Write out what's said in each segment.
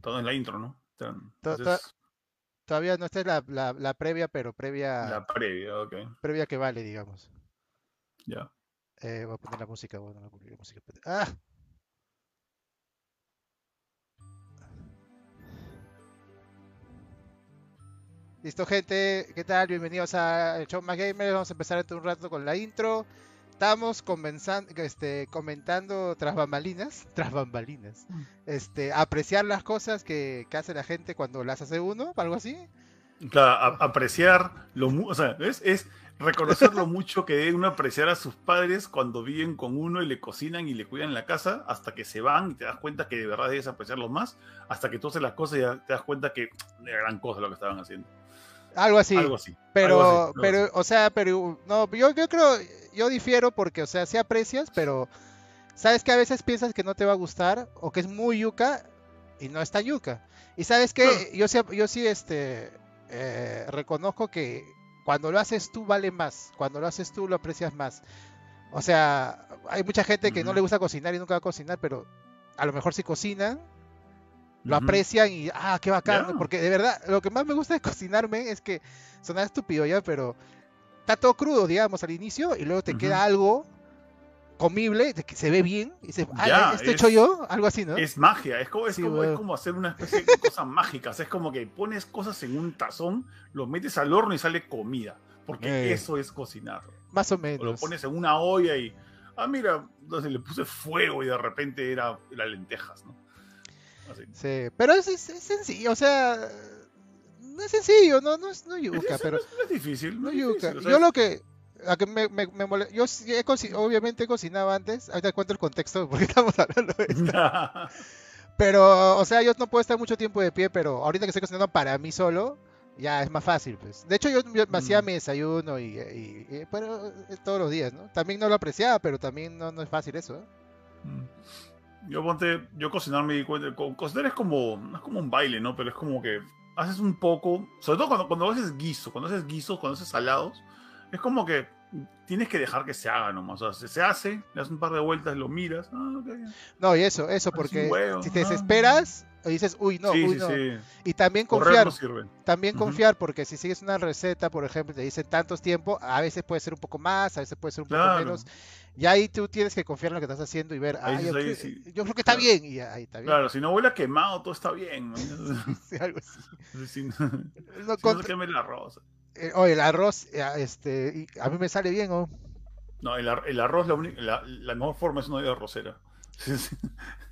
todo en la intro, ¿no? todavía no, esta es la, la, previa, pero previa. La previa, ok. Previa que vale, digamos. Ya. Eh, voy a poner la música, bueno, la música. ¡Ah! Listo, gente, ¿qué tal? Bienvenidos a Show Más Gamer. Vamos a empezar en un rato con la intro. Estamos este, comentando tras bambalinas, tras bambalinas, mm. este, apreciar las cosas que, hace la gente cuando las hace uno, algo así. Claro, apreciar lo, o sea, ¿ves? es reconocer lo mucho que debe uno apreciar a sus padres cuando viven con uno y le cocinan y le cuidan la casa hasta que se van y te das cuenta que de verdad debes apreciarlos más, hasta que tú haces las cosas y te das cuenta que de gran cosa lo que estaban haciendo. Algo así. Algo así. Pero, pero, o sea, pero, no, yo, yo creo, yo difiero porque, o sea, sí aprecias, pero sabes que a veces piensas que no te va a gustar o que es muy yuca y no está yuca. Y sabes que yo sí, yo sí, este, eh, reconozco que cuando lo haces tú vale más, cuando lo haces tú lo aprecias más. O sea, hay mucha gente que no le gusta cocinar y nunca va a cocinar, pero a lo mejor si cocinan, lo aprecian y, ah, qué bacán. Porque de verdad, lo que más me gusta de cocinarme es que, suena estúpido ya, pero está todo crudo, digamos, al inicio y luego te queda algo comible, que se ve bien, y dices, ah, ¿esto he hecho yo? Algo así, ¿no? Es magia, es como, es, como, hacer una especie de cosas mágicas, es como que pones cosas en un tazón, lo metes al horno y sale comida, porque eh. eso es cocinar. Más o menos. O lo pones en una olla y, ah, mira, entonces le puse fuego y de repente era, era lentejas, ¿no? Sí, pero es, sencillo, o sea, no es sencillo, no, no es no yuca, pero... No es, difícil, no, yuca. yo lo que... que me, me, yo he obviamente he cocinado antes, ahorita cuento el contexto porque estamos hablando de esto. pero, o sea, yo no puedo estar mucho tiempo de pie, pero ahorita que estoy cocinando para mí solo, ya es más fácil, pues. De hecho, yo, me hacía mm. mi desayuno y, y, pero, eh, todos los días, ¿no? También no lo apreciaba, pero también no, no es fácil eso, ¿eh? Mm. Yo ponte, yo cocinar me di cuenta, cocinar es como, es como un baile, ¿no? Pero es como que haces un poco, sobre todo cuando, cuando haces guiso, cuando haces guisos, cuando haces salados, es como que tienes que dejar que se haga nomás. O sea, se hace, le das un par de vueltas, lo miras. Ah, no, y eso, eso, porque si te desesperas, dices, uy, no, uy, no. Y también confiar. también confiar, porque si sigues una receta, por ejemplo, te dicen tantos tiempos, a veces puede ser un poco más, a veces puede ser un poco menos. Y ahí tú tienes que confiar en lo que estás haciendo y ver, yo, creo, que está bien. Y ahí está bien. Claro, si no huele a quemado, todo está bien. algo así. no, no queme el arroz. Eh, oye, el arroz, eh, este, a mí me sale bien, ¿o? No, el, arroz, la, la, mejor forma es una vida arrocera.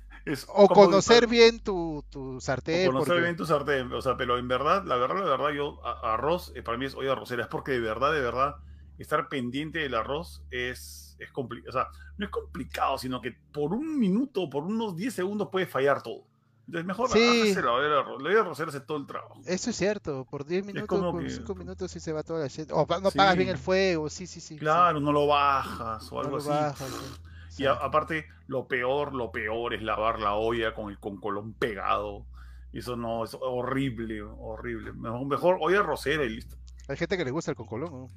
o conocer bien tu, tu sartén. O conocer bien tu sartén, o sea, pero en verdad, la verdad, la verdad, yo, arroz, eh, para mí es olla arrocera, es porque de verdad, de verdad, estar pendiente del arroz es, es complicado, o sea, no es complicado, sino que por un minuto, por unos 10 segundos puede fallar todo. Entonces mejor sí. la olla arrocera hace todo el trabajo. Eso es cierto, por 10 minutos, por 5 minutos sí se va toda la shit. O no pagas bien el fuego, sí, sí, sí. Claro, no lo bajas o algo así. Y aparte, lo peor, lo peor es lavar la olla con el con colón pegado. Eso no, es horrible, horrible. Mejor, mejor olla rosera y listo. Hay gente que le gusta el concolón, ¿no?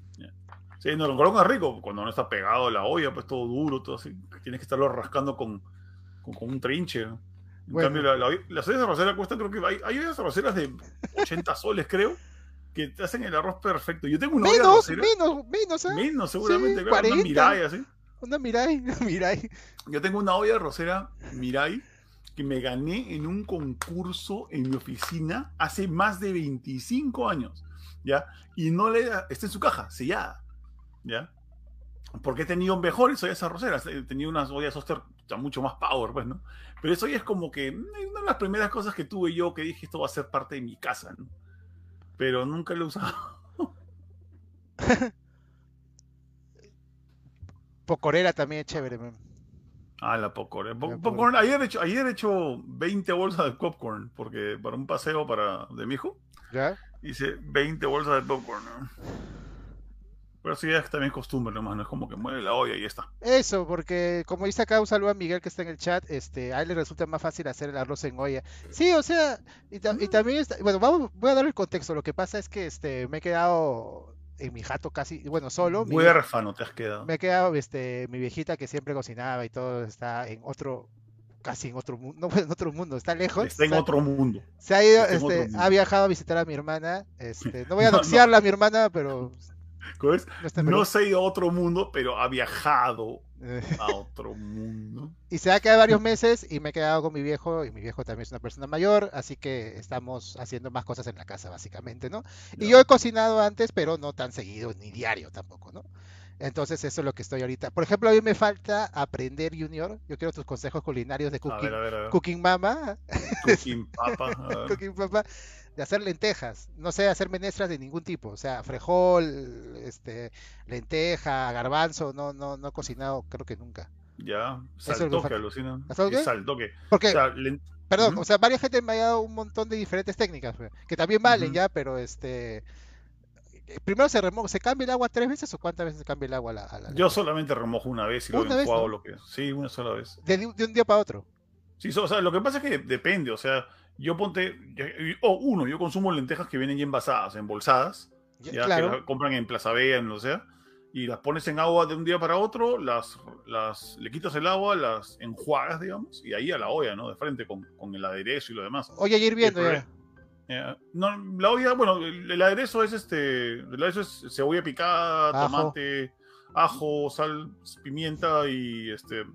Sí, no, el concolón es rico. Cuando no está pegado a la olla, pues todo duro, todo así. Tienes que estarlo rascando con, con, un trinche. En cambio, la, las ollas arroceras cuestan, creo que hay, hay ollas arroceras de 80 soles, creo que te hacen el arroz perfecto. Yo tengo una menos, olla Menos, menos, ¿eh? Menos, seguramente. Sí, 40. Una. Una Mirai, Mirai. Yo tengo una olla rosera Mirai que me gané en un concurso en mi oficina hace más de 25 años, ¿ya? Y no le está en su caja, sellada, ¿ya? Porque he tenido mejores ollas arroceras, he tenido unas ollas Oster mucho más power, pues, ¿no? Pero eso ya es como que una de las primeras cosas que tuve yo que dije esto va a ser parte de mi casa, ¿no? Pero nunca lo he usado. Pocorera también es chévere, man. Ah, la popcorn. popcorn ayer, he hecho, ayer he hecho 20 bolsas de popcorn, porque para un paseo para de mi hijo. ¿Ya? Hice 20 bolsas de popcorn. Pero sí es también costumbre nomás, no es como que mueve la olla y ya está. Eso, porque como dice acá un saludo a Miguel que está en el chat, este, a él le resulta más fácil hacer el arroz en olla. Sí, o sea, y, y también está, bueno, vamos, voy a dar el contexto. Lo que pasa es que este me he quedado en mi jato casi, bueno, solo. Huérfano te has quedado. Me he quedado, este, mi viejita que siempre cocinaba y todo está en otro casi en otro mundo, no en otro mundo, está lejos. Está en otro mundo. Se ha ido, este, ha viajado a visitar a mi hermana. Este, no voy a doxiarla a mi hermana, pero no, se ha ido a otro mundo, pero ha viajado a otro mundo. Y se ha quedado varios meses y me he quedado con mi viejo, y mi viejo también es una persona mayor, así que estamos haciendo más cosas en la casa, básicamente, ¿no? Y yo he cocinado antes, pero no tan seguido, ni diario tampoco, ¿no? Entonces eso es lo que estoy ahorita. Por ejemplo, a mí me falta aprender, Junior. Yo quiero tus consejos culinarios de Cooking, cooking Mama. Cooking Papa. cooking Papa de hacer lentejas, no sé hacer menestras de ningún tipo, o sea, frejol, este, lenteja, garbanzo, no, no, no he cocinado, creo que nunca. Ya, saltoque, alucina. Saltoque. Porque, perdón, o sea, varias gente me ha dado un montón de diferentes técnicas, que también valen ya, pero este, primero se remoja, ¿se cambia el agua tres veces o cuántas veces se cambia el agua a la, Yo solamente remojo una vez y lo enjuago lo que Sí, una sola vez. De, de, un día para otro. Sí, o sea, lo que pasa es que depende, o sea, yo ponte, o uno, yo consumo lentejas que vienen ya envasadas, embolsadas, ya, que las compran en Plaza Vea, en lo sea, y las pones en agua de un día para otro, las, las, le quitas el agua, las enjuagas, digamos, y ahí a la olla, ¿no? De frente con, con el aderezo y lo demás. Oye, hirviendo ya. no, la olla, bueno, el, aderezo es este, el aderezo es cebolla picada, tomate, ajo, sal, pimienta y este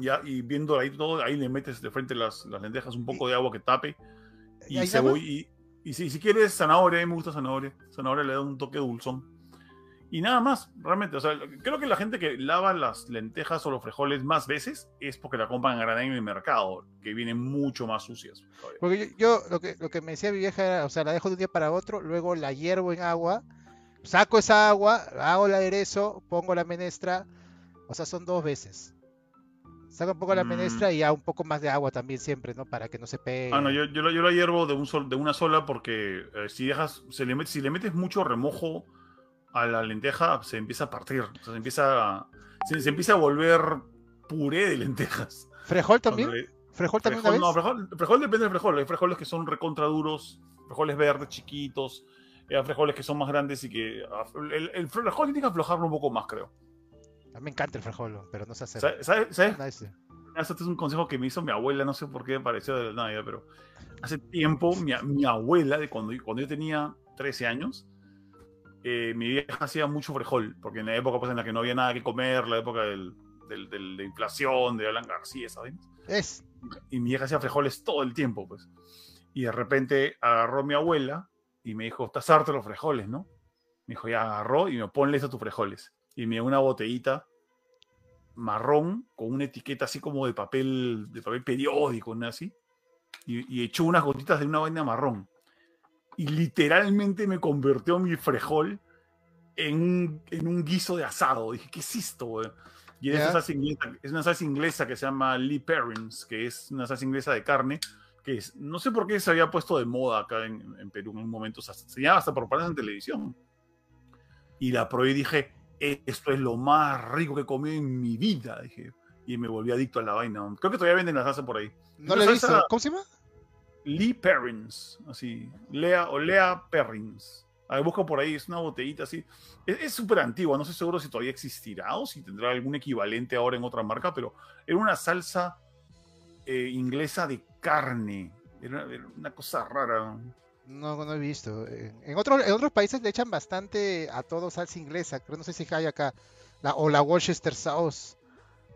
ya, y viendo ahí todo, ahí le metes de frente las, las lentejas, un poco de agua que tape. Y, cebolla, y, y, si, si, quieres zanahoria, a mí me gusta zanahoria. Zanahoria le da un toque dulzón. Y nada más, realmente. O sea, creo que la gente que lava las lentejas o los frijoles más veces es porque la compran a granel en el mercado, que vienen mucho más sucias. Porque yo, lo, que, lo que me decía mi vieja era, o sea, la dejo de un día para otro, luego la hiervo en agua, saco esa agua, hago el aderezo, pongo la menestra. O sea, son dos veces. Saca un poco la menestra mm. y ya un poco más de agua también siempre, ¿no? Para que no se pegue. Ah, no, yo, yo, yo la hiervo de, un sol, de una sola porque eh, si dejas, se le si le metes mucho remojo a la lenteja, se empieza a partir. se empieza a, se, empieza a volver puré de lentejas. ¿Frejol también? ¿Frejol también frejol, No, frejol, depende del frejol. Hay frijoles que son recontra duros, frijoles verdes chiquitos, hay frijoles que son más grandes y que... Ah, el, el frejol tiene que aflojarlo un poco más, creo me encanta el frijol, pero no sé hacer. ¿Sabes? ¿Sabes? Este es un consejo que me hizo mi abuela, no sé por qué me pareció de la pero hace tiempo mi, mi abuela, de cuando, cuando yo tenía 13 años, eh, mi vieja hacía mucho frijol, porque en la época pues, en la que no había nada que comer, la época del, del, de la inflación, de Alan García, ¿sabes? Es. Y mi vieja hacía frijoles todo el tiempo, pues. Y de repente agarró mi abuela y me dijo, estás harto los frijoles, ¿no? Me dijo, ya agarró y me ponle eso a tus frijoles y me dio una botellita marrón con una etiqueta así como de papel, de papel periódico, ¿no? así, y, echó unas gotitas de una vaina marrón. Y literalmente me convirtió mi frijol en un, en un guiso de asado. Dije, ¿qué es esto? Y es, una salsa inglesa que se llama Lee Perrins, que es una salsa inglesa de carne, que es, no sé por qué se había puesto de moda acá en, Perú en un momento, se llama hasta por en televisión. Y la probé y dije, esto es lo más rico que he comido en mi vida, dije. Y me volví adicto a la vaina. Creo que todavía venden la salsa por ahí. No le he visto. ¿Cómo se llama? Lee Perrins, así. Lea o Lea Perrins. A ver, busca por ahí, es una botellita así. Es súper antigua, no sé seguro si todavía existirá o si tendrá algún equivalente ahora en otra marca, pero era una salsa eh, inglesa de carne. era, una cosa rara. No, no he visto. En, otros en otros países le echan bastante a todo salsa inglesa. Creo no sé si hay acá. La, o la Worcester Sauce.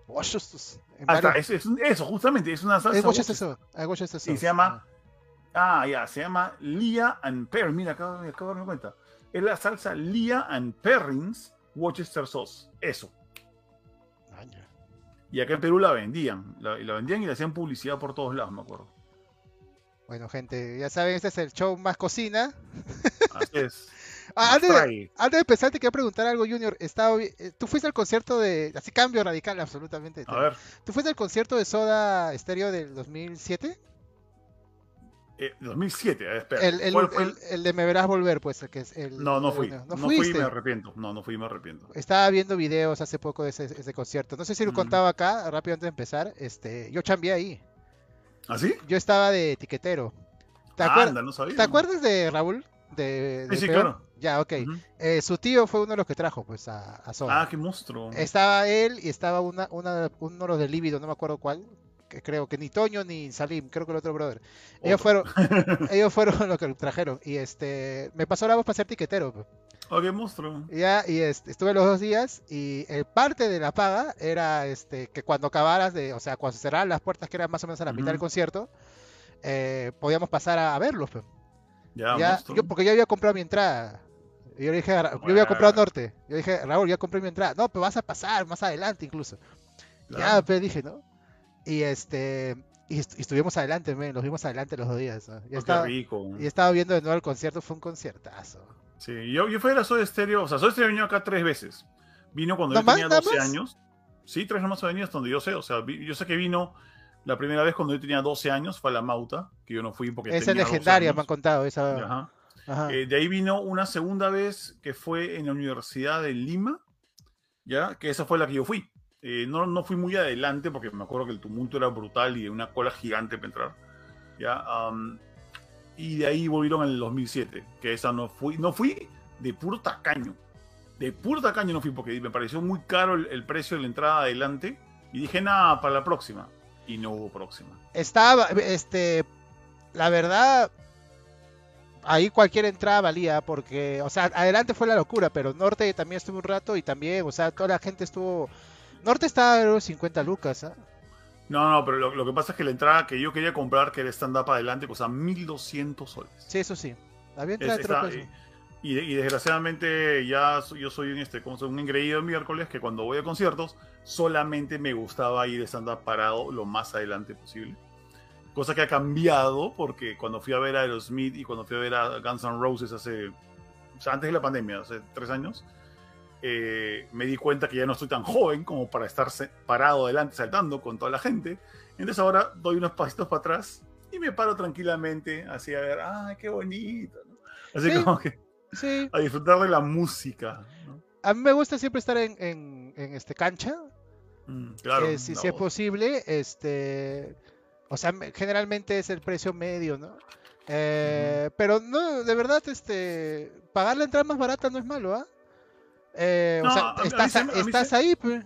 Worcester. Ah, eso, justamente, es una salsa. Es Worcester Sauce. Sí, se llama. Ah. ya, se llama Lia and Perrins. Mira, acabo, acabo de darme cuenta. Es la salsa Lia and Perrins Worcester Sauce. Eso. Y acá en Perú la vendían. La, la vendían y le hacían publicidad por todos lados, me acuerdo. Bueno, gente, ya saben, este es el show más cocina. Así es. Ah, antes, de, antes, de, empezar, te quería preguntar algo, Junior. Estaba, eh, ¿Tú fuiste al concierto de. Así cambio radical, absolutamente. A ver. ¿Tú fuiste al concierto de Soda Stereo del 2007? Eh, 2007, espera. El, el, el, de Me Verás Volver, pues, que es el. No, no fui. No, fui y me arrepiento. No, no fui y me arrepiento. Estaba viendo videos hace poco de ese, ese concierto. No sé si lo contaba acá, rápido antes de empezar. Este, yo chambeé ahí. ¿Ah, sí? Yo estaba de etiquetero. ¿Te, Anda, no sabía. ¿Te acuerdas de Raúl? De, sí, sí, claro. Ya, ok. eh, su tío fue uno de los que trajo, pues, a, a Ah, qué monstruo. Estaba él y estaba una, una, uno de los de Líbido, no me acuerdo cuál, creo que ni Toño ni Salim, creo que el otro brother. Ellos fueron, ellos fueron los que lo trajeron. Y este, me pasó la voz para ser tiquetero. Ok, monstruo. Ya, y este, estuve los dos días y el parte de la paga era este que cuando acabaras de, o sea, cuando se cerraran las puertas, que era más o menos a la mitad del concierto, eh, podíamos pasar a, verlos. Ya, ya yo, porque yo había comprado mi entrada. yo le dije, yo había comprado Norte. Yo dije, Raúl, ya compré mi entrada. No, pero vas a pasar más adelante incluso. Ya, pues dije, ¿no? Y este, y, estuvimos adelante, men, los vimos adelante los dos días. Y, oh, estaba, rico. y estaba viendo de nuevo el concierto, fue un conciertazo. Sí, yo, yo fui a la Soda Stereo, o sea, Soda Stereo vino acá tres veces. Vino cuando yo tenía 12 años. Sí, tres nomás hasta donde yo sé. O sea, yo sé que vino la primera vez cuando yo tenía 12 años, fue a la Mauta, que yo no fui porque esa tenía es legendaria, me han contado. Esa... Ajá. Eh, de ahí vino una segunda vez que fue en la Universidad de Lima, ya, que esa fue la que yo fui. Eh, no, no fui muy adelante porque me acuerdo que el tumulto era brutal y una cola gigante para entrar. ¿ya? Y de ahí volvieron el 2007, que esa no fui, no fui de puro tacaño. De puro tacaño no fui porque me pareció muy caro el, precio de la entrada adelante y dije, nada, para la próxima. Y no hubo próxima. Estaba, este, la verdad, ahí cualquier entrada valía porque, o sea, adelante fue la locura, pero Norte también estuvo un rato y también, o sea, toda la gente estuvo Norte estaba 50 lucas, ¿ah? No, no, pero lo, que pasa es que la entrada que yo quería comprar, que era stand-up adelante, costaba 1200 soles. Sí, eso sí. Había y, y, desgraciadamente ya yo soy un, este, como un engreído miércoles que cuando voy a conciertos solamente me gustaba ir stand-up parado lo más adelante posible. Cosa que ha cambiado porque cuando fui a ver a Aerosmith y cuando fui a ver a Guns N' Roses hace, o sea, antes de la pandemia, hace tres años, eh, me di cuenta que ya no estoy tan joven como para estar parado adelante saltando con toda la gente. Entonces ahora doy unos pasitos para atrás y me paro tranquilamente así a ver, ¡ay, qué bonito! Así como que a disfrutar de la música. A mí me gusta siempre estar en, en, este cancha. Mm, claro. Eh, si, es posible, este... O sea, generalmente es el precio medio, ¿no? Eh, pero no, de verdad, este, pagar la entrada más barata no es malo, ¿ah? Eh, o sea, estás, ahí, pues.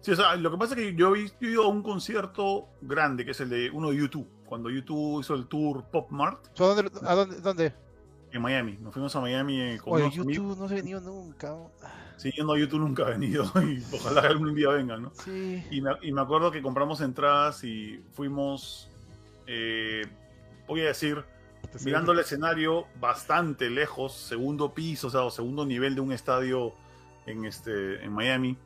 Sí, o sea, lo que pasa es que yo he ido a un concierto grande, que es el de uno de YouTube, cuando YouTube hizo el tour Pop Mart. ¿Dónde, ¿A dónde, dónde? En Miami, nos fuimos a Miami eh, con Oye, YouTube no se ha venido nunca. Sí, yo no, YouTube nunca ha venido y ojalá algún día venga, ¿no? Sí. Y me, y me acuerdo que compramos entradas y fuimos, eh, voy a decir, mirando el escenario bastante lejos, segundo piso, o sea, o segundo nivel de un estadio en, este, en Miami.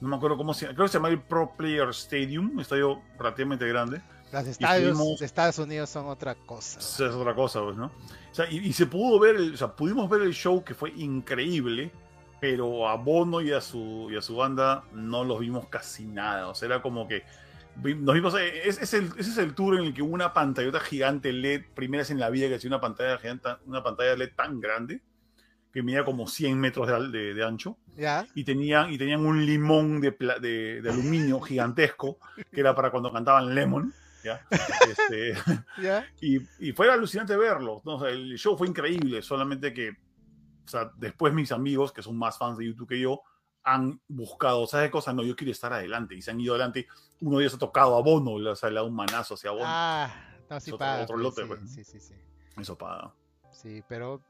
No me acuerdo cómo se llama. Creo que se llama el Pro Player Stadium, un estadio relativamente grande. Los estadios de Estados Unidos son otra cosa. Es otra cosa, pues, ¿no? O sea, y, se pudo ver, el, o sea, pudimos ver el show que fue increíble, pero a Bono y a su, y a su banda no los vimos casi nada. O sea, era como que nos vimos, eh, es, el, ese es el tour en el que una pantallota gigante LED, primera vez en la vida que hacía una pantalla gigante, una pantalla LED tan grande, que medía como 100 metros de, ancho. Y, tenían, y tenían un limón de, de, aluminio gigantesco, que era para cuando cantaban Lemon. ¿ya? Este, y, y, fue alucinante verlo. el show fue increíble, solamente que o sea, después mis amigos, que son más fans de YouTube que yo, han buscado, ¿sabes cosas? No, yo quiero estar adelante y se han ido adelante. Uno de ellos ha tocado a Bono, o sea, le ha dado un manazo hacia Bono. Ah, no, sí, paga. Otro, lote, pues. sí, sí, sí. Eso paga. Sí, pero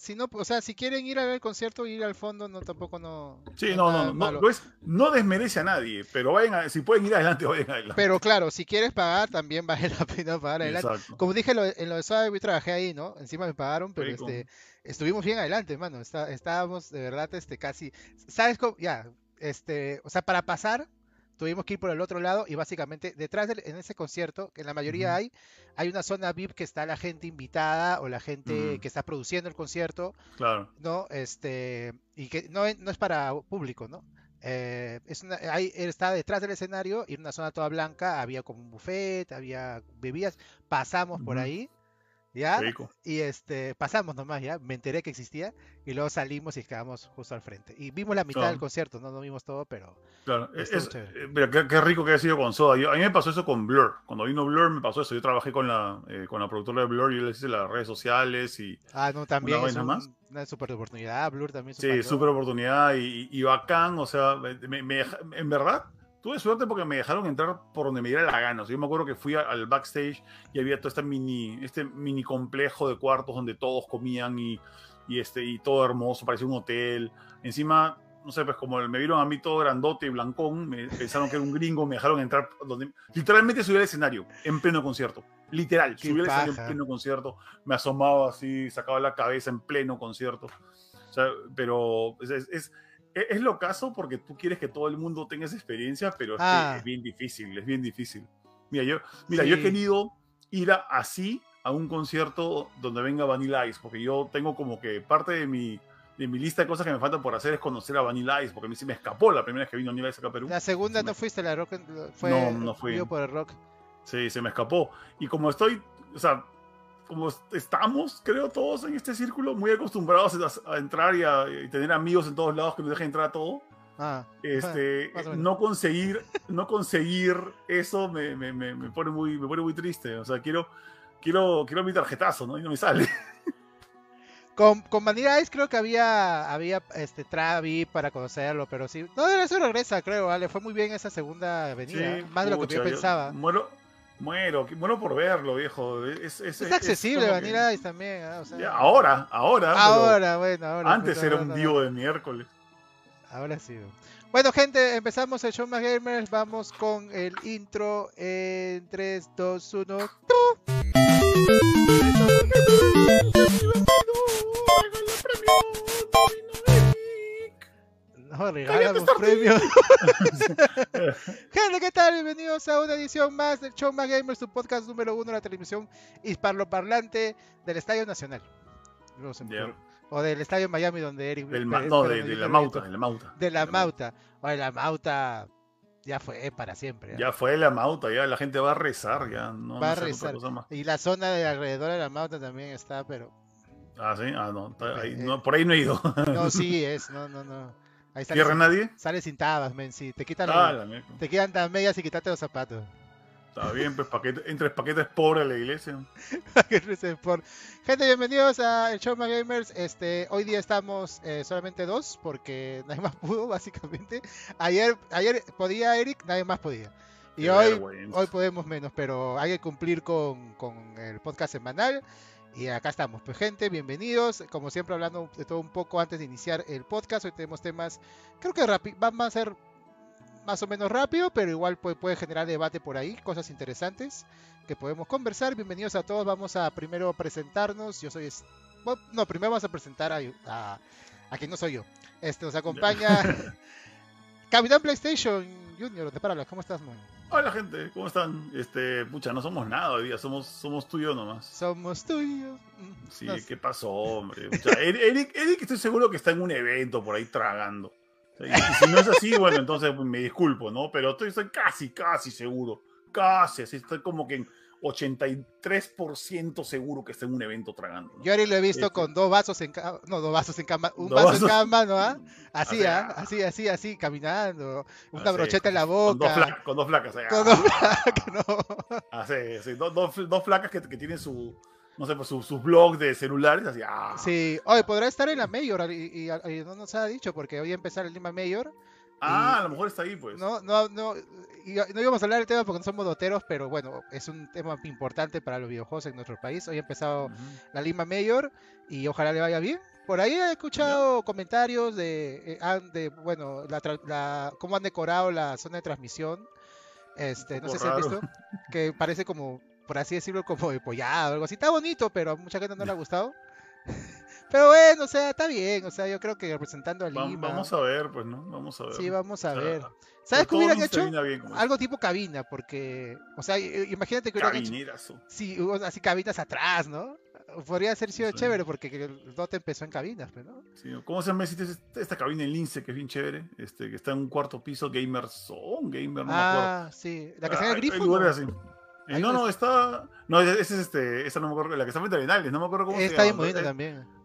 si no, o sea, si quieren ir a ver el concierto ir al fondo, no tampoco no. Sí, no, no, no, no, es, no, desmerece a nadie, pero vayan si pueden ir adelante, vayan adelante. Pero claro, si quieres pagar, también vale la pena pagar adelante. Como dije en lo de Suave, trabajé ahí, ¿no? Encima me pagaron, pero este, estuvimos bien adelante, hermano. Está, estábamos de verdad, este, casi. ¿Sabes cómo? Ya, este, o sea, para pasar, tuvimos que ir por el otro lado y básicamente detrás de, en ese concierto, que en la mayoría hay, hay una zona VIP que está la gente invitada o la gente que está produciendo el concierto. Claro. ¿No? Este, y que no, no es para público, ¿no? Eh, es una, ahí, estaba detrás del escenario y en una zona toda blanca había como un buffet, había bebidas, pasamos por ahí ¿Ya? Y este, pasamos nomás, ¿ya? Me enteré que existía y luego salimos y quedamos justo al frente. Y vimos la mitad del concierto, no, no vimos todo, pero. Claro, es, eh, qué, rico que ha sido con Soda. a mí me pasó eso con Blur. Cuando vino Blur me pasó eso. Yo trabajé con la, eh, con la productora de Blur y yo les hice las redes sociales y. Ah, no, también. Es una super oportunidad. Blur también. Sí, super oportunidad y, y, bacán. O sea, me, en verdad tuve suerte porque me dejaron entrar por donde me diera la gana. yo me acuerdo que fui al backstage y había todo este mini, este mini complejo de cuartos donde todos comían y, y, este, y todo hermoso, parecía un hotel. Encima, no sé, pues como me vieron a mí todo grandote y blancón, me pensaron que era un gringo, me dejaron entrar donde literalmente subí al escenario en pleno concierto. Literal, subí al escenario en pleno concierto, me asomaba así, sacaba la cabeza en pleno concierto. O sea, pero es e-, es, lo caso porque tú quieres que todo el mundo tenga esa experiencia, pero es, ah. es bien difícil, es bien difícil. Mira, yo, mira, yo he querido ir así a un concierto donde venga Vanilla Ice, porque yo tengo como que parte de mi, de mi lista de cosas que me faltan por hacer es conocer a Vanilla Ice, porque a mí sí me escapó la primera vez que vino Vanilla Ice acá a Perú. La segunda no fuiste, la rock fue no, no fui. por el rock. Sí, se me escapó. Y como estoy, o sea, como estamos, creo, todos en este círculo, muy acostumbrados a, entrar y a tener amigos en todos lados que nos dejen entrar a todo. Ah, este, no conseguir, no conseguir eso me, me, me, pone muy, me pone muy triste. O sea, quiero, quiero, quiero mi tarjetazo, ¿no? Y no me sale. Con, con Ice creo que había, había este Travi para conocerlo, pero sí. No, eso regresa, creo, vale. Fue muy bien esa segunda venida. más de lo que yo pensaba. muero, Muero, muero por verlo, viejo. Es, es, es accesible Vanilla Ice también. ¿ah? ahora, ahora. Ahora, bueno, ahora. Antes era un divo de miércoles. Ahora sí. Bueno, gente, empezamos el show más gamers. Vamos con el intro en 3, 2, 1. No, regalamos premios. Gente, ¿qué tal? Bienvenidos a una edición más del Show Más Gamers, tu podcast número uno de la televisión hispanoparlante del Estadio Nacional. O del Estadio Miami, donde Eric. no, de, la Mauta, de la Mauta. De la Mauta. O de la Mauta ya fue para siempre. Ya fue la Mauta, ya la gente va a rezar, ya no. Va a rezar. Y la zona de alrededor de la Mauta también está, pero. Ah, sí, ah, no, no por ahí no he ido. No, sí es, no, no, no. Ahí ¿Tierra nadie? Sale sin tabas, men, sí. Te quitan, ah, te quitan las medias y quítate los zapatos. Está bien, pues paquete, entre paquetes pobres a la iglesia. Gente, bienvenidos a el Show My Gamers. Este, hoy día estamos eh, solamente dos porque nadie más pudo, básicamente. Ayer, ayer podía Eric, nadie más podía. Y hoy, hoy podemos menos, pero hay que cumplir con, con el podcast semanal. Y acá estamos, pues gente, bienvenidos. Como siempre hablando de todo un poco antes de iniciar el podcast. Hoy tenemos temas, creo que van a ser más o menos rápido, pero igual puede, puede, generar debate por ahí, cosas interesantes que podemos conversar. Bienvenidos a todos. Vamos a primero presentarnos. Yo soy... no, primero vamos a presentar a, a, quien no soy yo. Este nos acompaña Capitán PlayStation Junior de Paralas. ¿Cómo estás? Hola gente, ¿cómo están? Este, pucha, no somos nada hoy día, somos, somos tú y yo nomás. Somos tú y yo. Mm, sí, ¿qué pasó, hombre? Eric, Eric, estoy seguro que está en un evento por ahí tragando. y, si no es así, bueno, entonces me disculpo, ¿no? Pero estoy, estoy casi, casi seguro. Casi, así estoy como que en 83% seguro que está en un evento tragando. Yo ahora lo he visto este con dos vasos en cama, no, dos vasos en cama, un vaso en cama, ¿no? ¿Ah? Así, ¿ah? así, así, así, caminando, una brocheta en la boca. Con dos, flacas, con dos flacas, no. Así, así dos, dos, flacas que, que, tienen su, no sé, pues sus su blogs de celulares, así, ah. Sí, hoy podrá estar en la Mayor y, y, no nos ha dicho porque hoy empezar el Lima Mayor. Ah, a lo mejor está ahí, pues. No, no, no, no íbamos a hablar del tema porque no somos doteros, pero bueno, es un tema importante para los videojuegos en nuestro país. Hoy ha empezado la Lima Mayor y ojalá le vaya bien. Por ahí he escuchado comentarios de, eh, de bueno, la, cómo han decorado la zona de transmisión. Este, no sé si han visto, que parece como, por así decirlo, como de pollado o algo así. Está bonito, pero a mucha gente no le ha gustado. Pero bueno, o sea, está bien. O sea, yo creo que representando a Lima. Vamos a ver, pues, ¿no? Vamos a ver. Sí, vamos a ver. ¿Sabes qué hubieran hecho? Algo tipo cabina, porque, o sea, imagínate que Sí, así cabinas atrás, ¿no? Podría ser sido chévere porque el Dota empezó en cabinas, pero pues, Sí, ¿Cómo se llama esta cabina en Lince que es bien chévere? Este, que está en un cuarto piso, Gamer Zone, Gamer, no ah, sí. La que está en el ah, grifo. ¿no? no, no, está. No, ese es este. Esa no me acuerdo. La que está frente a Vinales, no me acuerdo cómo se llama. Está bien bonita también.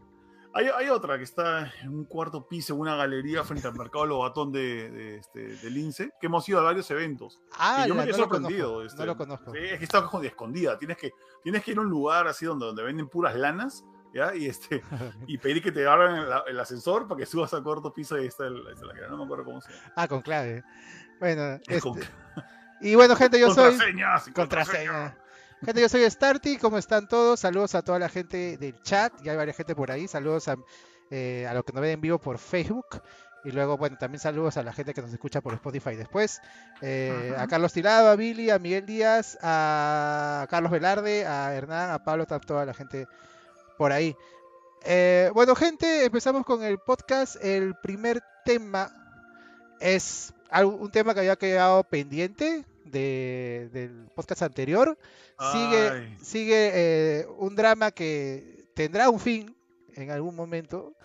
Hay, otra que está en un cuarto piso, en una galería frente al mercado Lobatón de, de, este, de Lince, que hemos ido a varios eventos. Ah, y yo me he sorprendido. Este, no lo conozco. es que está escondida. Tienes que, tienes que ir a un lugar así donde, donde venden puras lanas. ¿Ya? Y, este, y pedir que te abran el, ascensor para que subas al cuarto piso y está, la no me acuerdo cómo se llama. Ah, con clave. Bueno, este... y bueno, gente, yo soy. Contraseñas, contraseña. Gente, yo soy Starty, ¿cómo están todos? Saludos a toda la gente del chat, ya hay varias gente por ahí. Saludos a, eh, a los que nos ven en vivo por Facebook. Y luego, bueno, también saludos a la gente que nos escucha por Spotify después. Eh, a Carlos Tirado, a Billy, a Miguel Díaz, a Carlos Velarde, a Hernán, a Pablo, a toda la gente por ahí. Eh, bueno, gente, empezamos con el podcast. El primer tema es un tema que había quedado pendiente del podcast anterior. Sigue, sigue eh, un drama que tendrá un fin en algún momento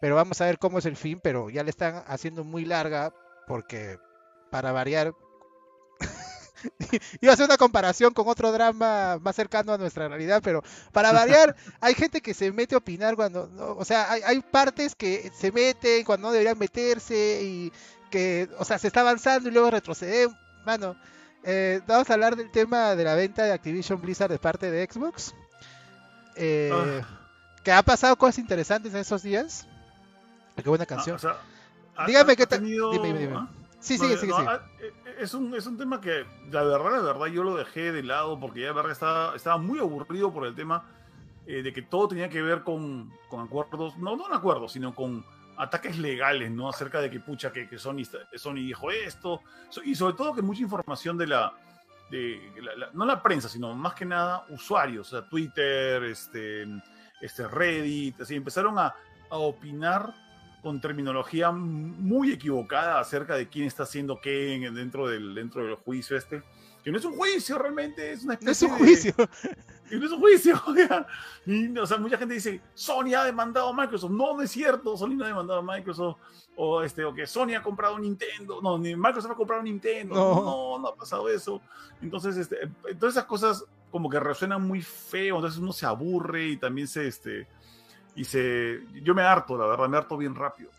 pero vamos a ver cómo es el fin, pero ya le están haciendo muy larga porque para variar iba a hacer una comparación con otro drama más cercano a nuestra realidad, pero para variar, hay gente que se mete a opinar cuando, o sea, hay, partes que se meten cuando no deberían meterse y que, o sea, se está avanzando y luego retrocede. Mano, eh, vamos a hablar del tema de la venta de Activision Blizzard de parte de Xbox. Eh, ah. Que ha pasado cosas interesantes en esos días. Qué buena ah, canción. Dígame qué tal. Dime, dime, ¿ah? Sí, sí, sí, Es un, es un tema que, la verdad, la verdad, yo lo dejé de lado porque ya de verdad estaba, estaba muy aburrido por el tema eh, de que todo tenía que ver con, con acuerdos, no, no en acuerdos, sino con ataques legales, ¿no? Acerca de que, pucha, que, que Sony, Sony dijo esto, y sobre todo que mucha información de la, de no la prensa, sino más que nada usuarios, o sea, Twitter, este, este Reddit, así, empezaron a, a opinar con terminología muy equivocada acerca de quién está haciendo qué dentro del, dentro del juicio este. Que no es un juicio realmente, es una especie no es un juicio. De, no es un juicio. y, o sea, mucha gente dice, Sony ha demandado a Microsoft. No, no es cierto, Sony no ha demandado a Microsoft. O, este, o que Sony ha comprado Nintendo. No, ni Microsoft ha comprado Nintendo. No, no, ha pasado eso. Entonces, este, todas esas cosas como que resuenan muy feo. Entonces uno se aburre y también se, este, y se yo me harto, la verdad, me harto bien rápido.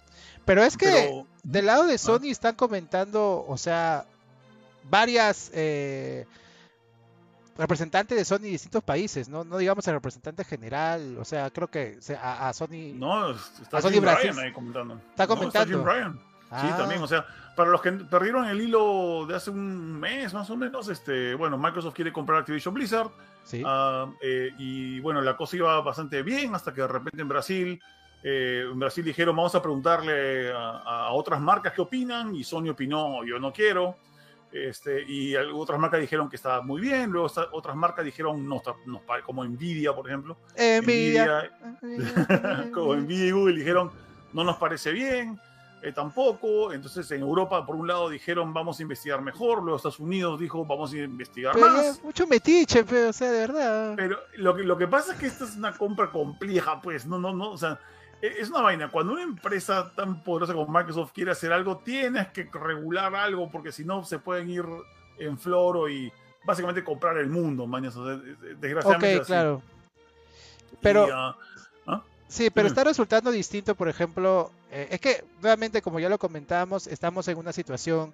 Pero es que del lado de Sony están comentando, o sea, varias eh, representantes de Sony de distintos países, ¿no? No digamos el representante general, o sea, creo que a, Sony. No, está Sony Brasil, ahí comentando. Está comentando. Sí, ah. también, o sea, para los que perdieron el hilo de hace un mes más o menos, este, bueno, Microsoft quiere comprar Activision Blizzard. Sí. Eh, y bueno, la cosa iba bastante bien hasta que de repente en Brasil, eh, en Brasil dijeron, vamos a preguntarle a, otras marcas qué opinan, y Sony opinó, yo no quiero. Este, y otras marcas dijeron que estaba muy bien, luego otras marcas dijeron, no, no, como Nvidia, por ejemplo. Nvidia. Nvidia como Nvidia y Google dijeron, no nos parece bien. Eh, tampoco. Entonces en Europa, por un lado, dijeron vamos a investigar mejor, luego Estados Unidos dijo vamos a investigar más. Mucho metiche, pero, o sea, de verdad. Pero lo que, lo que pasa es que esta es una compra compleja, pues, no, no, no, o sea, es una vaina. Cuando una empresa tan poderosa como Microsoft quiere hacer algo, tienes que regular algo, porque si no se pueden ir en floro y básicamente comprar el mundo, mañas. desgraciadamente. Ok, claro. Pero. Ah, ¿ah? Sí, pero está resultando distinto, por ejemplo, eh, es que, nuevamente, como ya lo comentábamos, estamos en una situación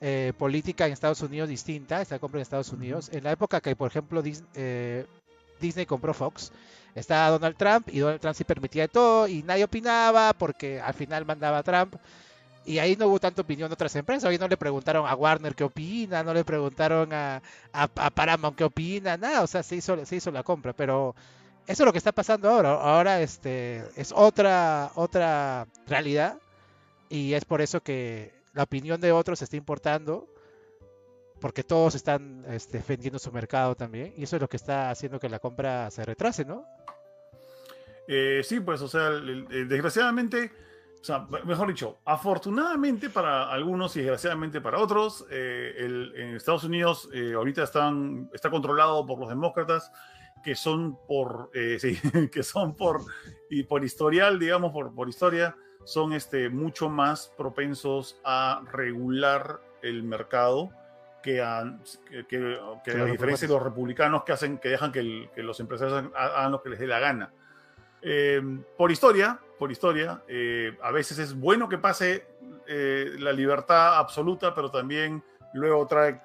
eh, política en Estados Unidos distinta, esta compra en Estados Unidos. En la época que, por ejemplo, eh, Disney, compró Fox, estaba Donald Trump y Donald Trump sí permitía todo y nadie opinaba porque al final mandaba Trump. Y ahí no hubo tanta opinión de otras empresas. Hoy no le preguntaron a Warner qué opina, no le preguntaron a, a, a Paramount qué opina, nada. O sea, se hizo, se hizo la compra. Pero eso es lo que está pasando ahora. Ahora este, es otra, otra realidad y es por eso que la opinión de otros está importando porque todos están este, vendiendo su mercado también y eso es lo que está haciendo que la compra se retrase, ¿no? Eh, sí, pues, o sea, desgraciadamente, o sea, mejor dicho, afortunadamente para algunos y desgraciadamente para otros, eh, en Estados Unidos eh, ahorita están, está controlado por los demócratas que son por, eh, sí, que son por, y por historial, digamos, por, por historia, son este, mucho más propensos a regular el mercado que a, que, a diferencia de los republicanos que hacen que dejan que, los empresarios hagan lo que les dé la gana. Em, por historia, por historia, eh, a veces es bueno que pase eh, la libertad absoluta, pero también luego trae,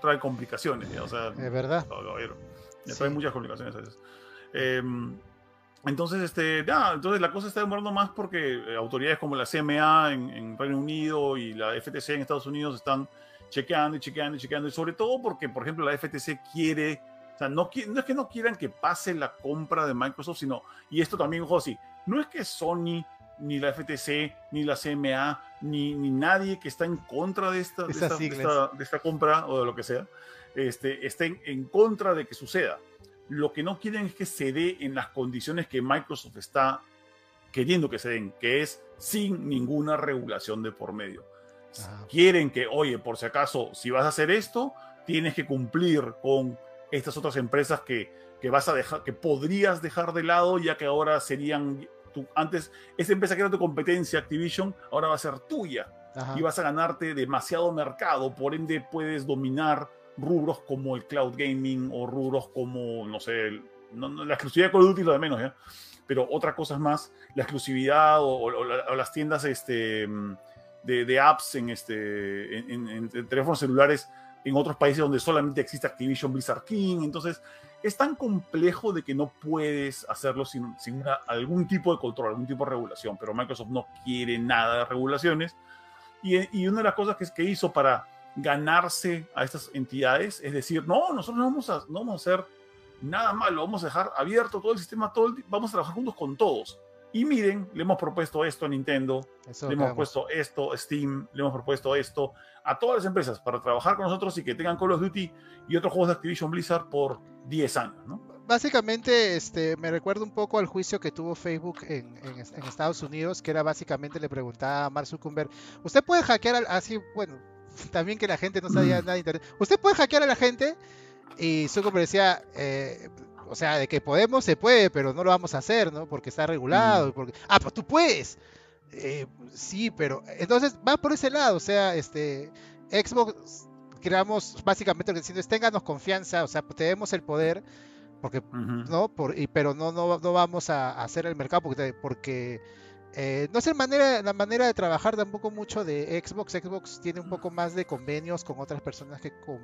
trae complicaciones. O sea, es verdad. Hay muchas complicaciones a veces. Em, entonces, este, entonces la cosa está demorando más porque eh, autoridades como la CMA en, Reino Unido y la FTC en Estados Unidos están chequeando y chequeando y chequeando, y sobre todo porque, por ejemplo, la FTC quiere, o sea, no, no es que no quieran que pase la compra de Microsoft, sino, y esto también, ojo, sí, no es que Sony ni la FTC, ni la CMA, ni, ni nadie que está en contra de esta, de esta, compra o de lo que sea, este, estén en contra de que suceda. Lo que no quieren es que se dé en las condiciones que Microsoft está queriendo que se den, que es sin ninguna regulación de por medio. Quieren que, oye, por si acaso, si vas a hacer esto, tienes que cumplir con estas otras empresas que, que vas a dejar, que podrías dejar de lado, ya que ahora serían antes, esa empresa que era tu competencia, Activision, ahora va a ser tuya. Y vas a ganarte demasiado mercado, por ende puedes dominar rubros como el cloud gaming o rubros como, no sé, la exclusividad de Call of Duty lo de menos, ¿ya? Pero otras cosas más, la exclusividad o, las tiendas este, de, apps en, este, en, teléfonos celulares en otros países donde solamente existe Activision Blizzard King. Entonces, es tan complejo de que no puedes hacerlo sin, sin algún tipo de control, algún tipo de regulación. Pero Microsoft no quiere nada de regulaciones. Y, y una de las cosas que, que hizo para ganarse a estas entidades es decir, no, nosotros no vamos a, no vamos a hacer nada malo, vamos a dejar abierto todo el sistema, todo vamos a trabajar juntos con todos. Y miren, le hemos propuesto esto a Nintendo, le hemos propuesto esto a Steam, le hemos propuesto esto a todas las empresas para trabajar con nosotros y que tengan Call of Duty y otros juegos de Activision Blizzard por 10 años, ¿no? Básicamente, este, me recuerda un poco al juicio que tuvo Facebook en, Estados Unidos, que era básicamente le preguntaba a Mark Zuckerberg, ¿usted puede hackear así, bueno, también que la gente no sabía nada de Internet, ¿usted puede hackear a la gente? Y Zuckerberg decía, eh, o sea, de que podemos, se puede, pero no lo vamos a hacer, ¿no? Porque está regulado. Porque... Ah, pues tú puedes. Eh, sí, pero entonces va por ese lado, o sea, este Xbox creamos básicamente lo que diciendo es ténganos confianza, o sea, tenemos el poder, porque no, por, y, pero no, no, no vamos a, hacer el mercado porque, porque eh, no es manera, la manera de trabajar tampoco mucho de Xbox. Xbox tiene un poco más de convenios con otras personas que con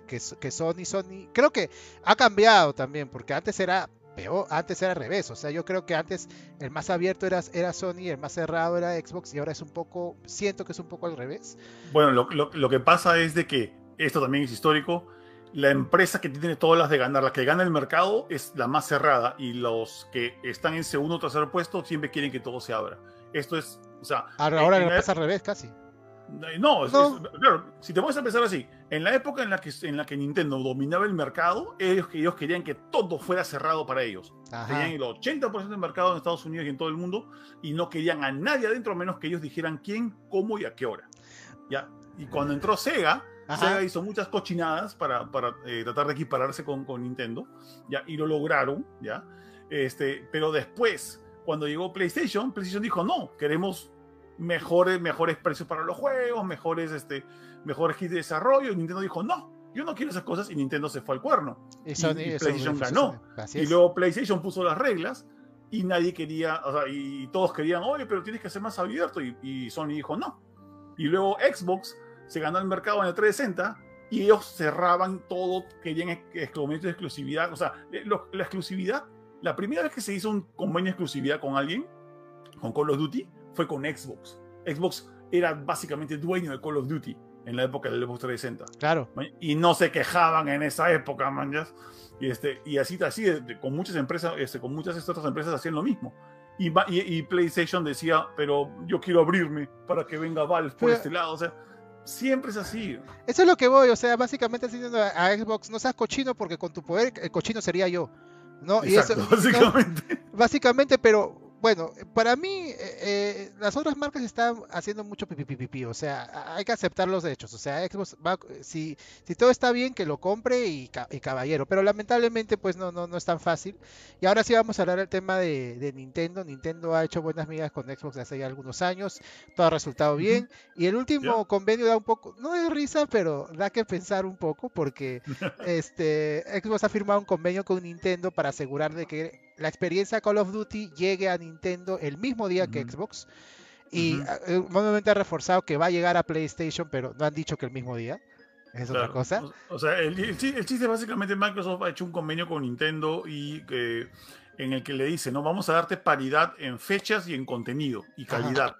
que, que, Sony, Sony, creo que ha cambiado también, porque antes era peor, antes era al revés, o sea, yo creo que antes el más abierto era, era Sony, el más cerrado era Xbox y ahora es un poco, siento que es un poco al revés. Bueno, lo, lo, que pasa es de que esto también es histórico, la empresa que tiene todas las de ganar, la que gana el mercado es la más cerrada y los que están en segundo o tercer puesto siempre quieren que todo se abra. Esto es, o sea... Ahora, ahora pasa al revés casi. No, claro, si te puedes empezar así, en la época en la, que, en la que Nintendo dominaba el mercado, ellos, ellos querían que todo fuera cerrado para ellos. Tenían el 80% del mercado en Estados Unidos y en todo el mundo y no querían a nadie adentro a menos que ellos dijeran quién, cómo y a qué hora. ¿Ya? Y cuando entró Sega, Sega hizo muchas cochinadas para, para eh, tratar de equipararse con, con, Nintendo, ¿ya? Y lo lograron, ¿ya? Este, pero después, cuando llegó PlayStation, PlayStation dijo, no, queremos mejores, mejores precios para los juegos, mejores, este, mejores kits de desarrollo. Y Nintendo dijo, no, yo no quiero esas cosas. Y Nintendo se fue al cuerno. Y, PlayStation ganó. Y luego PlayStation puso las reglas y nadie quería, o sea, y todos querían, oye, pero tienes que ser más abierto. Y, Sony dijo, no. Y luego Xbox se ganó el mercado en el 360 y ellos cerraban todo, querían de exclusividad. O sea, la exclusividad, la primera vez que se hizo un convenio de exclusividad con alguien, con Call of Duty, fue con Xbox. Xbox era básicamente dueño de Call of Duty en la época del Xbox 360. Claro. Y no se quejaban en esa época, man, Y, este, y así, así con muchas empresas, este, con muchas otras empresas hacían lo mismo. Y, y, PlayStation decía, pero yo quiero abrirme para que venga Valve por este lado. O sea, siempre es así. Eso es lo que voy, o sea, básicamente diciendo a, Xbox, no seas cochino porque con tu poder el cochino sería yo. ¿no? y eso, básicamente. básicamente, pero bueno, para mí eh, eh, las otras marcas están haciendo mucho pipi, o sea, hay que aceptar los hechos, o sea, Xbox va, si, si todo está bien que lo compre y, caballero, pero lamentablemente pues no, no, no es tan fácil. Y ahora sí vamos a hablar del tema de, Nintendo. Nintendo ha hecho buenas migas con Xbox hace ya algunos años, todo ha resultado bien y el último convenio da un poco, no de risa, pero da que pensar un poco porque este Xbox ha firmado un convenio con Nintendo para asegurar de que la experiencia Call of Duty llegue a Nintendo el mismo día que Xbox. Y uh ha reforzado que va a llegar a PlayStation, pero no han dicho que el mismo día. Es otra cosa. O, sea, el, chiste básicamente Microsoft ha hecho un convenio con Nintendo y en el que le dice, no, vamos a darte paridad en fechas y en contenido y calidad.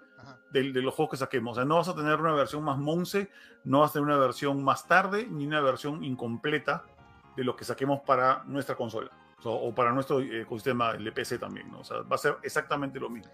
de, los juegos que saquemos. O sea, no vas a tener una versión más monce, no vas a tener una versión más tarde, ni una versión incompleta de lo que saquemos para nuestra consola. O, para nuestro ecosistema, el PC también, ¿no? O sea, va a ser exactamente lo mismo.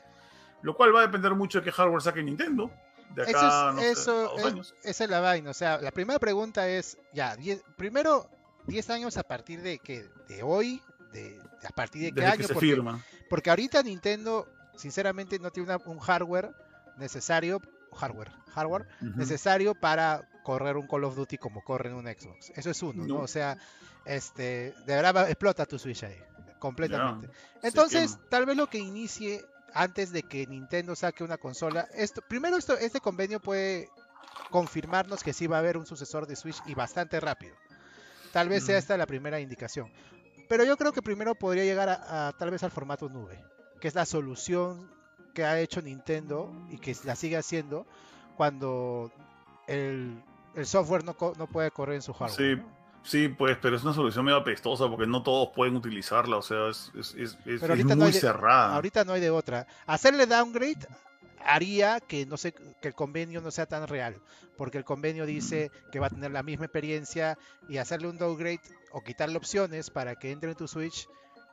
Lo cual va a depender mucho de qué hardware saque Nintendo. De acá, eso, es, esa es la vaina. O sea, la primera pregunta es, ya, primero, 10 años a partir de que de hoy, de, a partir de qué año. se porque, firma. porque ahorita Nintendo, sinceramente, no tiene un hardware necesario, hardware, hardware necesario para correr un Call of Duty como corre en un Xbox. Eso es uno, ¿no? O sea, este, de verdad explota tu Switch ahí, completamente. Entonces, tal vez lo que inicie antes de que Nintendo saque una consola, esto, primero esto, este convenio puede confirmarnos que sí va a haber un sucesor de Switch y bastante rápido. Tal vez sea esta la primera indicación. Pero yo creo que primero podría llegar a, tal vez al formato nube, que es la solución que ha hecho Nintendo y que la sigue haciendo cuando el, software no, no, puede correr en su hardware. Sí, sí, pues, pero es una solución medio apestosa porque no todos pueden utilizarla, o sea, es, es, es, muy cerrada. Ahorita no hay de otra. Hacerle downgrade haría que no sé que el convenio no sea tan real, porque el convenio dice que va a tener la misma experiencia y hacerle un downgrade o quitarle opciones para que entre en tu Switch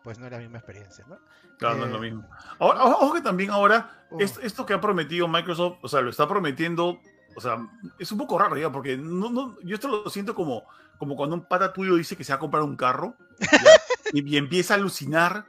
pues no es la misma experiencia, ¿no? Claro, no es lo eh, mismo. Ahora, ojo que también ahora, esto, que ha prometido Microsoft, o sea, lo está prometiendo, o sea, es un poco raro ya, porque no, no, yo esto lo siento como, como cuando un pata tuyo dice que se va a comprar un carro y, empieza a alucinar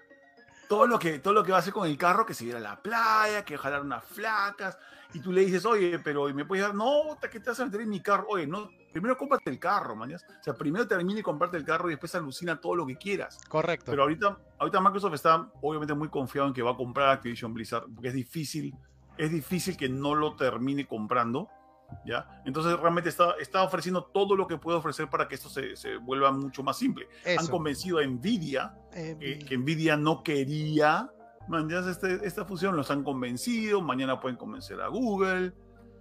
todo lo, que, todo lo que va a hacer con el carro, que se viera a la playa, que jalar unas flacas, y tú le dices, oye, pero ¿me puedes dar? No, ¿qué te vas a meter en mi carro? Oye, no, primero cómprate el carro, mañas. O sea, primero termina y comparte el carro y después alucina todo lo que quieras. Correcto. Pero ahorita, ahorita Microsoft está obviamente muy confiado en que va a comprar Activision Blizzard, porque es difícil, es difícil que no lo termine comprando. ¿Ya? Entonces realmente está, está ofreciendo todo lo que puede ofrecer para que esto se, se vuelva mucho más simple. Han convencido a Nvidia, que Nvidia no quería mañana este, esta fusión los han convencido, mañana pueden convencer a Google.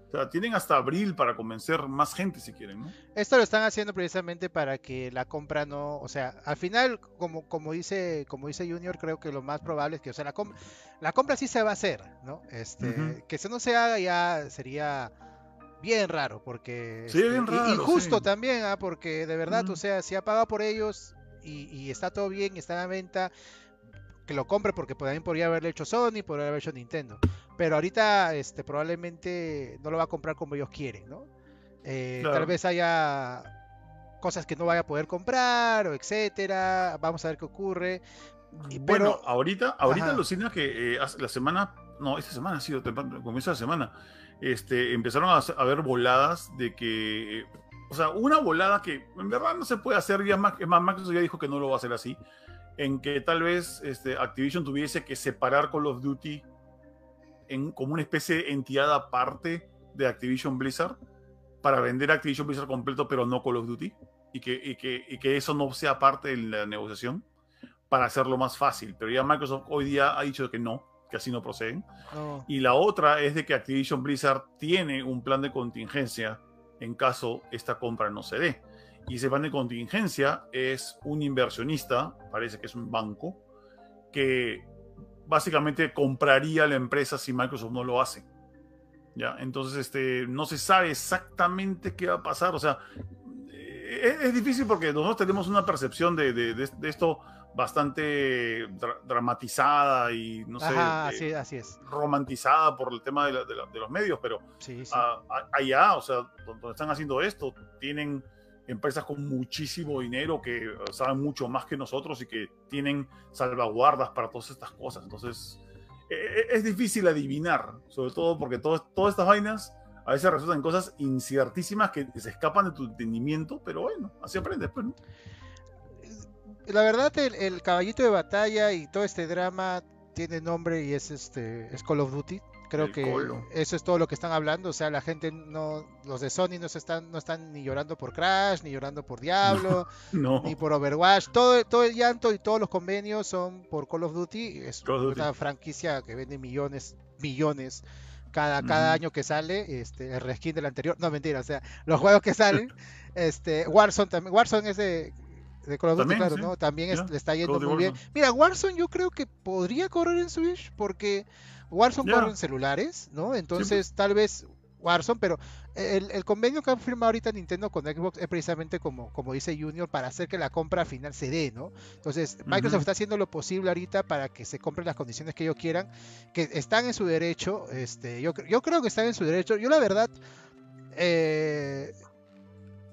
O sea, tienen hasta abril para convencer más gente si quieren, ¿no? Esto lo están haciendo precisamente para que la compra no, o sea, al final, como, como dice, como dice Junior, creo que lo más probable es que, o sea, la, la compra sí se va a hacer, ¿no? Este, que se no se haga ya sería bien raro, porque sí, bien este, raro, injusto también, ¿ah? porque de verdad, o sea, si ha pagado por ellos y, y está todo bien, está la venta que lo compre porque también podría haberle hecho Sony, podría haber hecho Nintendo. Pero ahorita este, probablemente no lo va a comprar como ellos quieren, ¿no? Eh, tal vez haya cosas que no vaya a poder comprar o etcétera. Vamos a ver qué ocurre. Y, bueno, ahorita, ahorita alucina que eh, la semana, no, esta semana ha sido, comienzo de la semana, este, empezaron a, ver voladas de que, o sea, una volada que en verdad no se puede hacer ya más, más Microsoft ya dijo que no lo va a hacer así, en que tal vez este, Activision tuviese que separar Call of Duty en, como una especie de entidad aparte de Activision Blizzard para vender Activision Blizzard completo, pero no Call of Duty, y que, y y que eso no sea parte de la negociación para hacerlo más fácil. Pero ya Microsoft hoy día ha dicho que no, que así no proceden. Y la otra es de que Activision Blizzard tiene un plan de contingencia en caso esta compra no se dé. Y ese plan de contingencia es un inversionista, parece que es un banco, que básicamente compraría la empresa si Microsoft no lo hace. ¿Ya? Entonces, este, no se sabe exactamente qué va a pasar. O sea, eh, es, difícil porque nosotros tenemos una percepción de, de, esto bastante dramatizada y no sé, así, así, es. romantizada por el tema de, los medios, pero allá, o sea, donde están haciendo esto, tienen empresas con muchísimo dinero que saben mucho más que nosotros y que tienen salvaguardas para todas estas cosas. Entonces, e, e, es difícil adivinar, sobre todo porque todas estas vainas a veces resultan cosas inciertísimas que se escapan de tu entendimiento, pero bueno, así aprendes. Pues, La verdad, el, el, caballito de batalla y todo este drama tiene nombre y es este es Call of Duty. Creo que eso es todo lo que están hablando. O sea, la gente no, los de Sony no se están, no están ni llorando por Crash, ni llorando por Diablo, ni por Overwatch. Todo, todo el llanto y todos los convenios son por Call of Duty. Es una franquicia que vende millones, millones cada, cada año que sale. Este, el reskin del anterior. No, mentira, o sea, los juegos que salen. este, Warzone también. Warzone es de de Call of Duty, claro, ¿no? También le está yendo muy bien. Mira, Warzone yo creo que podría correr en Switch porque Warzone corre en celulares, ¿no? Entonces tal vez Warzone, pero el, convenio que ha firmado ahorita Nintendo con Xbox es precisamente como, como dice Junior, para hacer que la compra final se dé, ¿no? Entonces, Microsoft está haciendo lo posible ahorita para que se compren las condiciones que ellos quieran, que están en su derecho, este, yo, yo creo que están en su derecho. Yo la verdad, eh,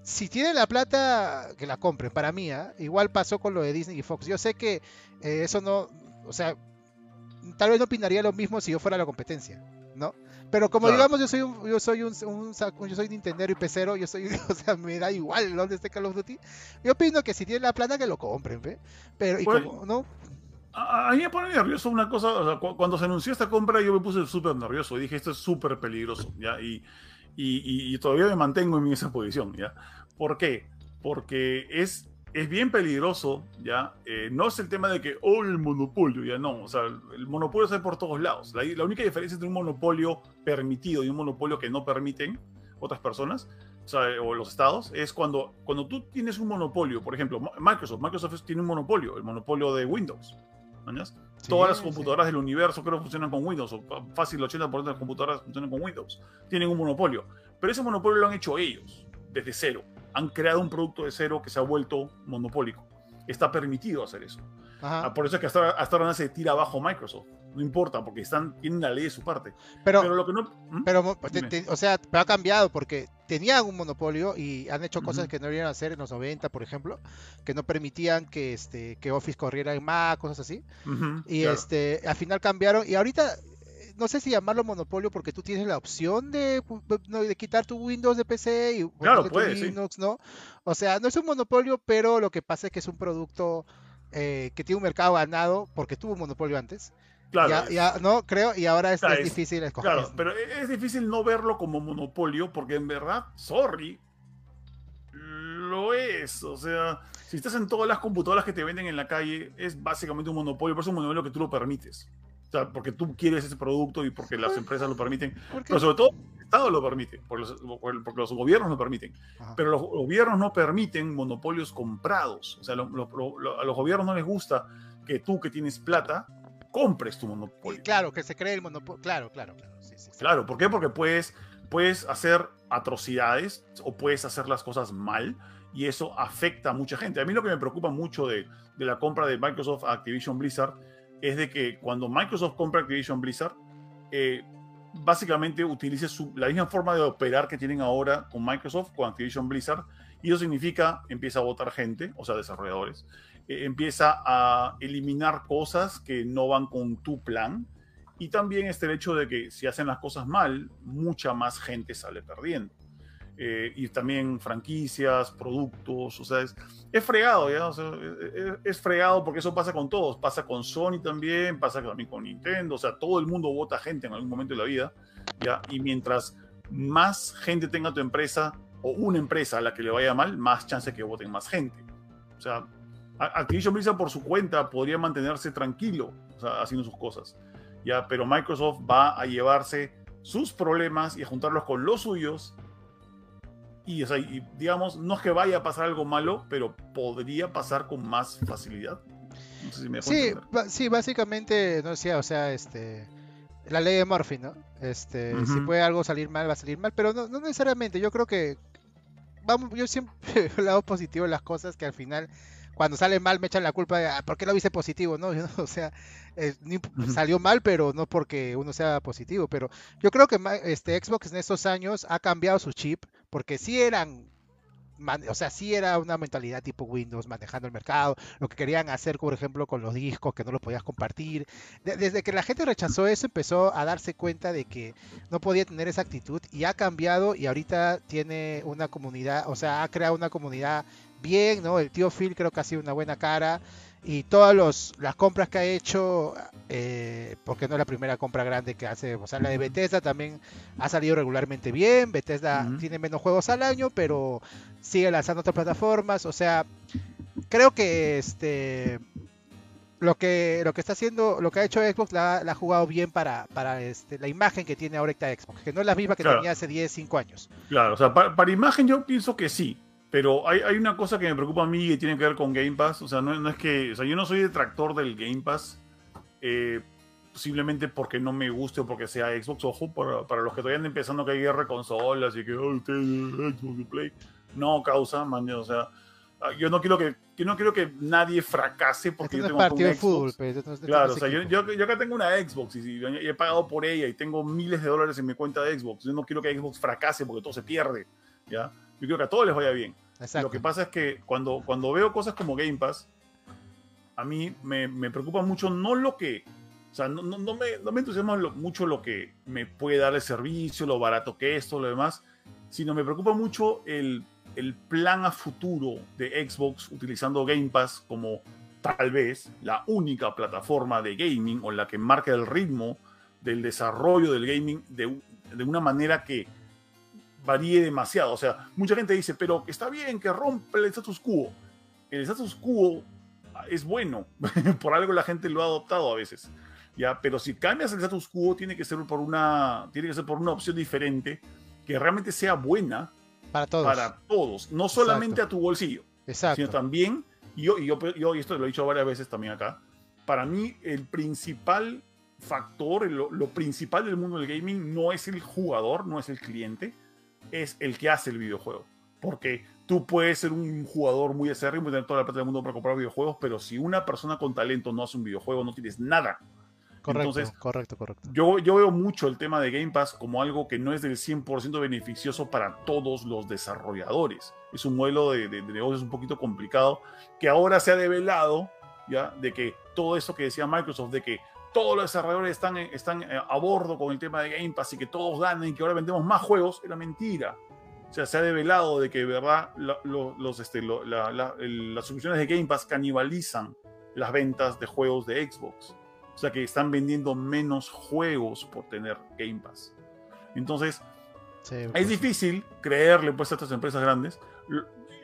si tienen la plata, que la compren, para mí, ¿ah? igual pasó con lo de Disney y Fox. Yo sé que eh, eso no, o sea, tal vez no opinaría lo mismo si yo fuera la competencia, ¿no? Pero como digamos, yo soy un, yo soy un, yo soy Nintendo y pecero, yo soy, o sea, me da igual dónde esté Call of Duty. Yo opino que si tienen la plata que lo compren, ¿ve? Pero, y pues, como, ¿no? A, mí me pone nervioso una cosa, o sea, cuando se anunció esta compra yo me puse súper nervioso, dije esto es súper peligroso, ¿ya? Y, y, y, todavía me mantengo en esa posición, ¿ya? ¿Por qué? Porque es es bien peligroso, ¿ya? Eh, no es el tema de que, oh, el monopolio, ya no. O sea, el monopolio está por todos lados. La, única diferencia entre un monopolio permitido y un monopolio que no permiten otras personas, o, sea, o los estados, es cuando, cuando tú tienes un monopolio, por ejemplo, Microsoft. Microsoft tiene un monopolio, el monopolio de Windows. Todas las computadoras del universo creo que funcionan con Windows, o fácil el 80% de las computadoras funcionan con Windows. Tienen un monopolio. Pero ese monopolio lo han hecho ellos, desde cero han creado un producto de cero que se ha vuelto monopólico. Está permitido hacer eso. Ah, por eso es que hasta, hasta ahora se tira abajo Microsoft. No importa, porque están, tienen la ley de su parte. Pero, lo que no. ¿Mm? Pero, o sea, ha cambiado porque tenían un monopolio y han hecho cosas que no debían hacer en los 90, por ejemplo, que no permitían que, este, que Office corriera en Mac, cosas así. y este, al final cambiaron. Y ahorita no sé si llamarlo monopolio porque tú tienes la opción de, de quitar tu Windows de PC y claro, puede, Linux, ¿no? O sea, no es un monopolio, pero lo que pasa es que es un producto eh, que tiene un mercado ganado porque tuvo un monopolio antes. Claro. Ya, no, creo, y ahora es, difícil escoger. Claro, pero e, es difícil no verlo como monopolio porque en verdad, sorry, lo es. O sea, si estás en todas las computadoras que te venden en la calle, es básicamente un monopolio, pero es un monopolio que tú lo permites porque tú quieres ese producto y porque las empresas lo permiten, pero sobre todo el Estado lo permite, porque los, gobiernos lo permiten. Pero los gobiernos no permiten monopolios comprados. O sea, a los gobiernos no les gusta que tú que tienes plata compres tu monopolio. claro, que se cree el monopolio. Claro, claro, claro. claro, ¿por qué? Porque puedes, puedes hacer atrocidades o puedes hacer las cosas mal y eso afecta a mucha gente. A mí lo que me preocupa mucho de, de la compra de Microsoft a Activision Blizzard es de que cuando Microsoft compra Activision Blizzard, eh, básicamente utilice la misma forma de operar que tienen ahora con Microsoft, con Activision Blizzard, y eso significa empieza a votar gente, o sea, desarrolladores, eh, empieza a eliminar cosas que no van con tu plan, y también está el hecho de que si hacen las cosas mal, mucha más gente sale perdiendo. Eh, y también franquicias, productos, o sea, es, fregado, ¿ya? es, fregado porque eso pasa con todos, pasa con Sony también, pasa también con Nintendo, o sea, todo el mundo vota gente en algún momento de la vida, ¿ya? Y mientras más gente tenga tu empresa o una empresa a la que le vaya mal, más chance que voten más gente. O sea, Activision Blizzard por su cuenta podría mantenerse tranquilo, haciendo sus cosas, ¿ya? Pero Microsoft va a llevarse sus problemas y a juntarlos con los suyos y, digamos, no es que vaya a pasar algo malo, pero podría pasar con más facilidad. No sé si me sí, sí, básicamente, no decía, o sea, este, la ley de Murphy, ¿no? Este, si puede algo salir mal, va a salir mal, pero no, no necesariamente. Yo creo que, vamos, yo siempre he lado positivo en las cosas que al final cuando sale mal me echan la culpa de, ah, ¿por qué lo hice positivo? ¿no? O sea, eh, salió mal, pero no porque uno sea positivo. Pero yo creo que este Xbox en estos años ha cambiado su chip, porque sí eran o sea, sí era una mentalidad tipo Windows manejando el mercado, lo que querían hacer, por ejemplo, con los discos, que no los podías compartir. desde que la gente rechazó eso, empezó a darse cuenta de que no podía tener esa actitud y ha cambiado y ahorita tiene una comunidad, o sea, ha creado una comunidad bien, ¿no? El tío Phil creo que ha sido una buena cara. Y todas las compras que ha hecho, eh, porque no es la primera compra grande que hace, o sea, la de Bethesda también ha salido regularmente bien, Bethesda tiene menos juegos al año, pero sigue lanzando otras plataformas, o sea, creo que este lo que lo que está haciendo, lo que ha hecho Xbox la, ha jugado bien para, para este, la imagen que tiene ahorita Xbox, que no es la misma que tenía hace 10, 5 años. Claro, o sea, para, para imagen yo pienso que sí, Pero hay, hay, una cosa que me preocupa a mí y tiene que ver con Game Pass. O sea, no, no es que. O sea, yo no soy detractor del Game Pass. Eh, posiblemente porque no me guste o porque sea Xbox. Ojo, para, para los que todavía están empezando que hay guerra de consolas y que oh, Xbox y Play. No causa, man, o sea, ah, yo no quiero que yo no quiero que nadie fracase porque yo tengo un Xbox. Fútbol, pues, claro, o sea, yo, yo, acá tengo una Xbox y, y, he pagado por ella y tengo miles de dólares en mi cuenta de Xbox. Yo no quiero que Xbox fracase porque todo se pierde, ¿ya? Yo quiero que a todos les vaya bien. Lo que pasa es que cuando, cuando veo cosas como Game Pass, a mí me, me preocupa mucho no lo que, o sea, no, no, no me, no me entusiasma mucho lo que me puede dar el servicio, lo barato que es, todo lo demás, sino me preocupa mucho el, el plan a futuro de Xbox utilizando Game Pass como tal vez la única plataforma de gaming o la que marca el ritmo del desarrollo del gaming de, de una manera que varíe demasiado. O sea, mucha gente dice, pero está bien que rompe el status quo. El status quo es bueno, por algo la gente lo ha adoptado a veces. Ya, pero si cambias el status quo tiene que ser por una tiene que ser por una opción diferente que realmente sea buena para todos. Para todos, no solamente a tu bolsillo, Exacto. sino también y yo, y yo, yo, y esto lo he dicho varias veces también acá, para mí el principal factor, lo, lo principal del mundo del gaming no es el jugador, no es el cliente, es el que hace el videojuego. Porque tú puedes ser un jugador muy acérrimo y tener toda la plata del mundo para comprar videojuegos, pero si una persona con talento no hace un videojuego, no tienes nada. Correcto, Entonces, correcto, correcto. Yo, yo veo mucho el tema de Game Pass como algo que no es del 100% beneficioso para todos los desarrolladores. Es un modelo de, de, de negocios un poquito complicado que ahora se ha develado, ¿ya? De que todo eso que decía Microsoft, de que todos los desarrolladores están, están eh, a bordo con el tema de Game Pass y que todos ganan y que ahora vendemos más juegos, era mentira. O sea, se ha develado de que, verdad, los, este, las soluciones de Game Pass canibalizan las ventas de juegos de Xbox. O sea, que están vendiendo menos juegos por tener Game Pass. Entonces, es pues difícil creerle pues, a estas empresas grandes.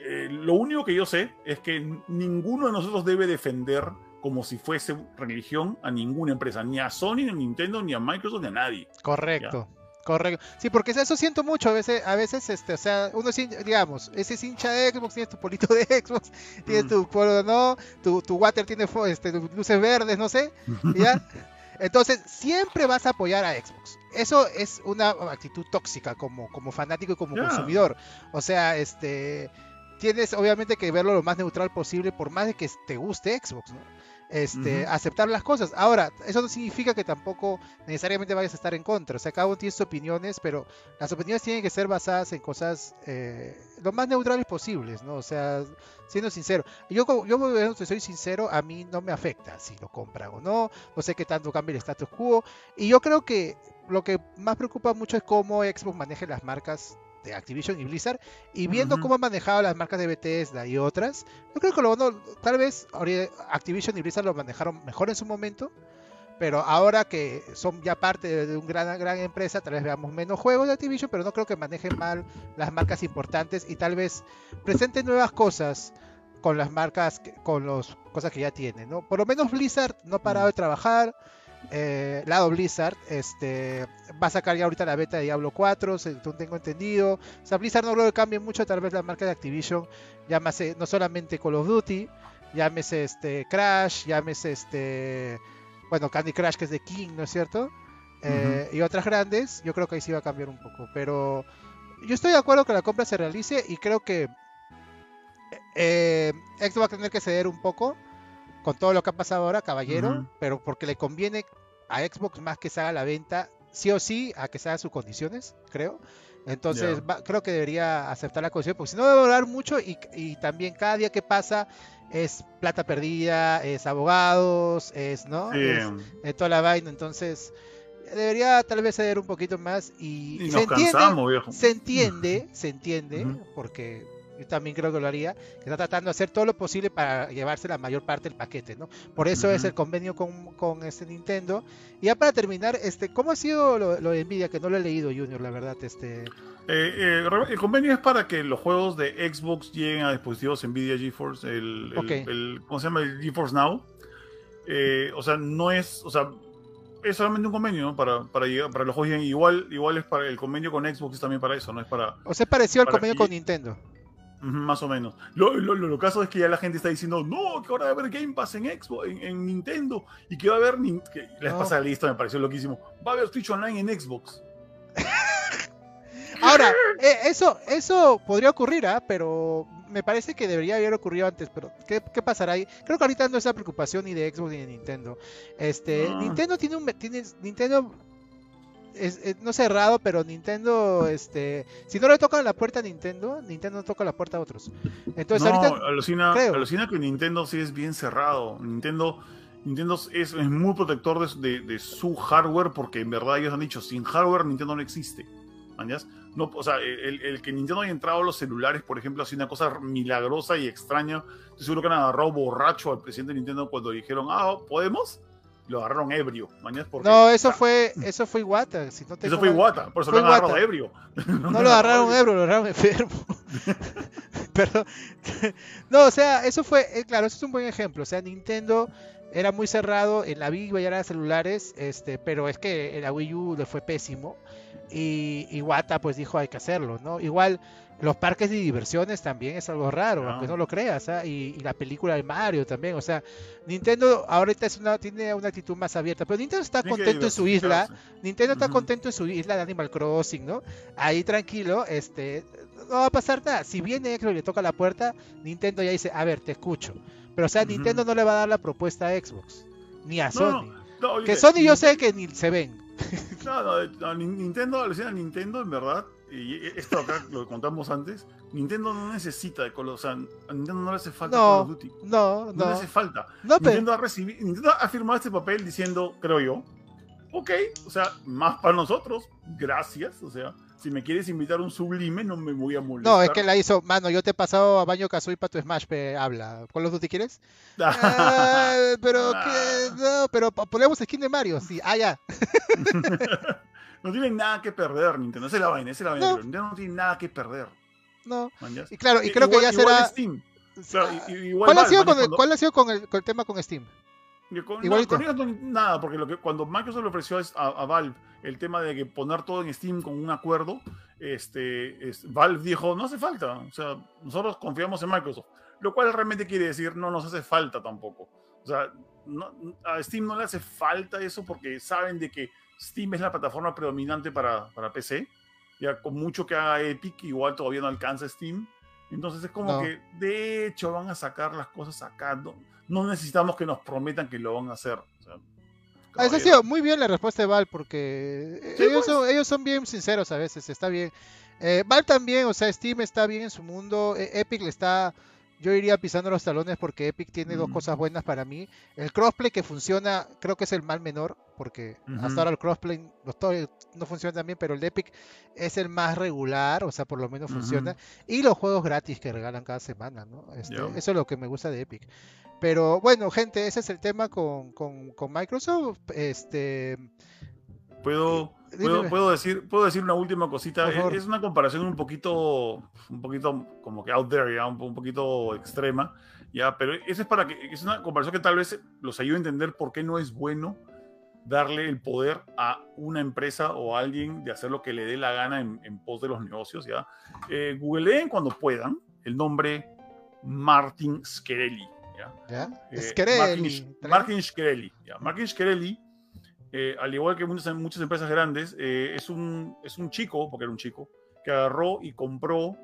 Eh, lo único que yo sé es que ninguno de nosotros debe defender como si fuese religión a ninguna empresa, ni a Sony, ni a Nintendo, ni a Microsoft, ni a nadie. Correcto. Correcto. Sí, porque eso siento mucho. A veces, a veces, este, o sea, uno digamos, ese es hincha de Xbox, tienes tu polito de Xbox, tienes tu polo, no, tu, tu water tiene este, luces verdes, no sé, ¿ya? Entonces, siempre vas a apoyar a Xbox. Eso es una actitud tóxica como, como fanático y como consumidor. O sea, este tienes obviamente que verlo lo más neutral posible, por más de que te guste Xbox, ¿no? este, aceptar las cosas. Ahora, eso no significa que tampoco necesariamente vayas a estar en contra. O sea, cada uno tiene sus opiniones, pero las opiniones tienen que ser basadas en cosas eh, lo más neutrales posibles, ¿no? O sea, siendo sincero. Yo, yo si soy sincero, a mí no me afecta si lo compran o no. No sé qué tanto cambia el status quo. Y yo creo que lo que más preocupa mucho es cómo Xbox maneja las marcas de Activision y Blizzard y viendo cómo han manejado las marcas de Bethesda y otras, yo creo que lo bueno, tal vez Activision y Blizzard lo manejaron mejor en su momento, pero ahora que son ya parte de una gran, gran empresa, tal vez veamos menos juegos de Activision, pero no creo que manejen mal las marcas importantes y tal vez presenten nuevas cosas con las marcas, con las cosas que ya tienen, ¿no? Por lo menos Blizzard no ha parado de trabajar, eh, lado Blizzard, este, va a sacar ya ahorita la beta de Diablo 4, según tengo entendido. O sea, Blizzard no creo que cambie mucho, tal vez la marca de Activision, llámese no solamente Call of Duty, llámese este Crash, llámese este, bueno, Candy Crush que es de King, ¿no es cierto? Eh, y otras grandes, yo creo que ahí sí va a cambiar un poco, pero yo estoy de acuerdo que la compra se realice y creo que eh, Xbox va a tener que ceder un poco con todo lo que ha pasado ahora, caballero, pero porque le conviene a Xbox más que se haga la venta, sí o sí, a que se haga sus condiciones, creo. Entonces, creo que debería aceptar la condición, porque si no va a durar mucho y, y, también cada día que pasa es plata perdida, es abogados, es, ¿no? Es, toda la vaina, entonces debería tal vez ceder un poquito más y, se, entiende, viejo. se entiende, se entiende, porque yo también creo que lo haría, que está tratando de hacer todo lo posible para llevarse la mayor parte del paquete, ¿no? Por eso es el convenio con, con, este Nintendo. Y ya para terminar, este, ¿cómo ha sido lo, de Nvidia? Que no lo he leído, Junior, la verdad, este... Eh, eh, el convenio es para que los juegos de Xbox lleguen a dispositivos Nvidia GeForce, el, el, ¿cómo se llama? El GeForce Now. Eh, o sea, no es, o sea, es solamente un convenio, ¿no? Para, para, llegar, para los juegos igual, igual es para el convenio con Xbox es también para eso, no es para. O sea, pareció al convenio con Nintendo. Más o menos. Lo, lo, lo, caso es que ya la gente está diciendo, no, que ahora va a haber Game Pass en Xbox, en, Nintendo, y que va a haber, que les pasa listo, me pareció loquísimo, va a haber Switch Online en Xbox. ahora, eh, eso, eso podría ocurrir, ¿ah? pero me parece que debería haber ocurrido antes, pero ¿qué, ¿qué, pasará ahí? Creo que ahorita no es la preocupación ni de Xbox ni de Nintendo. Este, ah. Nintendo tiene un tiene, Nintendo es, no cerrado, pero Nintendo, este, si no le tocan la puerta a Nintendo, Nintendo no toca la puerta a otros. Entonces no, ahorita alucina, alucina que Nintendo sí es bien cerrado. Nintendo, Nintendo es, es muy protector de, de, su hardware porque en verdad ellos han dicho, sin hardware Nintendo no existe. No, o sea, el, el, que Nintendo haya entrado a los celulares, por ejemplo, ha sido una cosa milagrosa y extraña. Estoy seguro que han agarrado borracho al presidente de Nintendo cuando dijeron, ah, ¿podemos? Lo agarraron ebrio. no, eso fue eso fue Iwata. Si no eso fue Iwata, por eso lo agarraron ebrio. No, lo agarraron ebrio, lo agarraron enfermo. Pero, no, o sea, eso fue, eh, claro, eso es un buen ejemplo. O sea, Nintendo era muy cerrado en la Wii y era celulares, este, pero es que en la Wii U le fue pésimo. Y Iwata pues dijo hay que hacerlo, ¿no? Igual los parques de diversiones también es algo raro, aunque no lo creas, ¿ah? y, la película de Mario también, o sea, Nintendo ahorita es una, tiene una actitud más abierta, pero Nintendo está contento en su isla, Nintendo está contento en su isla de Animal Crossing, ¿no? Ahí tranquilo, este, no va a pasar nada, si viene Xbox y le toca la puerta, Nintendo ya dice, a ver, te escucho, pero o sea, Nintendo no le va a dar la propuesta a Xbox, ni a Sony, que Sony yo sé que ni se ven. No, no, Nintendo, Nintendo en verdad y esto acá lo contamos antes, Nintendo no necesita de Call of Duty, a Nintendo no le hace falta Call of Duty. No, no. No le hace falta. Nintendo, ha recibido, Nintendo ha firmado este papel diciendo, creo yo, ok, o sea, más para nosotros, gracias, o sea, si me quieres invitar a un sublime, no me voy a molestar. No, es que la hizo, mano, yo te he pasado a baño Kazooie para tu Smash, pe, habla. ¿Con los Duty quieres? Ah, pero, ¿qué? No, pero ponemos skin de Mario, sí, ah, ya. no tienen nada que perder Nintendo. Esa es la vaina, esa es la vaina. No. Nintendo no tiene nada que perder. No. Y claro, y creo que ya será. Steam. ¿Cuál, ha sido con el, ¿Cuál ha sido con el, tema con Steam? Con, no, nada, porque lo que, cuando Microsoft le ofreció a, Valve el tema de que poner todo en Steam con un acuerdo, este, Valve dijo, no hace falta, o sea, nosotros confiamos en Microsoft, lo cual realmente quiere decir no nos hace falta tampoco. O sea, a Steam no le hace falta eso porque saben de que Steam es la plataforma predominante para, para PC. Ya con mucho que haga Epic, igual todavía no alcanza Steam. Entonces es como que, de hecho, van a sacar las cosas sacando. No necesitamos que nos prometan que lo van a hacer. O sea, ah, ha sido muy bien la respuesta de Val, porque ellos, pues. son, ellos son bien sinceros a veces, está bien. Eh, Val también, o sea, Steam está bien en su mundo, e, Epic le está yo iría pisando los talones porque Epic tiene dos cosas buenas para mí. El crossplay que funciona, creo que es el mal menor, porque hasta ahora el crossplay no funciona tan bien, pero el de Epic es el más regular, o sea, por lo menos funciona. Y los juegos gratis que regalan cada semana, ¿no? Este, eso es lo que me gusta de Epic. Pero bueno, gente, ese es el tema con, con, con Microsoft. Este. Puedo ¿Puedo, decir, puedo decir una última cosita. Es, una comparación un poquito, un poquito como que out there, ya, un, poquito extrema, ya, pero eso es para que es una comparación que tal vez los ayude a entender por qué no es bueno darle el poder a una empresa o a alguien de hacer lo que le dé la gana en, pos de los negocios, ya. Eh, googleen cuando puedan el nombre Martin Scherelli, ya. Martin, Martin Scherelli, ya. Martin Scherelli eh, al igual que muchas, empresas grandes, eh, es, un, es un chico, porque era un chico, que agarró y compró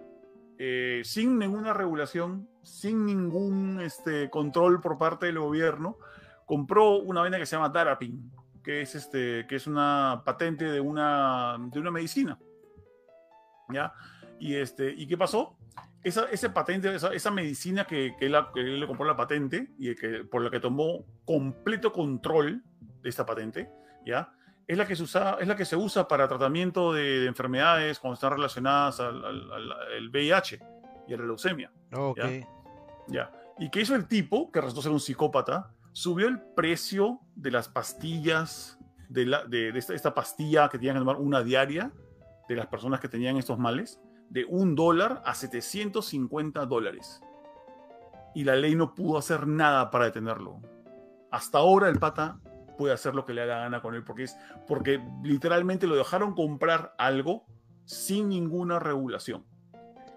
eh, sin ninguna regulación, sin ningún este, control por parte del gobierno, compró una vaina que se llama Darapin, que es, este, que es una patente de una, de una medicina. ¿Ya? Y, este, ¿y qué pasó? Esa, ese patente, esa, medicina que, que, él, le compró la patente y que, por la que tomó completo control de esta patente, ¿ya? Es la que se usa, es la que se usa para tratamiento de, enfermedades cuando están relacionadas al, al, VIH y a la leucemia. ¿ya? ¿Y qué hizo el tipo, que resultó ser un psicópata? Subió el precio de las pastillas, de, la, de, esta, esta, pastilla que tenían que tomar una diaria de las personas que tenían estos males, de un dólar a 750 dólares. Y la ley no pudo hacer nada para detenerlo. Hasta ahora el pata puede hacer lo que le haga gana con él, porque es porque literalmente lo dejaron comprar algo sin ninguna regulación.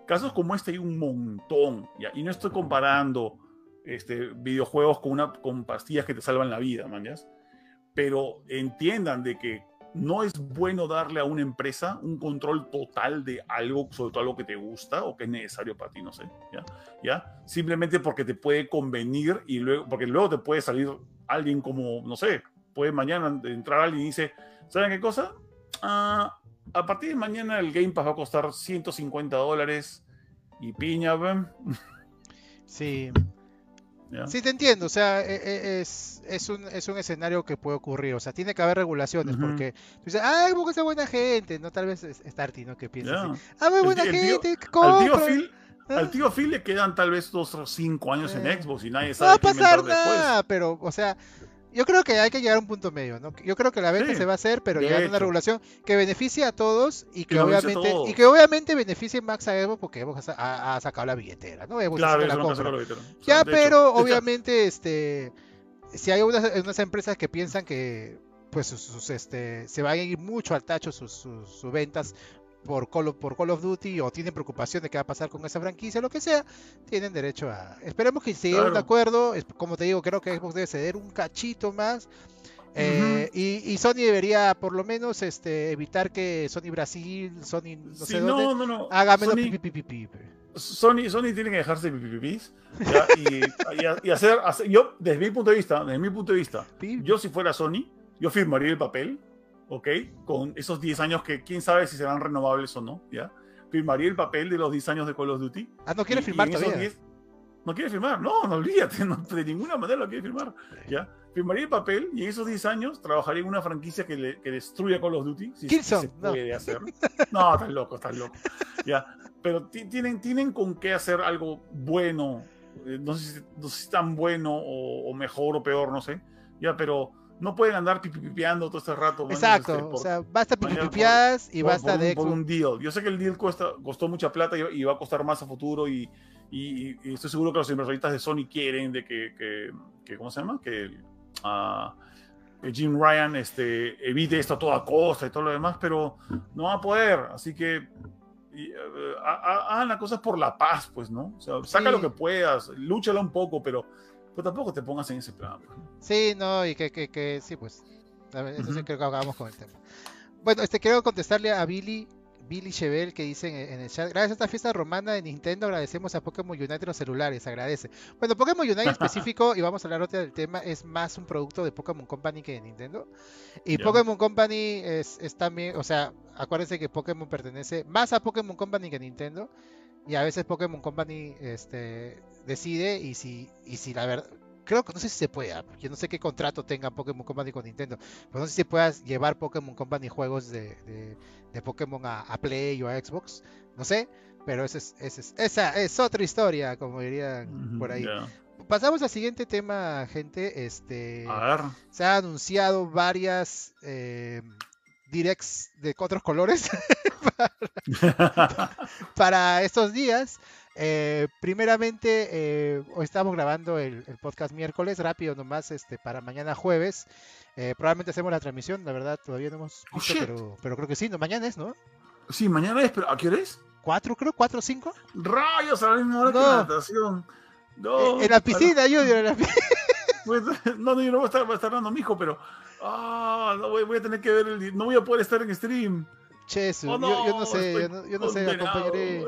casos como este hay un montón, ¿ya? Y no estoy comparando este, videojuegos con, una, con pastillas que te salvan la vida, man, Pero entiendan de que no es bueno darle a una empresa un control total de algo, sobre todo algo que te gusta o que es necesario para ti, no sé, ¿ya? ¿ya? Simplemente porque te puede convenir y luego, porque luego te puede salir alguien como, no sé, puede mañana entrar alguien y dice, ¿saben qué cosa? Ah, a partir de mañana el Game Pass va a costar 150 dólares y piña, Sí, Sí, te entiendo, o sea, e, e, es, es, un, es un escenario que puede ocurrir, o sea, tiene que haber regulaciones, porque tú dices, ay, porque es buena gente, no tal vez es, Tarty, ¿no? Que piensa así, ah, muy buena gente, al tío, Phil, al ah. tío Phil le quedan tal vez dos o cinco años en eh. Xbox y nadie sabe No va a pasar nada, pero, o sea, yo creo que hay que llegar a un punto medio, ¿no? Yo creo que la venta se va a hacer, pero llegando a una regulación que beneficie a todos y que, obviamente y que obviamente beneficie más a Evo porque Evo ha, sacado la billetera, ¿no? Evo claro, la compra. ya, pero obviamente este si hay unas, unas, empresas que piensan que pues sus, este se van a ir mucho al tacho sus, sus ventas por Call, of, por Call of Duty o tienen preocupación de qué va a pasar con esa franquicia, lo que sea, tienen derecho a... Esperemos que se llegue un acuerdo, como te digo, creo que Xbox debe ceder un cachito más. Eh, y, Sony debería por lo menos este evitar que Sony Brasil, Sony no sé dónde, haga menos Sony, Sony, Sony tiene que dejarse pipipipis y, y, hacer, hacer, yo desde mi punto de vista, desde mi punto de vista, yo si fuera Sony, yo firmaría el papel ¿ok? Con esos 10 años que quién sabe si serán renovables o no, ¿ya? Firmaría el papel de los 10 años de Call of Duty. Ah, no quiere firmar todavía. no quiere firmar, no, no olvídate, de ninguna manera lo quiere firmar, ¿ya? Firmaría el papel y en esos 10 años trabajaría en una franquicia que, le, que destruya Call of Duty. Si, se puede hacer. No, estás loco, estás loco. ¿ya? Pero tienen, tienen con qué hacer algo bueno. Eh, no sé, si, no sé si tan bueno o, o mejor o peor, no sé. Ya, pero no pueden andar pipipipeando todo este rato. Exacto, este, o sea, basta pipipipiadas y basta de... Por un deal. Yo sé que el deal cuesta, costó mucha plata y, va a costar más a futuro y, y, estoy seguro que los inversionistas de Sony quieren de que, que, ¿cómo se llama? Que, uh, Jim Ryan este, evite esto a toda costa y todo lo demás, pero no va a poder, así que eh, hagan las cosas por la paz, pues, ¿no? O sea, saca lo que puedas, lúchala un poco, pero pero tampoco te pongas en ese plan. Pues, sí, no, y que, que, que sí, pues. Eso sí creo que acabamos con el tema. Bueno, este quiero contestarle a Billy, Billy Chevel que dice en, el chat, gracias a esta fiesta romana de Nintendo agradecemos a Pokémon Unite los celulares, agradece. Bueno, Pokémon Unite en específico, y vamos a hablar otra del tema, es más un producto de Pokémon Company que de Nintendo. Y Pokémon Company es, es, también, o sea, acuérdense que Pokémon pertenece más a Pokémon Company que a Nintendo. Y a veces Pokémon Company este, decide y si, y si la verdad, creo que no sé si se puede, yo no sé qué contrato tenga Pokémon Company con Nintendo, pero no sé si puedas llevar Pokémon Company juegos de, de, Pokémon a, Play o a Xbox, no sé, pero esa es, esa es, otra historia, como dirían por ahí. Pasamos al siguiente tema, gente. Este, Se han anunciado varias eh, directs de otros colores para, estos días. Eh, primeramente, eh, hoy estamos grabando el, podcast miércoles, rápido nomás, este, para mañana jueves. Eh, probablemente hacemos la transmisión, la verdad, todavía no hemos oh, visto, pero, creo que sí, no, mañana es, ¿no? Sí, mañana es, pero ¿a qué hora es? ¿Cuatro, creo? ¿Cuatro o cinco? Rayos, a la misma hora no. que la natación. No, en la piscina, yo, en la piscina. Pues, no, no, yo no voy a estar, voy a estar dando mi hijo, pero ah, no voy, voy, a tener que ver el, no voy a poder estar en stream. Che, oh, no, yo, no sé, yo no, yo no sé, acompañaré.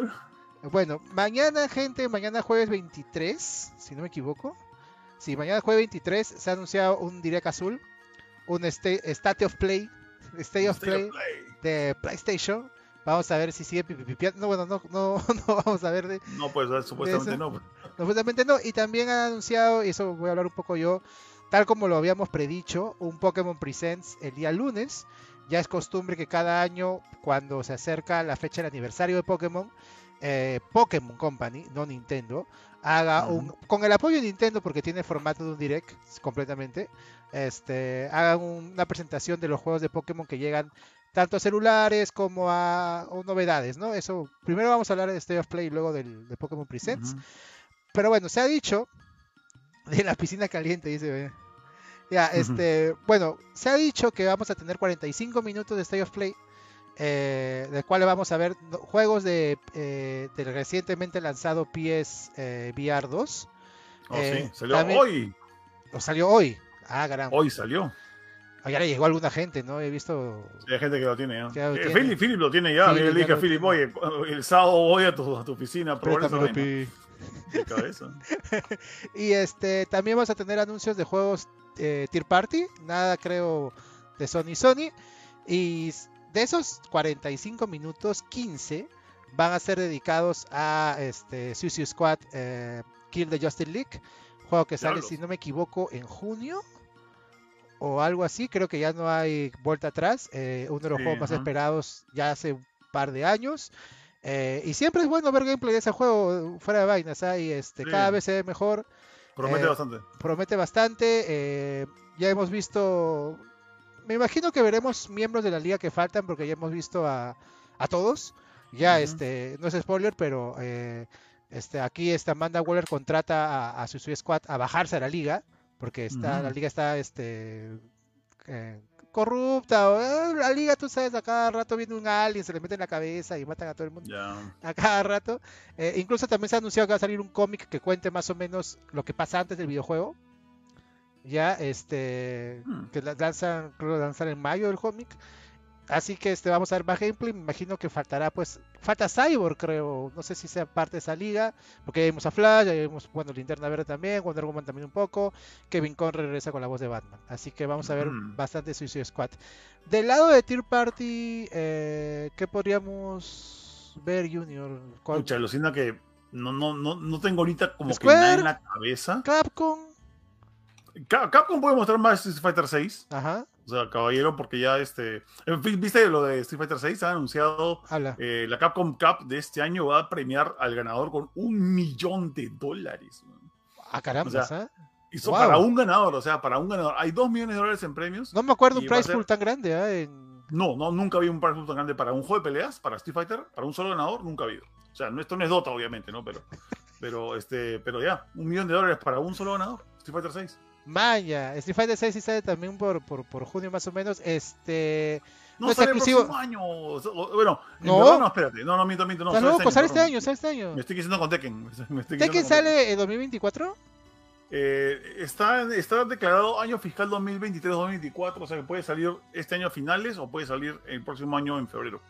Bueno, mañana, gente, mañana jueves 23, si no me equivoco. Sí, mañana jueves 23 se ha anunciado un Direct Azul, un State of Play, State of Play, de PlayStation. Vamos a ver si sigue pipipiando. No, bueno, no, no, no vamos a ver de. No, pues supuestamente no. Supuestamente no. Y también han anunciado, y eso voy a hablar un poco yo, tal como lo habíamos predicho, un Pokémon Presents el día lunes. Ya es costumbre que cada año, cuando se acerca la fecha del aniversario de Pokémon, eh, Pokémon Company, no Nintendo, haga un, con el apoyo de Nintendo porque tiene el formato de un direct completamente, este, haga una presentación de los juegos de Pokémon que llegan tanto a celulares como a, novedades, ¿no? Eso, primero vamos a hablar de State of Play y luego del, de Pokémon Presents. Pero bueno, se ha dicho de la piscina caliente, dice. Ya, este, bueno, se ha dicho que vamos a tener 45 minutos de State of Play eh, del cual vamos a ver juegos de, eh, del recientemente lanzado PS eh, VR 2. Oh, sí, salió hoy. ¿O salió hoy? Ah, caramba. Hoy salió. le llegó alguna gente, ¿no? He visto. hay gente que lo tiene ya. Philip, lo tiene ya. le dije a Philip, oye, el sábado voy a tu, a tu oficina a y este también vamos a tener anuncios de juegos eh, Tier Party. Nada creo de Sony Sony. Y de esos 45 minutos, 15 van a ser dedicados a este Suicide Squad eh, Kill the Justice League. Juego que sale, si no me equivoco, en junio o algo así. Creo que ya no hay vuelta atrás. Eh, uno de los juegos más esperados ya hace un par de años. Eh, y siempre es bueno ver gameplay de ese juego fuera de vainas. ¿ah? Y este, cada vez se ve mejor. Promete bastante. Promete bastante. ya hemos visto me imagino que veremos miembros de la liga que faltan porque ya hemos visto a, todos. Ya, este, no es spoiler, pero eh, este, aquí esta Amanda Waller contrata a, su Squad a bajarse a la liga, porque está, la liga está este, eh, corrupta. O, eh, la liga, tú sabes, a cada rato viene un alien, se le mete en la cabeza y matan a todo el mundo. A cada rato. incluso también se ha anunciado que va a salir un cómic que cuente más o menos lo que pasa antes del videojuego ya este hmm. que lanzan creo lanzar en mayo el cómic así que este vamos a ver más gameplay me imagino que faltará pues falta Cyborg creo. No sé si sea parte de esa liga porque ya vimos a Flash ya vimos bueno Linterna Verde también Wonder Woman también un poco Kevin Conner regresa con la voz de Batman. Así que vamos a ver bastante Suicide Squad. Del lado de Tier Party eh, qué podríamos ver Junior Escucha, alucina que no, no, no, no tengo ahorita como que nada en la cabeza. Capcom. Capcom puede mostrar más Street Fighter 6. Ajá. O sea, caballero, porque ya este. ¿Viste lo de Street Fighter 6? Ha anunciado eh, la Capcom Cup de este año va a premiar al ganador con un millón de dólares. Ah, caramba, o Hizo para un ganador, o sea, para un ganador. Hay dos millones de dólares en premios. No me acuerdo un price pool tan grande, ¿eh? No, no, nunca había un price pool tan grande para un juego de peleas, para Street Fighter, para un solo ganador, nunca ha habido. O sea, esto no es Dota, obviamente, ¿no? Pero, pero, este, pero ya, un millón de dólares para un solo ganador, Street Fighter 6. Maya, Street Fighter 6 sí sale también por, por, por junio más o menos. Este. No, no es exclusivo. año. Bueno, no, no, espérate. No, no, miento, miento. No, sale, este, sale este año, sale este año. Me estoy quedando con Tekken. ¿Tekken sale en 2024? Eh, está, está declarado año fiscal 2023-2024, o sea que puede salir este año a finales o puede salir el próximo año en febrero.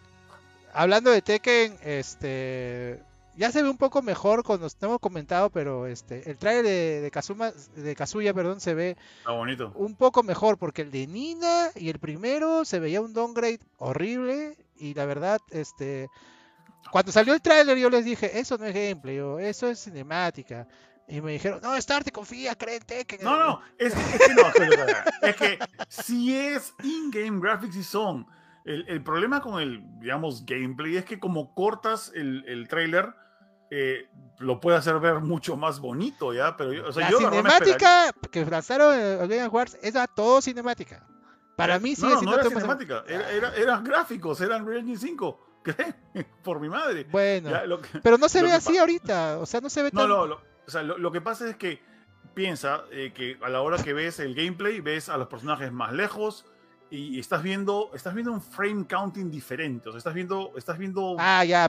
Hablando de Tekken, este ya se ve un poco mejor cuando hemos comentado, pero este el trailer de, de, Kazuma, de Kazuya perdón, se ve bonito. un poco mejor porque el de Nina y el primero se veía un downgrade horrible y la verdad este cuando salió el trailer yo les dije, eso no es gameplay, eso es cinemática. Y me dijeron, no, Star, te confía, créete que... No, no, es, que no, es que si es in-game graphics y son. El, el, problema con el, digamos, gameplay es que como cortas el, el trailer, eh, lo puede hacer ver mucho más bonito, ¿ya? Pero o sea, la cinemática que lanzaron en Game Awards era todo cinemática. Para mí sí no, no era cinemática, era, eran gráficos, eran Real 5. Por mi madre. Bueno, pero no se ve así ahorita, o sea, no se ve No, no, o sea, lo, que pasa es que piensa eh, que a la hora que ves el gameplay, ves a los personajes más lejos, y estás viendo, estás viendo un frame counting diferente, o sea, estás viendo, estás viendo ah, ya,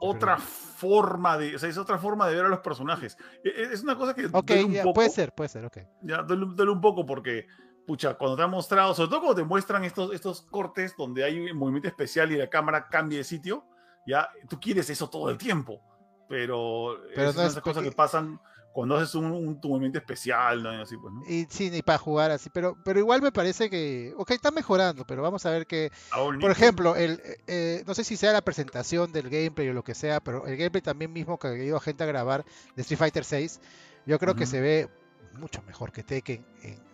otra forma de, o sea, es otra forma de ver a los personajes. E, e, es una cosa que Ok, un poco, puede ser, puede ser, ok. Ya, duele, un poco porque, pucha, cuando te han mostrado, sobre todo cuando te muestran estos, estos cortes donde hay un movimiento especial y la cámara cambia de sitio, ya, tú quieres eso todo el tiempo, pero, pero es no esas cosas que pasan cuando haces un, un movimiento especial, ¿no? Así, pues, ¿no? Y sí, ni para jugar así, pero, pero igual me parece que, ok, está mejorando, pero vamos a ver que, por ejemplo, el, eh, no sé si sea la presentación del gameplay o lo que sea, pero el gameplay también mismo que ha ido gente a grabar de Street Fighter 6, yo creo que se ve mucho mejor que Tekken.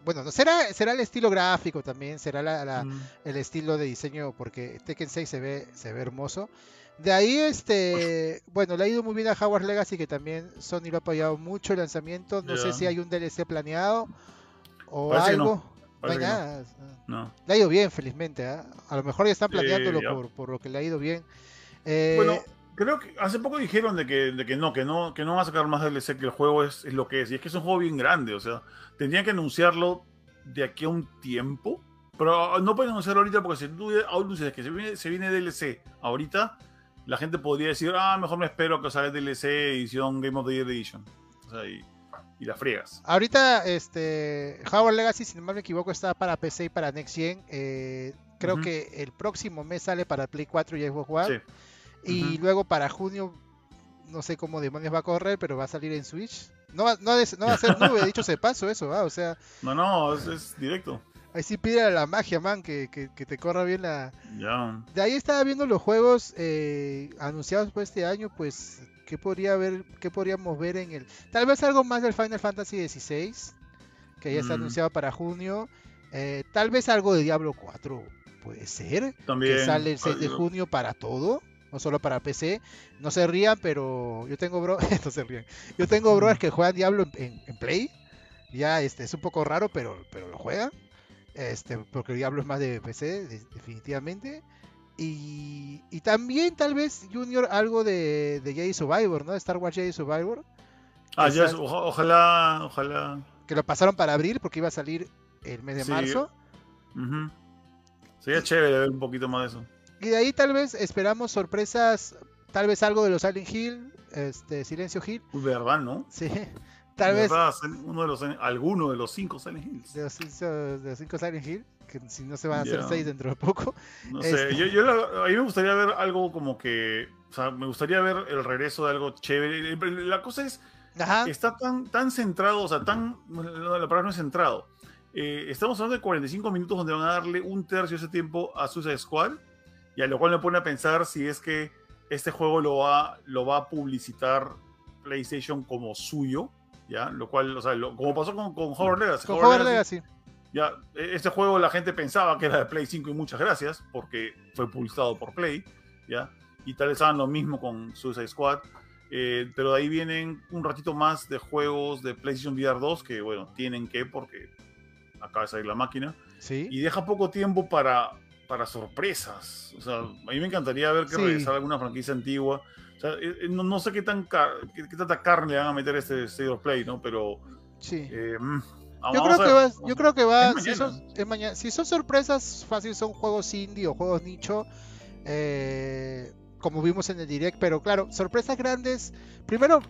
bueno, no será, será el estilo gráfico también, será la, el estilo de diseño, porque Tekken 6 se ve, se ve hermoso. De ahí, este, bueno, le ha ido muy bien a Howard Legacy, que también Sony lo ha apoyado mucho el lanzamiento. No sé si hay un DLC planeado o algo. No, hay nada. No. Le ha ido bien, felizmente. ¿ah? A lo mejor ya están planeándolo por, lo que le ha ido bien. Eh, bueno, creo que hace poco dijeron de que, de que no, que no, que no va a sacar más DLC, que el juego es, es, lo que es. Y es que es un juego bien grande. O sea, tendrían que anunciarlo de aquí a un tiempo Pero no pueden anunciarlo ahorita porque si tú anuncias que se viene, se viene DLC ahorita, la gente podría decir, ah, mejor me espero que salga DLC edición Game of the Year Edition. O sea, y, y la friegas. Ahorita, este, Howard Legacy, si no me equivoco, está para PC y para Next Gen. Eh, creo que el próximo mes sale para Play 4 y Xbox One. Y luego para junio, no sé cómo demonios va a correr, pero va a salir en Switch. No va, no, no va a ser nube, dicho se paso eso, o sea. No, no, es, directo. Ahí sí pide la magia, man, que, te corra bien la. Ya. De ahí estaba viendo los juegos eh, anunciados por este año, pues, ¿qué podría haber, qué podríamos ver en el. Tal vez algo más del Final Fantasy XVI, que ya está mm. anunciado para junio. Eh, tal vez algo de Diablo 4, puede ser. También. Que sale el 6 de junio para todo no solo para PC. No se rían, pero yo tengo bro, no se rían. Yo tengo brothers que juegan Diablo en, Play. Ya este es un poco raro, pero, pero lo juegan. Este, porque Diablo es más de PC, definitivamente. Y, y, también tal vez Junior algo de, de Jedi Survivor, ¿no? Star Wars Jedi Survivor. Ah, ya, ojalá, ojalá. Que lo pasaron para abril porque iba a salir el mes de marzo. Sería chévere ver un poquito más de eso. Y de ahí tal vez esperamos sorpresas, tal vez algo de los Silent Hill, este, Silencio Hill. ¿Verdad, no? Sí. Tal vez. Uno de los, alguno de los cinco Silent Hills. De los, cinco, Silent Hill, que si no se van a hacer seis dentro de poco. No sé, este yo, yo, a mí me gustaría ver algo como que. O sea, me gustaría ver el regreso de algo chévere. La cosa es. Está tan, tan centrado, o sea, tan. La palabra no es centrado. Eh, estamos hablando de 45 minutos donde van a darle un tercio de ese tiempo a Suicide Squad y a lo cual me pone a pensar si es que este juego lo va, lo va a publicitar PlayStation como suyo, ¿ya? Lo cual, o sea, como pasó con, con Legacy. Con Legacy. Ya, e, este juego la gente pensaba que era de Play 5 y muchas gracias, porque fue publicado por Play, ¿ya? Y tal vez hagan lo mismo con Suicide Squad. Eh, pero de ahí vienen un ratito más de juegos de PlayStation VR 2 que, bueno, tienen que porque acaba de salir la máquina. ¿Sí? Y deja poco tiempo para para sorpresas. O sea, a mí me encantaría ver que sí. alguna franquicia antigua. O sea, eh, eh, no, sé qué, tan qué, tanta carne le van a meter a este State of Play, ¿no? Pero. Sí. Eh, mm, yo, creo que va, yo creo que va. Si son, si son sorpresas, fácil son juegos indie o juegos nicho. Eh, como vimos en el direct, pero claro, sorpresas grandes. Primero,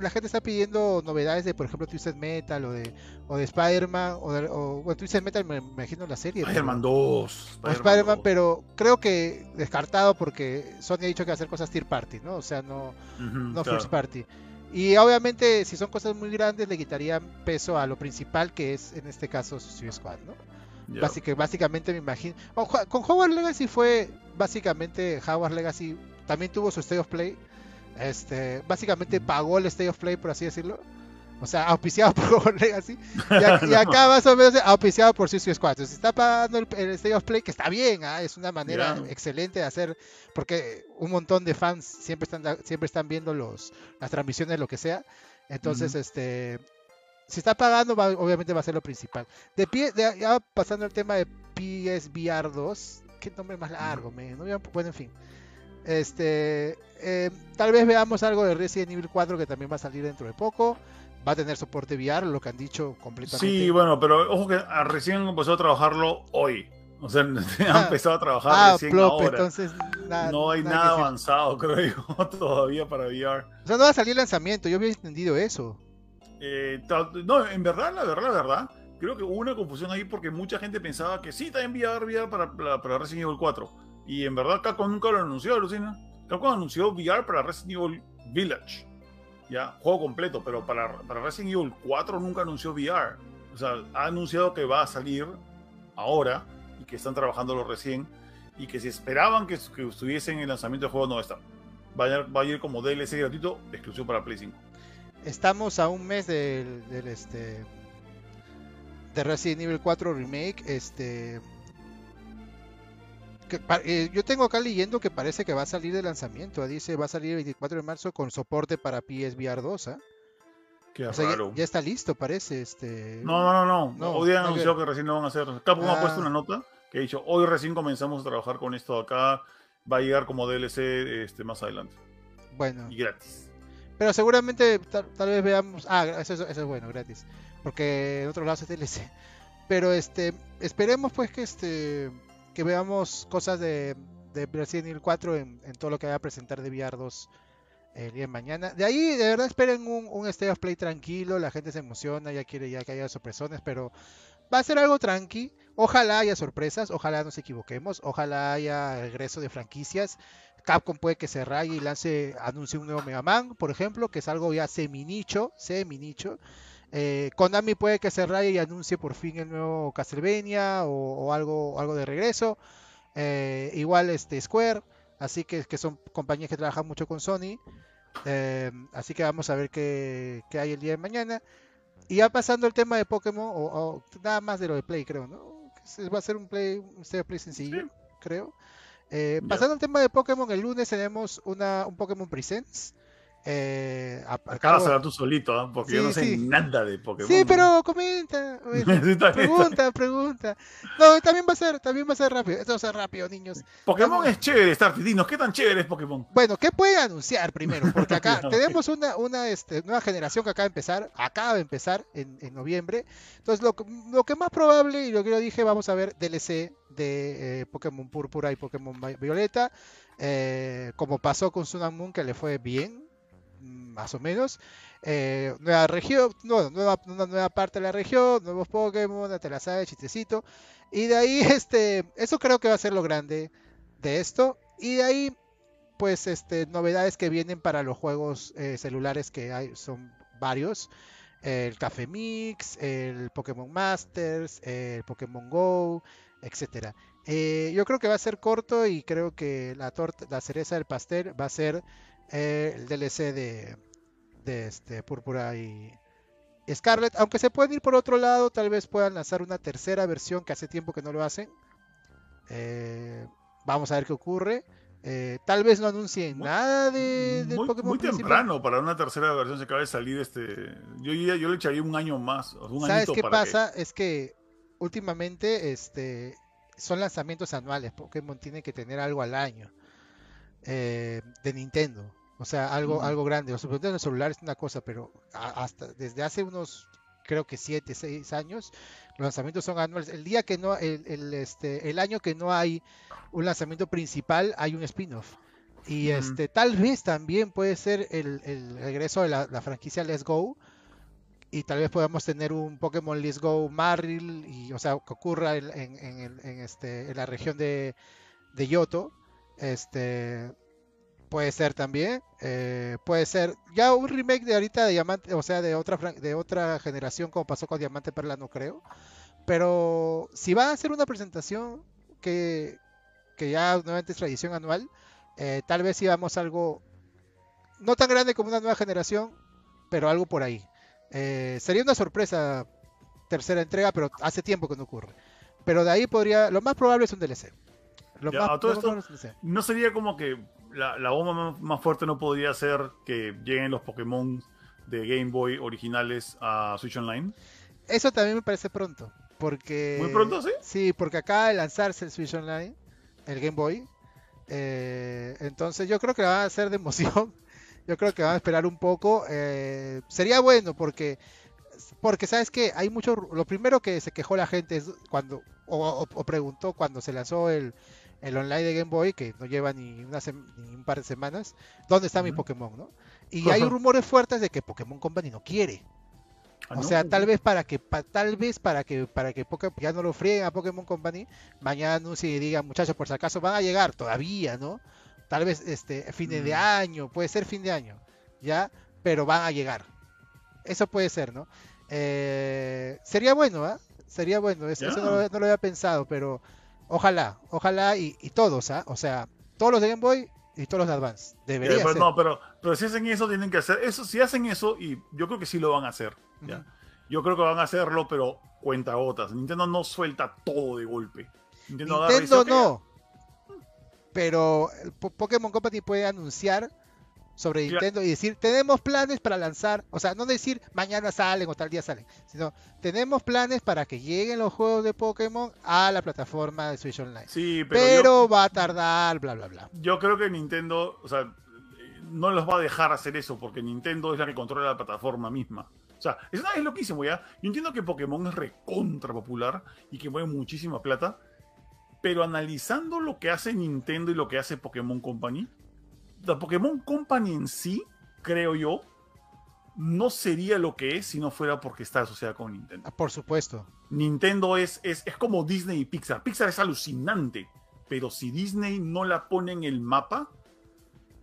la gente está pidiendo novedades de, por ejemplo, Twisted Metal o de, o de Spider-Man, o, de, o bueno, Twisted Metal me, imagino la serie. Spider-Man 2. Spider-Man, pero creo que descartado porque Sony ha dicho que va a hacer cosas third party, ¿no? O sea, no, no first party. Y obviamente, si son cosas muy grandes, le quitarían peso a lo principal, que es en este caso Suicide Squad, ¿no? Básicamente me imagino. con Howard Legacy fue básicamente Howard Legacy también tuvo su State of Play. Este, básicamente pagó el State of Play, por así decirlo. O sea, auspiciado por Howard Legacy. Y, acá más o menos auspiciado por Suicide Squad. Entonces está pagando el, State of Play, que está bien, ¿ah? es una manera excelente de hacer, porque un montón de fans siempre están, siempre están viendo los, las transmisiones, lo que sea. Entonces, este, si está pagando, obviamente va a ser lo principal. De pie, ya pasando al tema de PSVR 2, qué nombre más largo, me, no, bueno, en fin. Este, eh, tal vez veamos algo de Resident Evil 4 que también va a salir dentro de poco. Va a tener soporte VR, lo que han dicho completamente. Sí, bueno, pero ojo que recién empezó a trabajarlo hoy. O sea, han ah. empezado a trabajar ah, recién ahora. Entonces, no hay nada, avanzado, creo yo, todavía para VR. O sea, no va a salir lanzamiento, yo había entendido eso. Eh, no, en verdad, la verdad, la verdad, creo que hubo una confusión ahí porque mucha gente pensaba que sí, en VR, VR para, para, Resident Evil 4. Y en verdad Capcom nunca lo anunció, Lucina. Capcom anunció VR para Resident Evil Village. Ya, juego completo, pero para, para Resident Evil 4 nunca anunció VR. O sea, ha anunciado que va a salir ahora y que están trabajándolo recién y que si esperaban que, que estuviese en el lanzamiento del juego no. Va a, va a ir como DLC gratuito exclusivo para Play 5 estamos a un mes del, del, este de Resident Evil 4 remake este eh, yo tengo acá leyendo que parece que va a salir de lanzamiento. Dice va a salir el 24 de marzo con soporte para PSVR 2. ¿ah? Qué Ya, está listo, parece. Este... No, no, no, no. Hoy han anunciado que... recién lo van a hacer. Capcom ha puesto ah. una nota que ha dicho: Hoy recién comenzamos a trabajar con esto acá. Va a llegar como DLC este, más adelante. Bueno. Y gratis. Pero seguramente tal, vez veamos. Ah, eso, eso, es bueno, gratis. Porque en otros lados es DLC. Pero este, esperemos pues que este, que veamos cosas de, de Resident Evil 4 en, todo lo que va a presentar de VR 2 el día de mañana. De ahí, de verdad, esperen un, un State of Play tranquilo, la gente se emociona, ya quiere ya que haya sorpresones, pero va a ser algo tranqui. Ojalá haya sorpresas, ojalá nos equivoquemos, ojalá haya regreso de franquicias. Capcom puede que se raye y lance, anuncie un nuevo Mega Man, por ejemplo, que es algo ya semi-nicho, semi-nicho. Eh, Konami puede que se raye y anuncie por fin el nuevo Castlevania o, algo, algo de regreso. Eh, igual este Square, así que, son compañías que trabajan mucho con Sony. Eh, así que vamos a ver qué, hay el día de mañana. Y ya pasando el tema de Pokémon, o, nada más de lo de Play, creo, ¿no? Va a ser un Play, un Play sencillo, creo. Eh, pasando al tema de Pokémon, el lunes tenemos una, un Pokémon Presents. Eh, Acá vas a tú solito, ¿eh? porque yo no sé nada de Pokémon. Sí, pero comenta, pregunta, pregunta. No, también va a ser, también va a ser rápido. Esto va a ser rápido, niños. Pokémon es chévere, Starty. Dinos, ¿qué tan chévere es Pokémon? Bueno, ¿qué puede anunciar primero? Porque acá tenemos una, una este, nueva generación que acaba de empezar, acaba de empezar en, en noviembre. Entonces, lo, lo, que más probable, y lo que yo dije, vamos a ver DLC de eh, Pokémon Púrpura y Pokémon Violeta. Eh, como pasó con Sun Moon, que le fue bien, más o menos. Eh, nueva región, nueva, una nueva parte de la región, nuevos Pokémon, te la sabes, chistecito. Y de ahí, este, eso creo que va a ser lo grande de esto. Y de ahí, pues, este, novedades que vienen para los juegos celulares que hay, son varios. El Café Mix, el Pokémon Masters, el Pokémon Go, etcétera. Eh, yo creo que va a ser corto y creo que la torta, la cereza del pastel va a ser eh, el DLC de, de este Púrpura y Scarlet. Aunque se pueden ir por otro lado, tal vez puedan lanzar una tercera versión que hace tiempo que no lo hacen. Eh, vamos a ver qué ocurre. tal vez no anuncien nada de, muy, Pokémon. Muy temprano para una tercera versión se acaba de salir este. Yo, yo le echaría un año más. ¿Sabes qué pasa? Es que últimamente este, son lanzamientos anuales. Pokémon tiene que tener algo al año eh, de Nintendo. O sea, algo, algo grande. Los el celular es una cosa, pero hasta desde hace unos, creo que 7, 6 años, los lanzamientos son anuales. El día que no, el, este, el año que no hay un lanzamiento principal, hay un spin-off. Y este, tal vez también puede ser el, regreso de la, la franquicia Let's Go, y tal vez podamos tener un Pokémon Let's Go Marril, y, o sea, que ocurra en, en, en, este, en la región de, de Yoto. Este, puede ser también, eh, puede ser ya un remake de ahorita de Diamante, o sea, de otra, de otra generación como pasó con Diamante Perla, no creo. Pero si va a hacer una presentación que, que ya nuevamente es tradición anual, eh, tal vez si vamos algo no tan grande como una nueva generación, pero algo por ahí. Eh, sería una sorpresa tercera entrega, pero hace tiempo que no ocurre. Pero de ahí podría, lo más probable es un DLC. Lo más, no sería como que la, bomba más, fuerte no podría ser que lleguen los Pokémon de Game Boy originales a Switch Online. Eso también me parece pronto, porque muy pronto, sí. Sí, porque acaba de lanzarse el Switch Online, el Game Boy. Eh, entonces yo creo que va a ser de emoción yo creo que van a esperar un poco. Eh, sería bueno porque, porque sabes que hay mucho. Lo primero que se quejó la gente es cuando, o, preguntó cuando se lanzó el, el, online de Game Boy, que no lleva ni, una ni un par de semanas, ¿dónde está mi Pokémon? ¿no? Y hay rumores fuertes de que Pokémon Company no quiere. Ah, o sea, tal vez para que tal vez para que para que ya no lo frieguen a Pokémon Company, mañana anuncie y digan, muchachos, por si acaso van a llegar todavía, ¿no? tal vez este fin de mm. año, puede ser fin de año, ¿ya? Pero van a llegar. Eso puede ser, ¿no? Eh, sería bueno, ¿ah? Sería bueno, eso, no, lo, había pensado, pero ojalá, ojalá y, todos, ¿ah? O sea, todos los de Game Boy y todos los de Advance. Debería pero, No, pero, pero si hacen eso, tienen que hacer eso. Si hacen eso, y yo creo que sí lo van a hacer, ¿ya? Yo creo que van a hacerlo, pero cuenta gotas. Nintendo no suelta todo de golpe. Nintendo, Nintendo no pero Pokémon Company puede anunciar sobre Nintendo y decir, tenemos planes para lanzar, o sea, no decir mañana salen o tal día salen, sino tenemos planes para que lleguen los juegos de Pokémon a la plataforma de Switch Online. Sí, pero, va a tardar, bla, bla, bla. Yo creo que Nintendo, o sea, no los va a dejar hacer eso porque Nintendo es la que controla la plataforma misma. O sea, es, es loquísimo, ¿ya? Yo entiendo que Pokémon es recontra popular y que mueve muchísima plata, pero analizando lo que hace Nintendo y lo que hace Pokémon Company, la Pokémon Company en sí, creo yo, no sería lo que es si no fuera porque está asociada con Nintendo. Ah, por supuesto. Nintendo es, es, es como Disney y Pixar. Pixar es alucinante, pero si Disney no la pone en el mapa,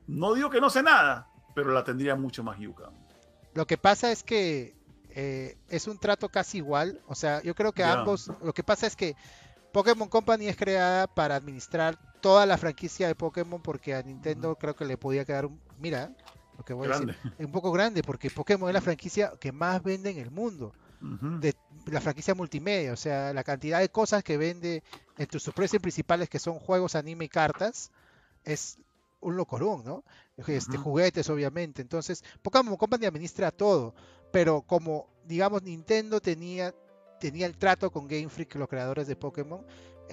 no digo que no sé nada, pero la tendría mucho más yuca. Lo que pasa es que eh, es un trato casi igual. O sea, yo creo que ambos. Lo que pasa es que Pokémon Company es creada para administrar toda la franquicia de Pokémon porque a Nintendo creo que le podía quedar un. Mira, lo que voy a decir. Es un poco grande porque Pokémon es la franquicia que más vende en el mundo. De la franquicia multimedia, o sea, la cantidad de cosas que vende entre sus precios principales que son juegos, anime y cartas, es un locorón, ¿no? Este, Juguetes, obviamente. Entonces, Pokémon Company administra todo, pero como, digamos, Nintendo tenía, tenía el trato con Game Freak, los creadores de Pokémon,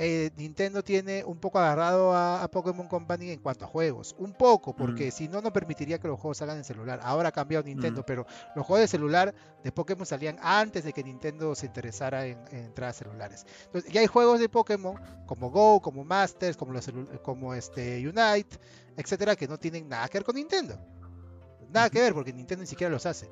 eh, Nintendo tiene un poco agarrado a, Pokémon Company en cuanto a juegos. Un poco, porque si no, no permitiría que los juegos salgan en celular. Ahora ha cambiado Nintendo, pero los juegos de celular de Pokémon salían antes de que Nintendo se interesara en, entradas celulares. Entonces, ya hay juegos de Pokémon como Go, como Masters, como, los como este Unite, etcétera, que no tienen nada que ver con Nintendo. Nada que ver, porque Nintendo ni siquiera los hace.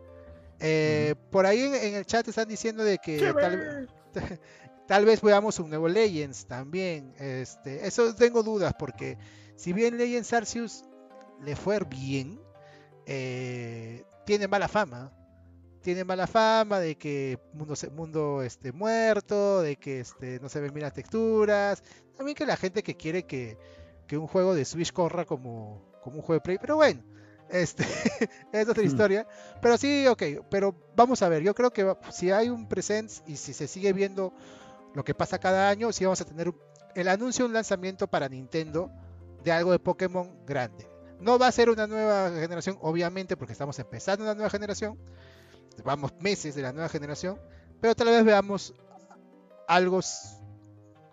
Eh, por ahí en, el chat están diciendo de que tal, Tal vez veamos un nuevo Legends también. Este, eso tengo dudas porque si bien Legends Arceus le fue bien, eh, tiene mala fama. Tiene mala fama de que mundo, mundo este, muerto, de que este, no se ven bien las texturas. También que la gente que quiere que, un juego de Switch corra como, como un juego de Play. Pero bueno, este, es otra hmm. historia. Pero sí, ok, pero vamos a ver. Yo creo que si hay un presence y si se sigue viendo lo que pasa cada año, si vamos a tener el anuncio de un lanzamiento para Nintendo de algo de Pokémon grande. No va a ser una nueva generación, obviamente, porque estamos empezando una nueva generación. Vamos meses de la nueva generación. Pero tal vez veamos algo,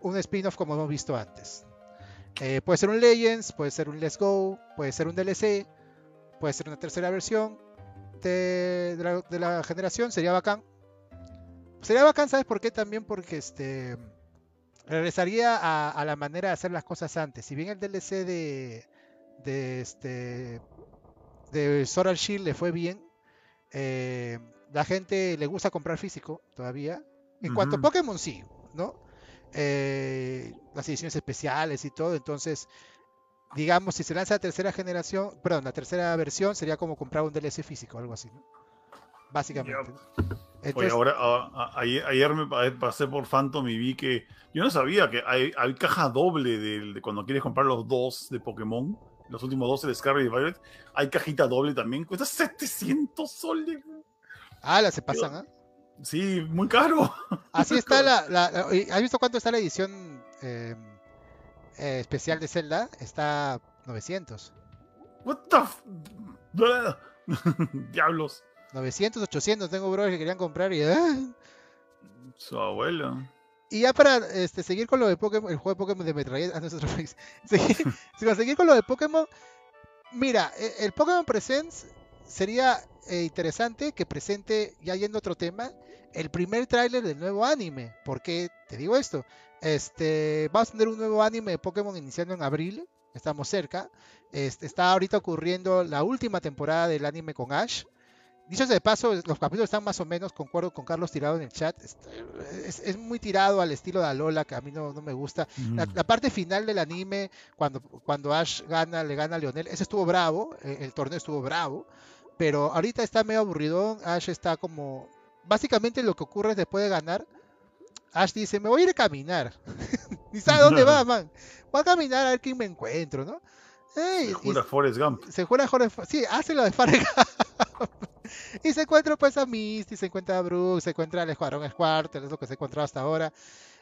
un spin-off como hemos visto antes. Eh, puede ser un Legends, puede ser un Let's Go, puede ser un DLC, puede ser una tercera versión de la generación, sería bacán. Sería bacán, ¿sabes por qué? También porque este regresaría a, la manera de hacer las cosas antes. Si bien el DLC de, de este de Sword Shield le fue bien, eh, la gente le gusta comprar físico todavía. En cuanto a Pokémon, sí, ¿no? Eh, las ediciones especiales y todo, entonces digamos, si se lanza la tercera generación, perdón, la tercera versión sería como comprar un DLC físico, algo así, ¿no? Básicamente. Oye, ahora, ayer, me pasé por Phantom y vi que yo no sabía que hay, caja doble de, cuando quieres comprar los dos de Pokémon, los últimos dos de Scarlet y Violet, hay cajita doble también, cuesta 700 soles. Ah, la se pasan, ¿ah? Sí, muy caro. Así está la, ¿Has visto cuánto está la edición em, eh, especial de Zelda? Está 900. What the Diablos. 900, 800 tengo brothers que querían comprar y... ¡ah! Su abuelo. Y ya para este, seguir con lo de Pokémon, el juego de Pokémon de Metroid, a nuestro país. Seguir, seguir con lo de Pokémon, mira, e, el Pokémon Presents sería eh, interesante que presente, ya yendo a otro tema, el primer tráiler del nuevo anime. ¿Por qué te digo esto? Este, vamos a tener un nuevo anime de Pokémon iniciando en abril. Estamos cerca. Este, está ahorita ocurriendo la última temporada del anime con Ash. Dicho de paso, los capítulos están más o menos, concuerdo con Carlos tirado en el chat, es, muy tirado al estilo de Alola, que a mí no, me gusta. La, parte final del anime, cuando, cuando Ash gana, le gana a Leonel, ese estuvo bravo, eh, el torneo estuvo bravo, pero ahorita está medio aburridón, Ash está como... Básicamente lo que ocurre después de ganar, Ash dice, me voy a ir a caminar. Ni sabe dónde va, man. Voy a caminar a ver quién me encuentro, ¿no? se jura Forrest Gump. Se jura Forrest Sí, hace lo de Forrest Gump. y se encuentra pues a Misty, se encuentra a Brooke, se encuentra al Escuadrón Squarter, es lo que se ha encontrado hasta ahora.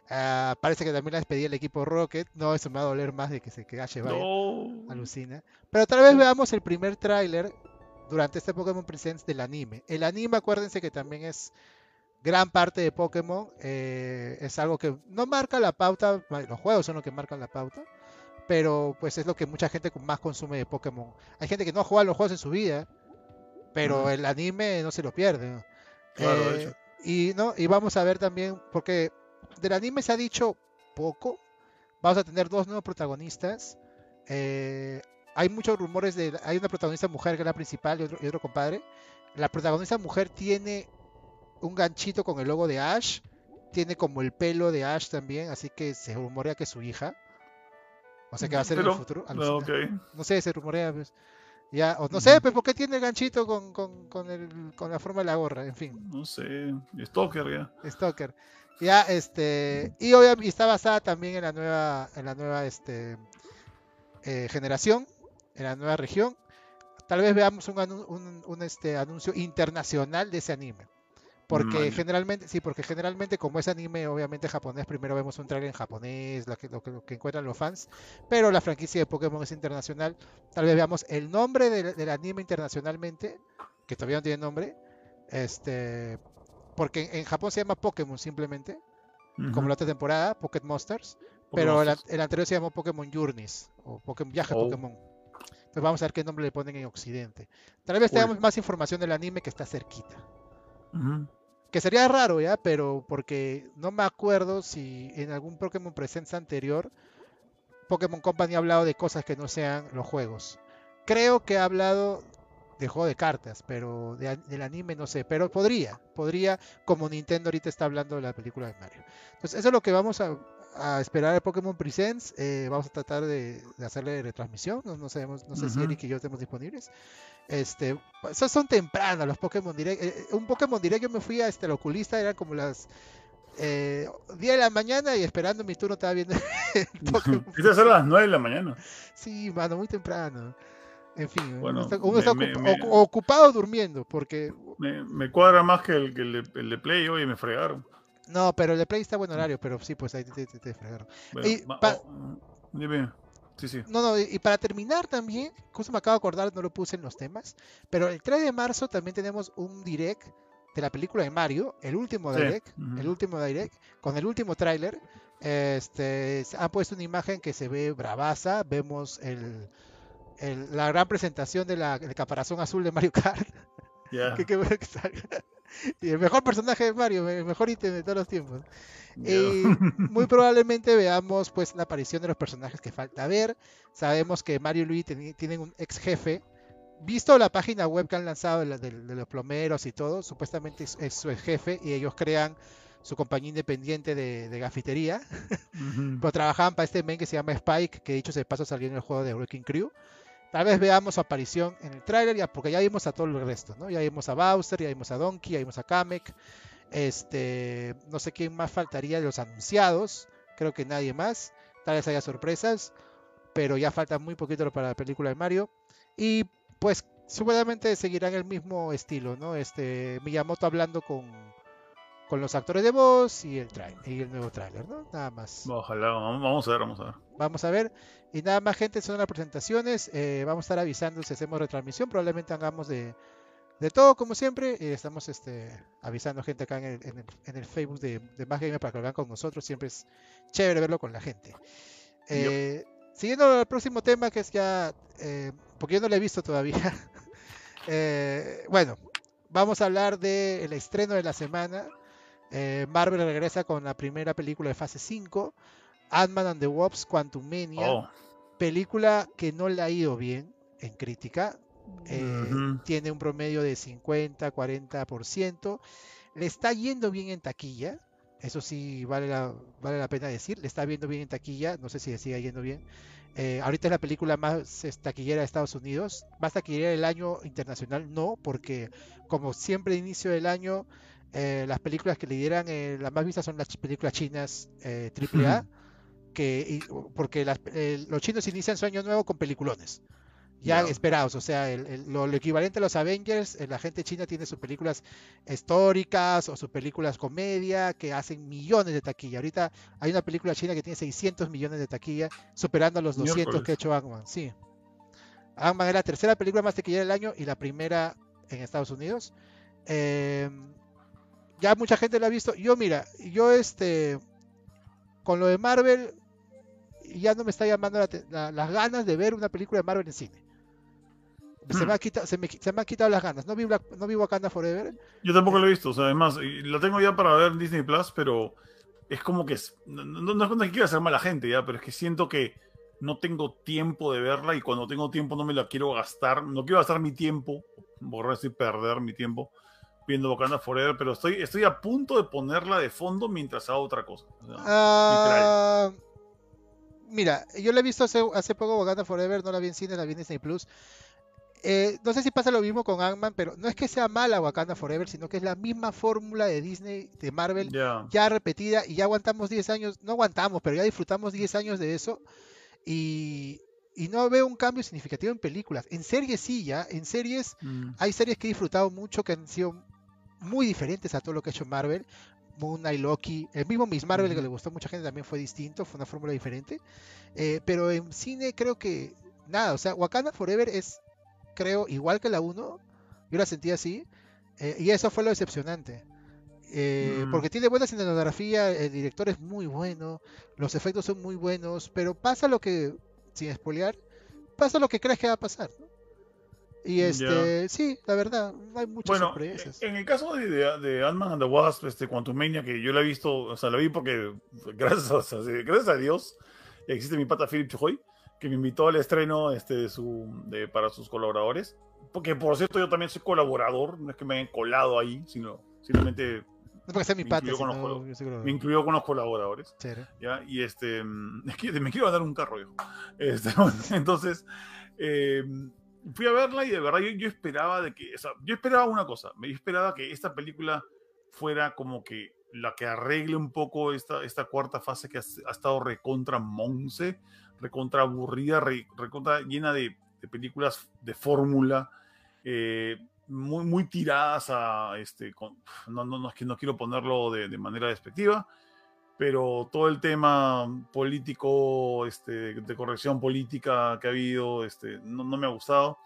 Uh, parece que también la despedí el equipo Rocket. No, eso me va a doler más de que se quede llevar. No. Alucina. Pero tal vez veamos el primer tráiler durante este Pokémon Presents del anime. El anime, acuérdense que también es gran parte de Pokémon. Eh, es algo que no marca la pauta. Los juegos son los que marcan la pauta pero pues es lo que mucha gente más consume de Pokémon. Hay gente que no juega los juegos en su vida, pero el anime no se lo pierde. Eh, y no, y vamos a ver también, porque del anime se ha dicho poco. Vamos a tener dos nuevos protagonistas. Eh, hay muchos rumores de. Hay una protagonista mujer que es la principal y otro, y otro compadre. La protagonista mujer tiene un ganchito con el logo de Ash. Tiene como el pelo de Ash también, así que se rumorea que es su hija. O sea que va a ser en el futuro. No, no sé, se rumorea. Pues. Ya, o no sé, pues, ¿por qué tiene el ganchito con, con, con, el, con la forma de la gorra? En fin. No sé, Stalker ya. Stalker. Ya, este, y obviamente está basada también en la nueva, en la nueva, este, eh, generación, en la nueva región. Tal vez veamos un, un, un este, anuncio internacional de ese anime. Porque generalmente, sí, porque generalmente como es anime, obviamente japonés, primero vemos un trailer en japonés, lo que, lo, que, encuentran los fans, pero la franquicia de Pokémon es internacional. Tal vez veamos el nombre del, anime internacionalmente, que todavía no tiene nombre, este, porque en, Japón se llama Pokémon simplemente, como la otra temporada, Pocket Monsters, pero el, anterior se llamó Pokémon Journeys, o Pokémon, Viaje oh. Pokémon. Entonces vamos a ver qué nombre le ponen en Occidente. Tal vez tengamos más información del anime que está cerquita. Que sería raro, ¿ya? Pero porque no me acuerdo si en algún Pokémon Presence anterior Pokémon Company ha hablado de cosas que no sean los juegos. Creo que ha hablado de juego de cartas, pero del anime no sé. Pero podría, podría, como Nintendo ahorita está hablando de la película de Mario. Entonces, eso es lo que vamos a, esperar el Pokémon Presents. Eh, vamos a tratar de, hacerle retransmisión. No, sabemos, no sé si Eric y yo tenemos disponibles. Este, esos son tempranos los Pokémon Direct. Eh, un Pokémon Direct yo me fui a este, el oculista, eran como las eh, 10 de la mañana y esperando mi turno estaba viendo Pokémon. a las 9 de la mañana. Sí, mano, muy temprano. En fin, uno está, ocupado durmiendo porque... Me, cuadra más que el, el, de, Play hoy me fregaron. No, pero el de Play está buen horario, pero sí, pues ahí te, fregaron. Oh, dime. No, no, y para terminar también, justo me acabo de acordar, no lo puse en los temas, pero el 3 de marzo también tenemos un direct de la película de Mario, el último direct, el último direct, con el último tráiler. Este, han puesto una imagen que se ve bravaza, vemos el, la gran presentación de la, del caparazón azul de Mario Kart. y el mejor personaje de Mario, el mejor ítem de todos los tiempos. Y muy probablemente veamos pues la aparición de los personajes que falta ver. Sabemos que Mario y Luigi tienen un ex jefe. Visto la página web que han lanzado de, los plomeros y todo, supuestamente es, su ex jefe y ellos crean su compañía independiente de, de gafitería. Pero trabajaban para este men que se llama Spike, que dicho se paso salió en el juego de Wrecking Crew. Tal vez veamos su aparición en el tráiler, ya, porque ya vimos a todo el resto, ¿no? Ya vimos a Bowser, ya vimos a Donkey, ya vimos a Kamek. Este, no sé quién más faltaría de los anunciados. Creo que nadie más. Tal vez haya sorpresas. Pero ya falta muy poquito para la película de Mario. Y pues seguramente seguirán el mismo estilo, ¿no? Este, Miyamoto hablando con, con los actores de voz y el y el nuevo tráiler, ¿no? Nada más. Ojalá, vamos a ver, vamos a ver. Vamos a ver. Y nada más, gente, son las presentaciones. Eh, vamos a estar avisando si hacemos retransmisión. Probablemente hagamos de, de todo, como siempre. Y estamos este, avisando gente acá en el, en el, Facebook de, de Más Gamer para que lo vean con nosotros. Siempre es chévere verlo con la gente. Eh, siguiendo el próximo tema, que es ya. Eh, porque yo no lo he visto todavía. bueno, vamos a hablar del estreno de la semana. Eh, Marvel regresa con la primera película de fase 5, Ant-Man and the Wasp Quantum Mania, oh. película que no le ha ido bien en crítica, eh, tiene un promedio de 50, 40%, le está yendo bien en taquilla, eso sí vale la, vale la pena decir, le está viendo bien en taquilla, no sé si le sigue yendo bien. Eh, ahorita es la película más taquillera de Estados Unidos, más taquillera del año internacional, no, porque como siempre inicio del año eh, las películas que le dieran eh, las más vistas son las películas chinas eh, AAA, que, porque los chinos inician su año nuevo con peliculones. Ya esperados, o sea, lo, equivalente a los Avengers, la gente china tiene sus películas históricas o sus películas comedia que hacen millones de taquilla. Ahorita hay una película china que tiene 600 millones de taquilla, superando a los 200 que ha hecho Ant-Man. Sí. Ant-Man es la tercera película más taquillera del año y la primera en Estados Unidos. Eh, ya mucha gente lo ha visto. Yo, mira, yo este, con lo de Marvel, ya no me está llamando las ganas de ver una película de Marvel en cine. Se, me ha quitado, se, me, han quitado las ganas. No vi, no vi Wakanda Forever. Yo tampoco lo he visto. O sea, además, lo tengo ya para ver en Disney Plus, pero es como que. No, no, no es que quiera hacer mala gente, ya, pero es que siento que no tengo tiempo de verla y cuando tengo tiempo no me la quiero gastar. No quiero gastar mi tiempo, borrar y perder mi tiempo viendo Wakanda Forever, pero estoy, estoy a punto de ponerla de fondo mientras hago otra cosa. Ah, mira, yo la he visto hace, hace poco Wakanda Forever, no la vi en cine, la vi en Disney Plus. Eh, no sé si pasa lo mismo con Ant-Man, pero no es que sea mala Wakanda Forever, sino que es la misma fórmula de Disney, de Marvel, ya repetida y ya aguantamos 10 años, no aguantamos, pero ya disfrutamos 10 años de eso y, no veo un cambio significativo en películas. En series sí, ya, en series mm. hay series que he disfrutado mucho que han sido muy diferentes a todo lo que ha hecho Marvel. Moon Knight, Loki, el mismo Miss Marvel que le gustó a mucha gente también fue distinto, fue una fórmula diferente. Eh, pero en cine creo que nada, o sea, Wakanda Forever es, creo, igual que la 1, yo la sentí así, eh, y eso fue lo decepcionante. Eh, mm. Porque tiene buena cinematografía, el director es muy bueno, los efectos son muy buenos, pero pasa lo que, sin espolear, pasa lo que crees que va a pasar. Y este, sí, la verdad, hay muchas bueno, sorpresas. En el caso de, de, Ant-Man and the Wasp, este, Quantumania, que yo la he visto, o sea, la vi porque, gracias a, gracias a Dios, existe mi pata Philip Chujoy, que me invitó al estreno este, de su, de, para sus colaboradores. Porque, por cierto, yo también soy colaborador, no es que me hayan colado ahí, sino simplemente no porque sea mi pata. Me incluyó con los colaboradores. ¿ya? Y este, es que me quiero dar un carro, hijo. Este, entonces, eh, fui a verla y de verdad yo, esperaba de que, o sea, yo esperaba una cosa, me esperaba que esta película fuera como que la que arregle un poco esta, esta cuarta fase que ha, estado recontra monce, recontra aburrida, recontra llena de, películas de fórmula, eh, muy, muy tiradas a, este, no, no, no, que no quiero ponerlo de, de manera despectiva, pero todo el tema político, este, de corrección política que ha habido, este, no, no me ha gustado.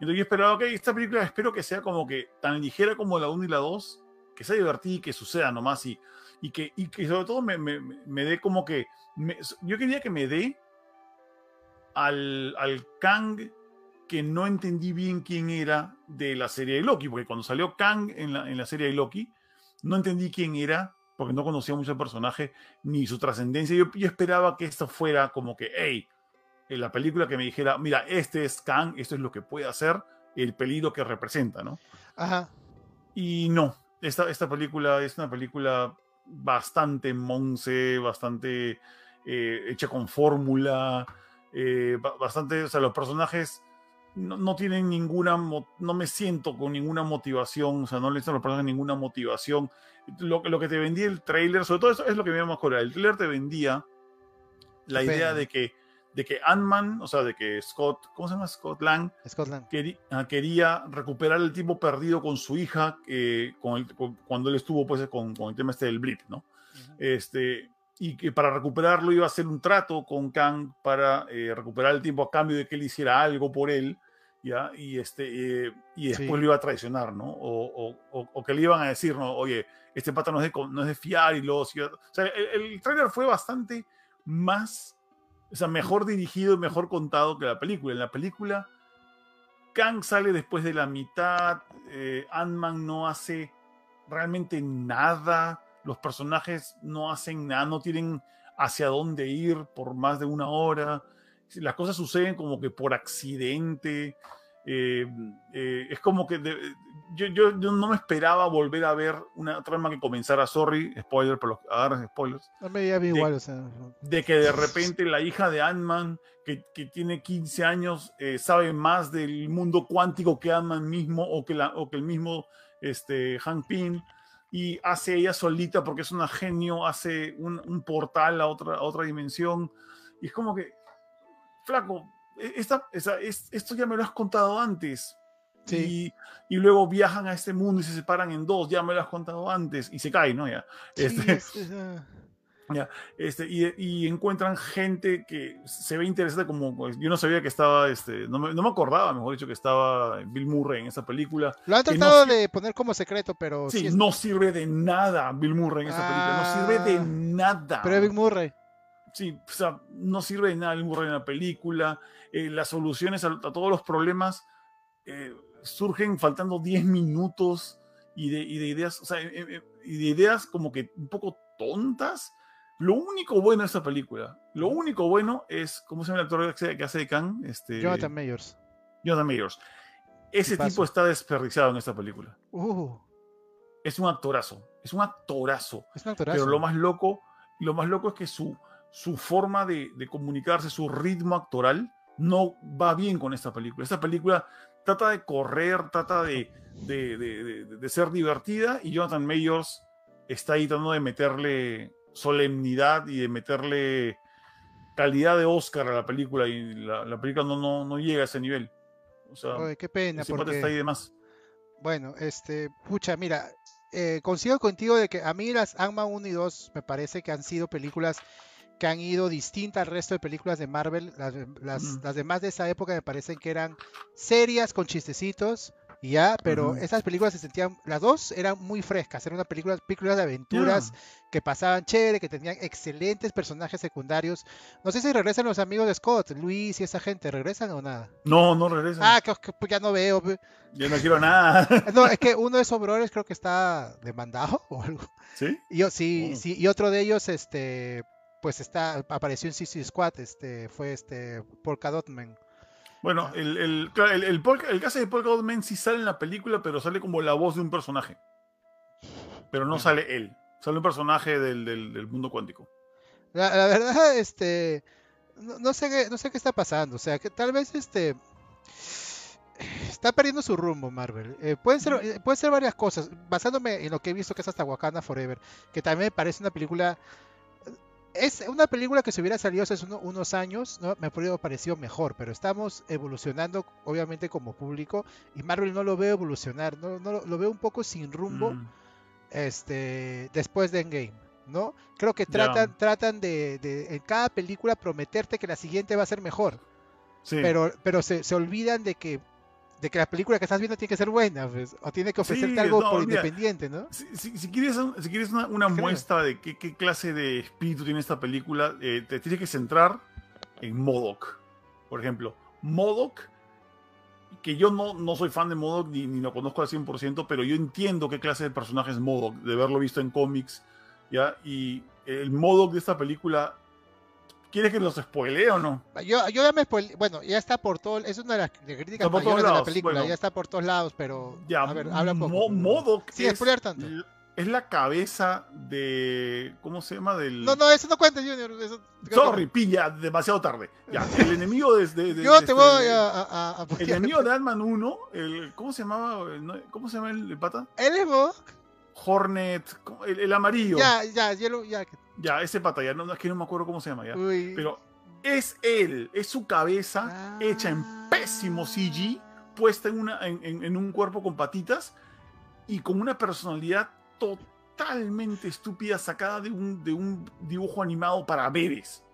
Entonces yo esperaba, que esta película espero que sea como que tan ligera como la 1 y la 2, que sea divertida y que suceda nomás y, y, que, y que sobre todo me, me, me dé como que, yo quería que me dé al, al Kang que no entendí bien quién era de la serie de Loki, porque cuando salió Kang en la, en la serie de Loki, no entendí quién era porque no conocía mucho el personaje ni su trascendencia. Yo, esperaba que esto fuera como que, hey, en la película que me dijera, mira, este es Kang, esto es lo que puede hacer, el peligro que representa, ¿no? Ajá. Y no, esta, esta película es una película bastante monce, bastante eh, hecha con fórmula, eh, bastante, o sea, los personajes no, tienen ninguna, no me siento con ninguna motivación, o sea, no le están los personajes ninguna motivación. Lo, lo, que te vendía el trailer, sobre todo eso es lo que me iba a mejorar. El trailer te vendía la idea de que, de que Ant-Man, o sea, de que Scott, ¿cómo se llama? Scott Lang, ah, quería, recuperar el tiempo perdido con su hija eh, con cuando él estuvo pues, con, con, el tema este del blip, ¿no? este, y que para recuperarlo iba a hacer un trato con Kang para eh, recuperar el tiempo a cambio de que él hiciera algo por él y, este, eh, y después lo iba a traicionar, ¿no? O, o, que le iban a decir, ¿no? Oye, este pata no es de, no es de fiar y. O sea, el, el trailer fue bastante más, o sea, mejor dirigido y mejor contado que la película. En la película, Kang sale después de la mitad, eh, Ant-Man no hace realmente nada, los personajes no hacen nada, no tienen hacia dónde ir por más de una hora las cosas suceden como que por accidente. Eh, eh, es como que yo, yo, no me esperaba volver a ver una trama que comenzara, sorry, spoiler, pero agarras spoilers. No me de, igual, o sea. De que de repente la hija de Ant-Man, que, que, tiene 15 años, eh, sabe más del mundo cuántico que Ant-Man mismo o que, la, o que el mismo este, Hank Pym y hace ella solita porque es una genio, hace un, un portal a otra, a otra dimensión. Y es como que flaco, e, esta, esto ya me lo has contado antes. Y, y, luego viajan a este mundo y se separan en dos, ya me lo has contado antes, y se caen, ¿no? Ya. Este, ya, este, y, y, encuentran gente que se ve interesante como, pues, yo no sabía que estaba, este, no me, no me, acordaba, mejor dicho, que estaba Bill Murray en esa película. Lo han tratado de poner como secreto, pero... Sí, no sirve de nada Bill Murray en esa película, no sirve de ah. nada. Pero Bill Murray. Sí, o sea, no sirve de nada el burro en la película. Eh, las soluciones a, todos los problemas eh, surgen faltando 10 minutos y de, ideas, o sea, eh, y de ideas como que un poco tontas. Lo único bueno de esta película, lo único bueno es, ¿cómo se llama el actor que hace de Khan? Este, Jonathan Mayors. Jonathan Mayors. Ese tipo está desperdiciado en esta película. Uh. Es un actorazo, es un actorazo. Es un actorazo. Pero lo más loco, lo más loco es que su, su forma de, de comunicarse, su ritmo actoral, no va bien con esta película. Esta película trata de correr, trata de, de, ser divertida y Jonathan Mayors está ahí tratando de meterle solemnidad y de meterle calidad de Oscar a la película y la, película no, no, no, llega a ese nivel. O sea, qué pena. Porque... está ahí de más. Bueno, este, pucha, mira, eh, consigo contigo de que a mí las Ant-Man 1 y 2 me parece que han sido películas que han ido distintas al resto de películas de Marvel. Las, las, demás de esa época me parecen que eran serias con chistecitos. Y ya, pero esas películas se sentían, las dos eran muy frescas, eran una película, películas de aventuras que pasaban chévere, que tenían excelentes personajes secundarios. No sé si regresan los amigos de Scott, Luis y esa gente, ¿regresan o nada? No, no regresan. Ah, que, pues ya no veo. Yo no quiero nada. No, es que uno de esos brothers creo que está demandado o algo. ¿Sí? Y sí, oh. sí, y otro de ellos, este, pues está, apareció en CC Squad, este, fue este Polka Dotman. Bueno, el, el, el, el, caso de Polka Dotman sí sale en la película, pero sale como la voz de un personaje. Pero no sale él, sale un personaje del, del, mundo cuántico. La, verdad, este, no, sé qué, no sé qué está pasando, o sea, que tal vez este está perdiendo su rumbo Marvel. Eh, pueden ser eh, pueden ser varias cosas, basándome en lo que he visto que es hasta Wakanda Forever, que también me parece una película es una película que se hubiera salido hace unos años, ¿no? me ha parecido mejor, pero estamos evolucionando obviamente como público y Marvel no lo veo evolucionar, no, no lo veo un poco sin rumbo mm. este, después de Endgame. ¿no? Creo que tratan, tratan de, de, en cada película prometerte que la siguiente va a ser mejor. Pero, pero se, se olvidan de que de que la película que estás viendo tiene que ser buena, pues, o tiene que ofrecerte algo por independiente, ¿no? Si, quieres, si quieres una, muestra de qué, clase de espíritu tiene esta película, eh, te tienes que centrar en Modoc. Por ejemplo, Modoc, que yo no, no soy fan de Modoc ni, ni lo conozco al 100%, pero yo entiendo qué clase de personaje es Modoc, de haberlo visto en cómics, ¿ya? Y el Modoc de esta película ¿Quieres que los spoilee o no? Yo, yo ya me spoileé. Bueno, ya está por todo. Es una de las críticas mayores de la película. Ya está por todos lados, pero. Ya, a ver, habla un poco. sí, es, spoiler tanto. Es la cabeza de. ¿Cómo se llama? Del... No, no, eso no cuenta, Junior. Sorry, pilla, demasiado tarde. Ya, el enemigo de. de, yo te voy a, a, El enemigo de Ant-Man 1, el, ¿cómo se llamaba? ¿Cómo se llama el, pata? Él es Hornet, el, amarillo. Ya, ya, ya, ya. Ya, ese pata, ya no, es que no me acuerdo cómo se llama ya. Pero es él, es su cabeza hecha en pésimo CG, puesta en, una, en, un cuerpo con patitas y con una personalidad totalmente estúpida sacada de un, de un dibujo animado para bebés.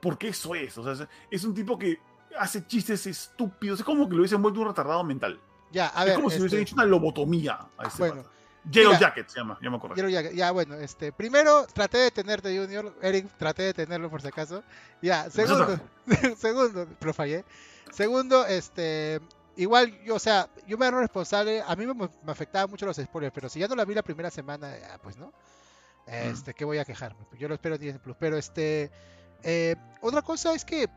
Porque eso es, o sea, es un tipo que hace chistes estúpidos, es como que lo hubiesen vuelto un retardado mental. Ya, a ver, es como si le hubiesen este hecho una lobotomía a ese pata. Yellow Jacket se llama, ya me acuerdo. Yellow Jacket, ya bueno, este, primero traté de tenerte Junior, Eric, traté de tenerlo por si acaso. Ya, segundo, segundo, pero fallé. Segundo, este, igual, yo, o sea, yo me hago responsable, a mí me, me afectaban mucho los spoilers, pero si ya no la vi la primera semana, pues no. Este, ¿qué voy a quejarme? Yo lo espero en 10 Plus, pero este, eh, otra cosa es que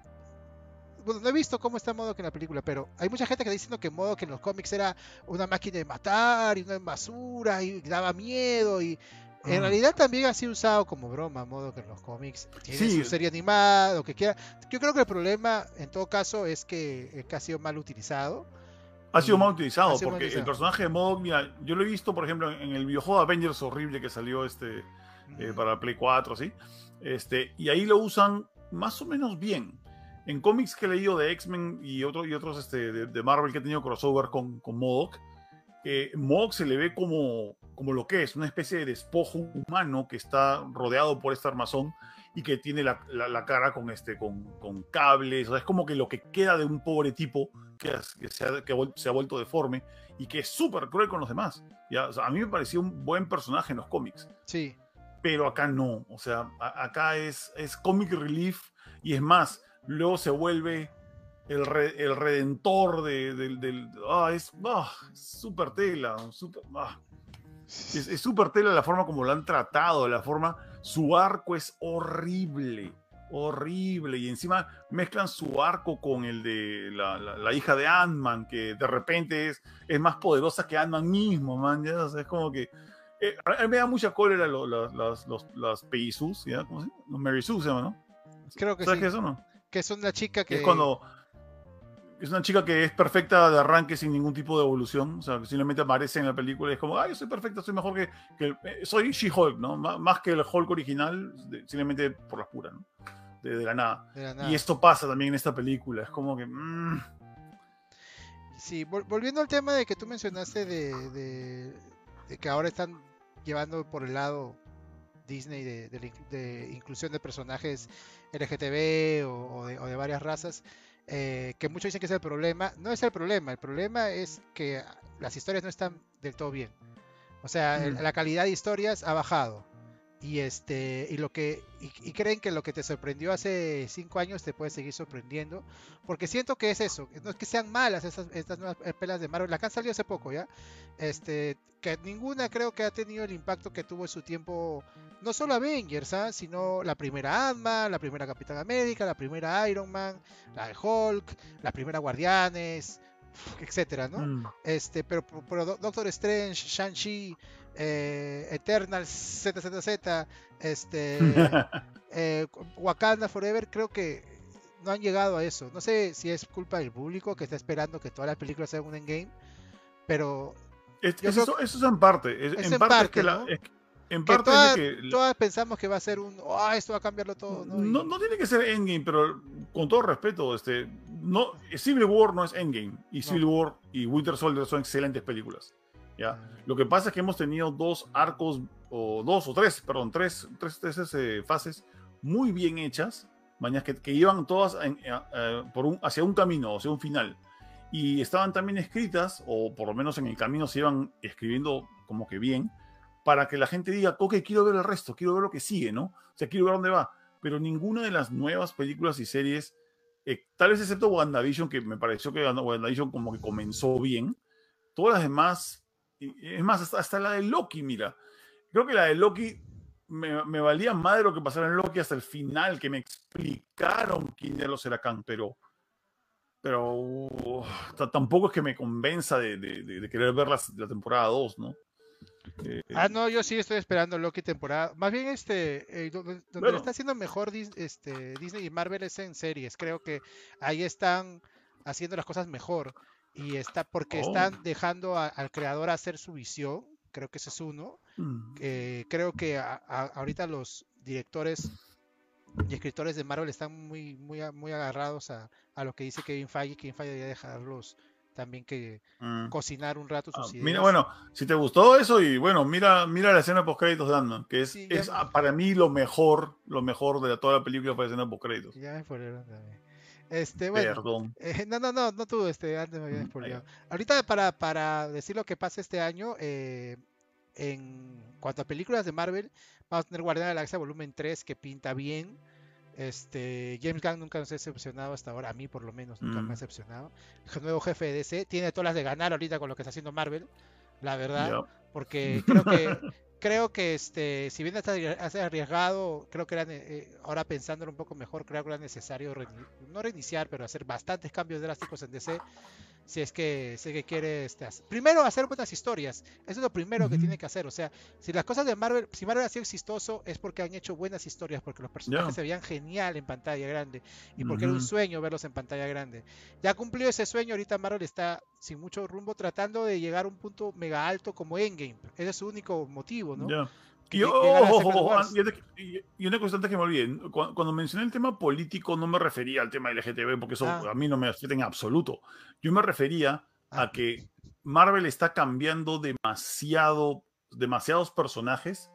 bueno, no he visto cómo está Modo en la película, pero hay mucha gente que está diciendo que Modo que en los cómics era una máquina de matar y una basura y daba miedo y en mm. realidad también ha sido usado como broma Modo que en los cómics tiene su serie animada, lo que quiera. Yo creo que el problema en todo caso es que, ha sido mal utilizado. Ha sido mal utilizado, porque el personaje de Modo, mira, yo lo he visto, por ejemplo, en el videojuego Avengers horrible que salió este eh, para Play 4, ¿sí? Este, y ahí lo usan más o menos bien en cómics que he leído de X-Men y, otro, y otros este, de, Marvel que ha tenido crossover con, con MODOK, eh, MODOK se le ve como, como lo que es, una especie de despojo humano que está rodeado por este armazón y que tiene la, la, cara con, este, con, con, cables, o sea, es como que lo que queda de un pobre tipo que, se, ha, que se, ha, vuelto deforme y que es súper cruel con los demás. ¿ya? a mí me pareció un buen personaje en los cómics. Sí. Pero acá no, o sea, acá es, es comic relief y es más, luego se vuelve el, el redentor de, del... Ah, es ah, súper tela, super, ah. Es súper tela la forma como lo han tratado, la forma... Su arco es horrible, horrible. Y encima mezclan su arco con el de la, la, hija de Ant-Man, que de repente es, es más poderosa que Ant-Man mismo, man. ¿ya? es como que... Eh, a mí me da mucha cólera los, los, los, las ¿ya? ¿Cómo se llama? Los Mary Sue se llama, ¿no? Creo que ¿Sabes sí. qué es eso, no? Que es una chica que... Es cuando es una chica que es perfecta de arranque sin ningún tipo de evolución. O sea, que simplemente aparece en la película y es como, ah, yo soy perfecta, soy mejor que. que eh, soy She-Hulk, ¿no? más que el Hulk original, simplemente por las puras, ¿no? De, la nada. Y esto pasa también en esta película. Es como que. Mmm... Sí, volviendo al tema de que tú mencionaste de, de, que ahora están llevando por el lado Disney de, de inclusión de personajes LGTB o, o de varias razas. Eh, que muchos dicen que es el problema. No es el problema, el problema es que las historias no están del todo bien. O sea, mm. la calidad de historias ha bajado y este y lo que y, creen que lo que te sorprendió hace cinco años te puede seguir sorprendiendo porque siento que es eso no es que sean malas esas, estas nuevas pelas de Marvel las que han salido hace poco ya este que ninguna creo que ha tenido el impacto que tuvo en su tiempo no solo Avengers ¿ah? sino la primera Ant-Man la primera Capitán América la primera Iron Man la de Hulk la primera Guardianes etcétera no mm. este pero, pero Doctor Strange Shang-Chi eh, Eternal ZZZ, este, eh, Wakanda Forever, creo que no han llegado a eso. No sé si es culpa del público que está esperando que todas las películas sean un endgame, pero... eso, es en parte. en, parte, en parte todas, pensamos que va a ser un, oh, esto va a cambiarlo todo. ¿no? No, tiene que ser Endgame, pero con todo respeto, este, no, Civil War no es Endgame y Civil War y Winter Soldier son excelentes películas. Lo que pasa es que hemos tenido dos arcos, o dos o tres, perdón, tres, tres, tres, eh, fases muy bien hechas, mañas que, que iban todas eh, eh, por un, hacia un camino, hacia un final. Y estaban también escritas, o por lo menos en el camino se iban escribiendo como que bien, para que la gente diga, ok, quiero ver el resto, quiero ver lo que sigue, ¿no? O sea, quiero ver dónde va. Pero ninguna de las nuevas películas y series, tal vez excepto WandaVision, que me pareció que WandaVision como que comenzó bien, todas las demás es más, hasta, la de Loki, mira. Creo que la de Loki me, valía más de lo que pasara en Loki hasta el final, que me explicaron quién era los Seracán, pero, pero tampoco es que me convenza de, querer ver la, temporada 2, ¿no? Eh, ah, no, yo sí estoy esperando Loki temporada. Más bien, este, eh, donde, está haciendo mejor este, Disney y Marvel es en series. Creo que ahí están haciendo las cosas mejor y está porque oh. están dejando al creador hacer su visión creo que ese es uno mm. creo que ahorita los directores y escritores de Marvel están muy muy muy agarrados a, lo que dice Kevin Feige Kevin Feige debería dejarlos también que mm. cocinar un rato sus ah, ideas. Mira, bueno, si te gustó eso y bueno, mira, mira la escena post créditos de ant que es, es para mí lo mejor, lo mejor de toda la película para la escena post créditos. Ya me también. Este, bueno, Perdón. Eh, no, no, no, no tú, este, antes me había mm, Ahorita para, para decir lo que pasa este año, eh, en cuanto a películas de Marvel, vamos a tener Guardián de la Galaxia Volumen 3 que pinta bien. Este, James Gunn nunca nos ha decepcionado hasta ahora, a mí por lo menos nunca me ha mm. decepcionado. El nuevo jefe de DC tiene todas las de ganar ahorita con lo que está haciendo Marvel, la verdad, porque creo que creo que este, si bien está arriesgado, creo que era, eh, ahora pensándolo un poco mejor, creo que era necesario no reiniciar, pero hacer bastantes cambios drásticos en DC si es que sé que quiere este, primero hacer buenas historias eso es lo primero que tiene que hacer o sea si las cosas de Marvel si Marvel ha sido exitoso es porque han hecho buenas historias porque los personajes se veían genial en pantalla grande y porque era un sueño verlos en pantalla grande. Ya cumplió ese sueño ahorita Marvel está sin mucho rumbo tratando de llegar a un punto mega alto como Endgame ese es su único motivo no y, una cosa antes que me olviden, cuando, mencioné el tema político no me refería al tema LGTB, porque eso ah. a mí no me afecta en absoluto. Yo me refería a ah. que Marvel está cambiando demasiado, demasiados personajes,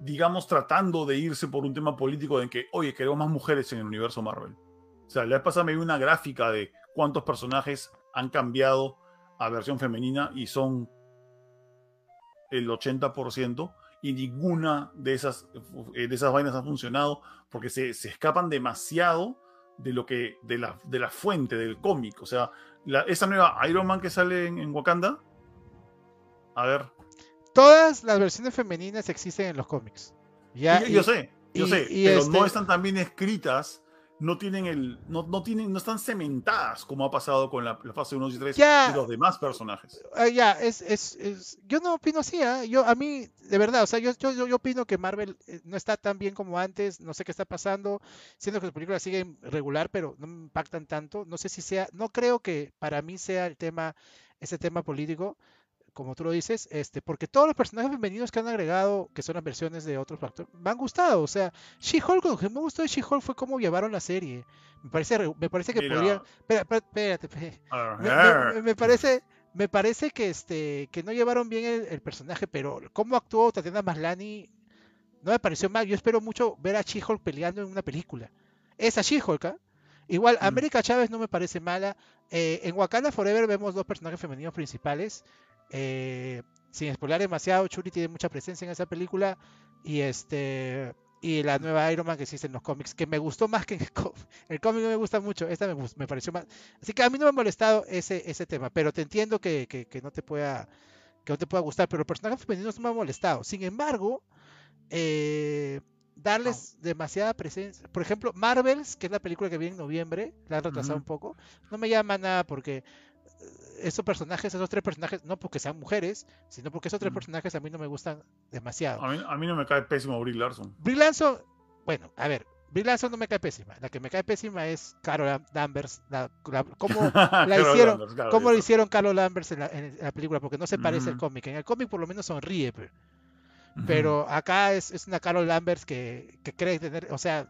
digamos, tratando de irse por un tema político de que, oye, queremos más mujeres en el universo Marvel. O sea, la vez pasada me vi una gráfica de cuántos personajes han cambiado a versión femenina y son el 80% y ninguna de esas, eh, de esas vainas ha funcionado porque se, se escapan demasiado de lo que, de la, de la fuente, del cómic. O sea, la, esa nueva Iron Man que sale en, Wakanda. A ver. Todas las versiones femeninas existen en los cómics. Ya, yo sé, yo sé, pero no este están tan bien escritas no tienen el no, no, tienen no están cementadas como ha pasado con la, fase 1 y 3 de los demás personajes. Ah, ya, es, es, es, yo no opino así, ¿eh? yo a mí de verdad, o sea, yo, yo, yo opino que Marvel eh, no está tan bien como antes, no sé qué está pasando, siendo que las películas siguen regular, pero no me impactan tanto, no sé si sea, no creo que para mí sea el tema ese tema político, como tú lo dices, este, porque todos los personajes femeninos que han agregado, que son las versiones de otros factores, me han gustado. O sea, She-Hulk, lo que me gustó de She-Hulk fue cómo llevaron la serie. Me parece, me parece que podrían. Espérate, espérate. Me, parece. Me parece que este que no llevaron bien el, personaje, pero cómo actuó Tatiana Maslani no me pareció mal. Yo espero mucho ver a She-Hulk peleando en una película. Esa She-Hulk, ¿ah? Igual, mm. América Chávez no me parece mala. Eh, en Wakanda Forever vemos dos personajes femeninos principales. Eh, sin spoiler demasiado, Churi tiene mucha presencia en esa película. Y este y la nueva Iron Man que existe en los cómics, que me gustó más que en el cómic. El cómic me gusta mucho, esta me, pareció más. Así que a mí no me ha molestado ese, ese tema, pero te entiendo que, que, no te pueda que no te pueda gustar, pero el personaje femenino no me ha molestado. Sin embargo, eh, darles demasiada presencia. Por ejemplo, Marvels, que es la película que viene en noviembre, la han retrasado un poco, no me llama nada porque esos personajes, esos tres personajes, no porque sean mujeres, sino porque esos tres personajes a mí no me gustan demasiado. A mí, no me cae pésimo Brie Larson. Brie Larson, bueno, a ver, Brie Larson no me cae pésima. La que me cae pésima es Carol Danvers. La, cómo la hicieron, cómo lo hicieron Carol Danvers en la, película, porque no se parece al cómic. En el cómic por lo menos sonríe, pero, acá es, es, una Carol Danvers que, que, cree tener, o sea,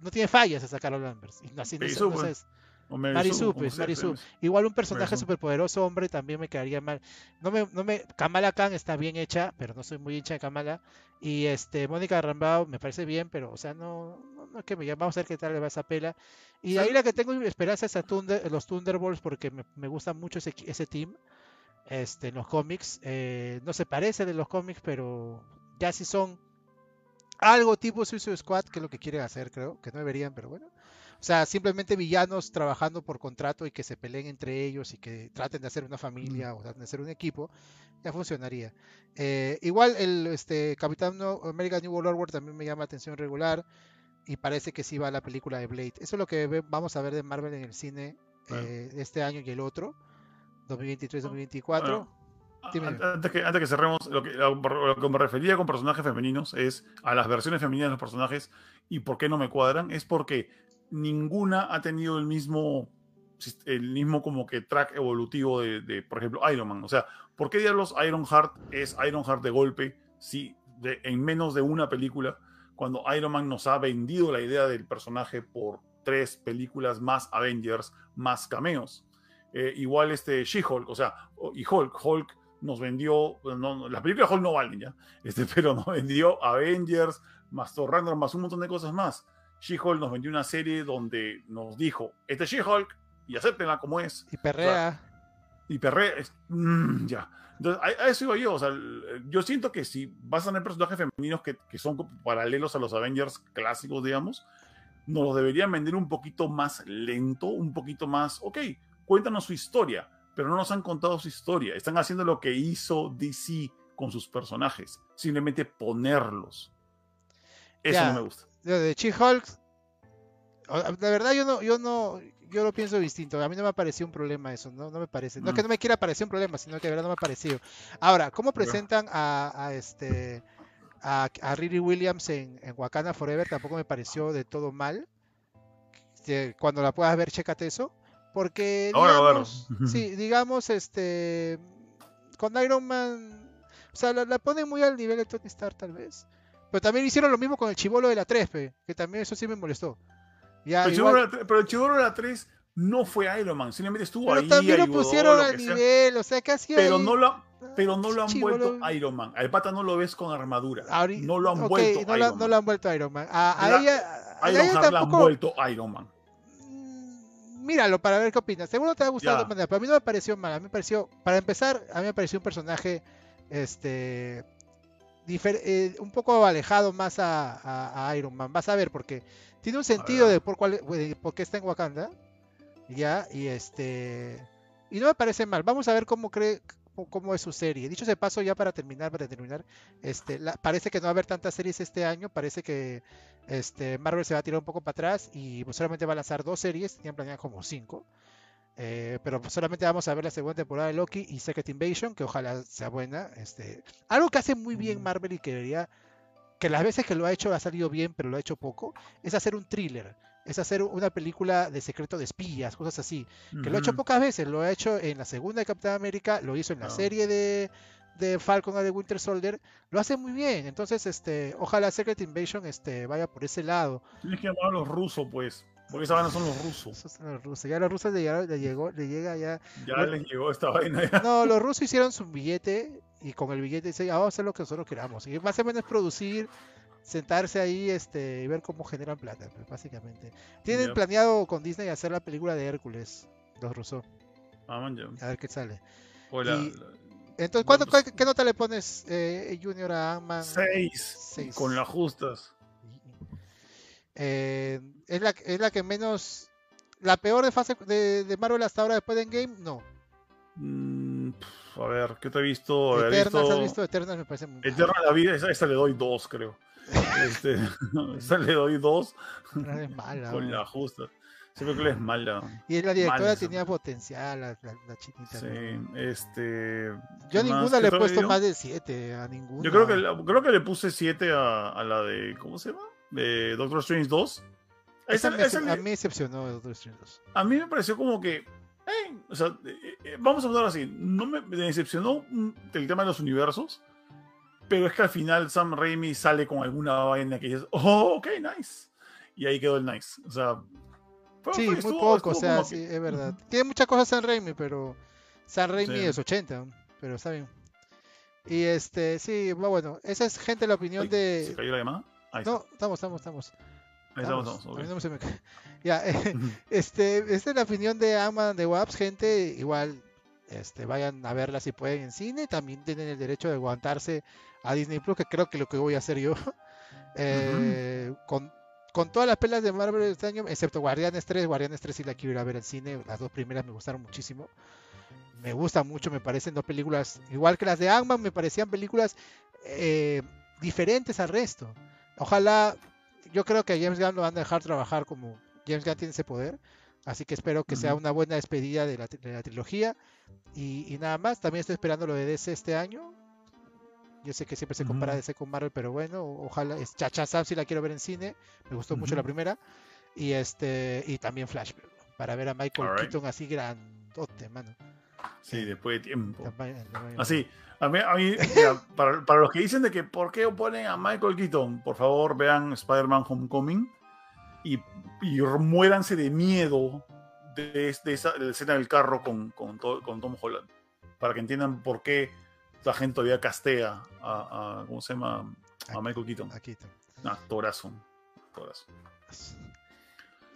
no tiene fallas esa Carol Danvers. Y así no, no, Marisú, pues, Igual un personaje superpoderoso, hombre, también me quedaría mal. No me, no me, Kamala Khan está bien hecha, pero no soy muy hincha de Kamala. Y este, Mónica Rambao me parece bien, pero, o sea, no, no, es que me vamos a ver qué tal le va esa pela. Y ahí la que tengo esperanza es a los Thunderbolts, porque me, me gusta mucho ese, ese team. Este, en los cómics, eh, no se parece de los cómics, pero ya si son algo tipo Suicide Squad, que es lo que quieren hacer, creo, que no deberían, pero bueno. O sea, simplemente villanos trabajando por contrato y que se peleen entre ellos y que traten de hacer una familia o traten de hacer un equipo, ya funcionaría. Eh, igual el este, Capitán America New World Order también me llama atención regular y parece que sí va a la película de Blade. Eso es lo que vamos a ver de Marvel en el cine eh, este año y el otro, 2023-2024. Antes que, antes que cerremos, lo que, lo que, me refería con personajes femeninos es a las versiones femeninas de los personajes y por qué no me cuadran. Es porque ninguna ha tenido el mismo, el mismo como que track evolutivo de, por ejemplo, Iron Man. O sea, ¿por qué diablos Ironheart es Ironheart de golpe si de, en menos de una película, cuando Iron Man nos ha vendido la idea del personaje por tres películas más Avengers, más cameos? Eh, igual este She-Hulk, o sea, y Hulk, Hulk nos vendió, no, las películas Hulk no valen ya, este, pero nos vendió Avengers, más Thor Ragnarok, más un montón de cosas más. She-Hulk nos vendió una serie donde nos dijo, este es She-Hulk y acéptenla como es. Y perrea. y perrea, mm, ya. Entonces, a, eso iba yo. O sea, yo siento que si vas a tener personajes femeninos que, que, son paralelos a los Avengers clásicos, digamos, nos los deberían vender un poquito más lento, un poquito más, ok, cuéntanos su historia, pero no nos han contado su historia. Están haciendo lo que hizo DC con sus personajes, simplemente ponerlos. Eso no me gusta de She-Hulk, de verdad yo no, yo no, yo lo pienso distinto. A mí no me ha parecido un problema eso, no, no me parece. No es que mm. no me quiera parecer un problema, sino que de verdad no me ha parecido. Ahora, ¿cómo presentan a, este a, Riri Williams en, Wakanda Forever? Tampoco me pareció de todo mal. Cuando la puedas ver, chécate eso. Porque digamos, sí, digamos, este con Iron Man, o sea, la, la ponen muy al nivel de Tony Stark tal vez. Pero también hicieron lo mismo con el chivolo de la 3, que también eso sí me molestó. pero, el chivolo de la 3 no fue Iron Man, simplemente estuvo pero ahí. también lo pusieron al nivel, o sea, casi pero no lo pero no lo han vuelto Iron Man. Al pata no lo ves con armadura. no lo han vuelto no Iron Man. No lo han vuelto Iron Man. A, a ella, a ella tampoco... han vuelto Iron Man. Mm, míralo para ver qué opinas. Seguro te va a gustar de manera, pero a mí no me pareció mal. A mí me pareció, para empezar, a mí me pareció un personaje este eh, un poco alejado más a, Iron Man. Vas a ver, porque tiene un sentido de por, cuál, por qué está en Wakanda. Ya, y este. Y no me parece mal. Vamos a ver cómo cree cómo es su serie. Dicho ese paso, ya para terminar, para terminar, este, parece que no va a haber tantas series este año, parece que este, Marvel se va a tirar un poco para atrás y pues, solamente va a lanzar dos series, tenían planeado como cinco. Eh, pero pues, solamente vamos a ver la segunda temporada de Loki y Secret Invasion, que ojalá sea buena. Este, algo que hace muy bien Marvel y que debería, que las veces que lo ha hecho ha salido bien, pero lo ha hecho poco, es hacer un thriller es hacer una película de secreto de espías, cosas así. Que lo ha hecho pocas veces, lo ha hecho en la segunda de Capitán América, lo hizo en la serie de, de Falcon o de Winter Soldier, lo hace muy bien. Entonces, este, ojalá Secret Invasion este, vaya por ese lado. Tienes que llamar a los rusos, pues. Porque esa vaina son los rusos. son los rusos. Ya los rusos le, llegó, le llega ya. Ya les llegó esta vaina. Ya. No, los rusos hicieron su billete y con el billete dicen, ah, vamos a hacer lo que nosotros queramos. Y más o menos producir sentarse ahí este, y ver cómo generan plata, pues, básicamente. Tienen planeado con Disney hacer la película de Hércules, los Rousseau. Ah, a ver qué sale. entonces, ¿cuánto, qué, nota le pones eh, Junior a Ant-Man? Seis, Con las justas. Eh, ¿es, la, ¿Es la que menos. ¿La peor de fase de, de Marvel hasta ahora después de Endgame? No. Mm, a ver, ¿qué te he visto? Eternals, ¿has visto Eternals? Me parece muy Eternals, la vida, esa, esa, le doy dos, creo. Este, esa le doy dos. es mala. Con la justa. Siempre que es mala. Y la directora tenía potencial, la, la, chiquita. Sí, este. Yo a ninguna le he puesto más de 7, a ninguna. Yo creo que, creo que le puse 7 a, a, la de. ¿Cómo se llama? De Doctor Strange 2. Esa, a mí me decepcionó Doctor Strange 2. A mí me pareció como que. o sea, eh, eh, vamos a hablar así. No me, me decepcionó el tema de los universos pero es que al final Sam Raimi sale con alguna vaina que dices, oh, ok, nice. Y ahí quedó el nice. O sea, sí, muy poco, o sea, sí, es verdad. Tiene muchas cosas Sam Raimi, pero Sam Raimi es 80, pero está bien. Y este, sí, bueno, esa es gente la opinión de. ¿Se cayó la llamada? Ahí no, estamos, estamos, estamos. Ahí estamos, estamos. Okay. Ya, este, esta es la opinión de Ama de Waps, gente, igual, este, vayan a verla si pueden en cine, también tienen el derecho de aguantarse a Disney Plus, que creo que lo que voy a hacer yo. Eh, con, con, todas las pelas de Marvel este año, excepto Guardianes 3, Guardianes 3 sí la quiero ir a ver en cine, las dos primeras me gustaron muchísimo. Me gustan mucho, me parecen dos películas, igual que las de ant me parecían películas eh, diferentes al resto. Ojalá, yo creo que a James Gunn lo van a dejar trabajar como James Gunn tiene ese poder. Así que espero que sea una buena despedida de la, trilogía. Y, y, nada más, también estoy esperando lo de DC este año. Yo sé que siempre se compara DC con Marvel, pero bueno, ojalá. Es Chacha Sam si la quiero ver en cine. Me gustó mucho la primera. Y este y también Flash, para ver a Michael Keaton así grandote, mano. Sí, después de tiempo. Así, a mí, a mí para, para, los que dicen de que por qué oponen a Michael Keaton, por favor vean Spider-Man Homecoming y, y muéranse de miedo de, esa de la escena del carro con, con, con Tom Holland, para que entiendan por qué la gente todavía castea a, a ¿cómo se llama? A, Michael Keaton. A Keaton. Actorazo.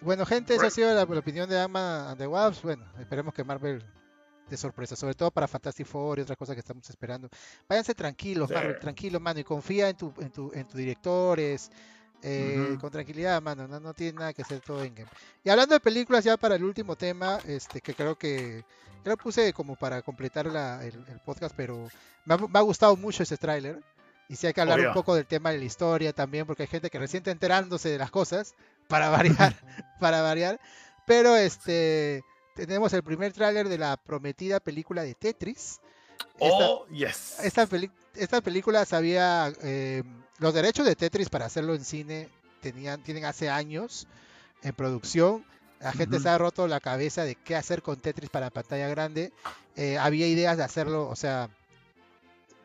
Bueno, gente, esa ha sido la, opinión de Ama and the Wasps. Bueno, esperemos que Marvel de sorpresa, sobre todo para Fantastic Four y otras cosas que estamos esperando. Váyanse tranquilos, Marvel, tranquilo, mano, y confía en tu, en tu, en tus directores, eh, con tranquilidad, mano, no, no, tiene nada que hacer todo en game. Y hablando de películas, ya para el último tema, este que creo que lo puse como para completar el, podcast, pero me ha, gustado mucho ese tráiler. Y si hay que hablar un poco del tema de la historia también, porque hay gente que recién está enterándose de las cosas, para variar, para variar. Pero este tenemos el primer tráiler de la prometida película de Tetris. oh, yes. Esta, esta película sabía eh, los derechos de Tetris para hacerlo en cine tenían, tienen hace años en producción la gente se ha roto la cabeza de qué hacer con Tetris para pantalla grande. Eh, había ideas de hacerlo, o sea,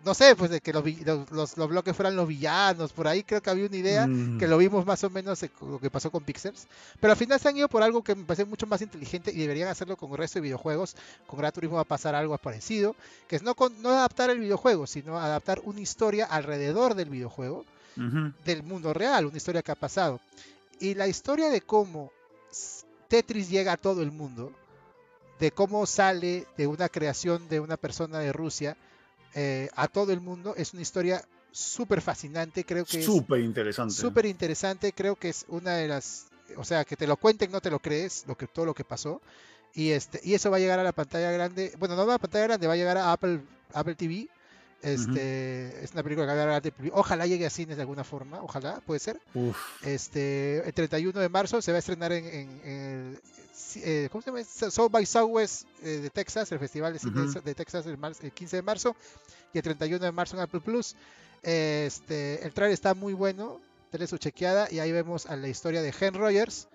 no sé, pues de que los, los, los, bloques fueran los villanos, por ahí creo que había una idea, mm. que lo vimos más o menos lo que pasó con Pixels, pero al final se han ido por algo que me parece mucho más inteligente y deberían hacerlo con el resto de videojuegos, con Gran Turismo va a pasar algo parecido, que es no, no adaptar el videojuego, sino adaptar una historia alrededor del videojuego, del mundo real, una historia que ha pasado. Y la historia de cómo Tetris llega a todo el mundo, de cómo sale de una creación de una persona de Rusia eh, a todo el mundo, es una historia súper fascinante, creo que súper interesante. Súper interesante, creo que es una de las, o sea, que te lo cuenten, no te lo crees, lo que, todo lo que pasó. Y, este, y eso va a llegar a la pantalla grande, bueno, no va a la pantalla grande, va a llegar a Apple, Apple TV. Este, Es una película que va a llegar a Ojalá llegue a cines de alguna forma, ojalá, puede ser. Este, el 31 de marzo se va a estrenar en, en, eh, ¿cómo se llama? South by Southwest eh, de Texas, el festival de, de Texas el, 15 de marzo y el 31 de marzo en Apple Plus. Este, el trailer está muy bueno, tenés su chequeada y ahí vemos a la historia de Hen Rogers,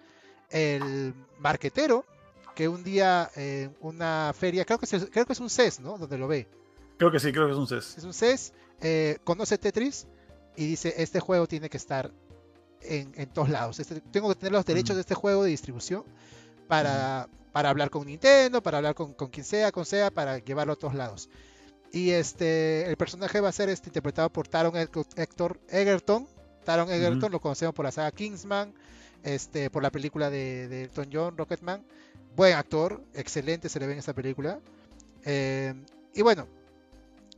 el marquetero que un día en una feria, creo que, es, creo que es un CES, ¿no? Donde lo ve. Creo que sí, creo que es un CES. Es un CES, eh, conoce Tetris y dice, este juego tiene que estar en, en todos lados. Este, tengo que tener los derechos de este juego de distribución para, para hablar con Nintendo, para hablar con, con, quien sea, con sea, para llevarlo a todos lados. Y este, el personaje va a ser este, interpretado por Taron Hector Egerton. Taron Egerton lo conocemos por la saga Kingsman, este, por la película de, de Elton John, Rocketman. Buen actor, excelente se le ve en esta película. Eh, y bueno,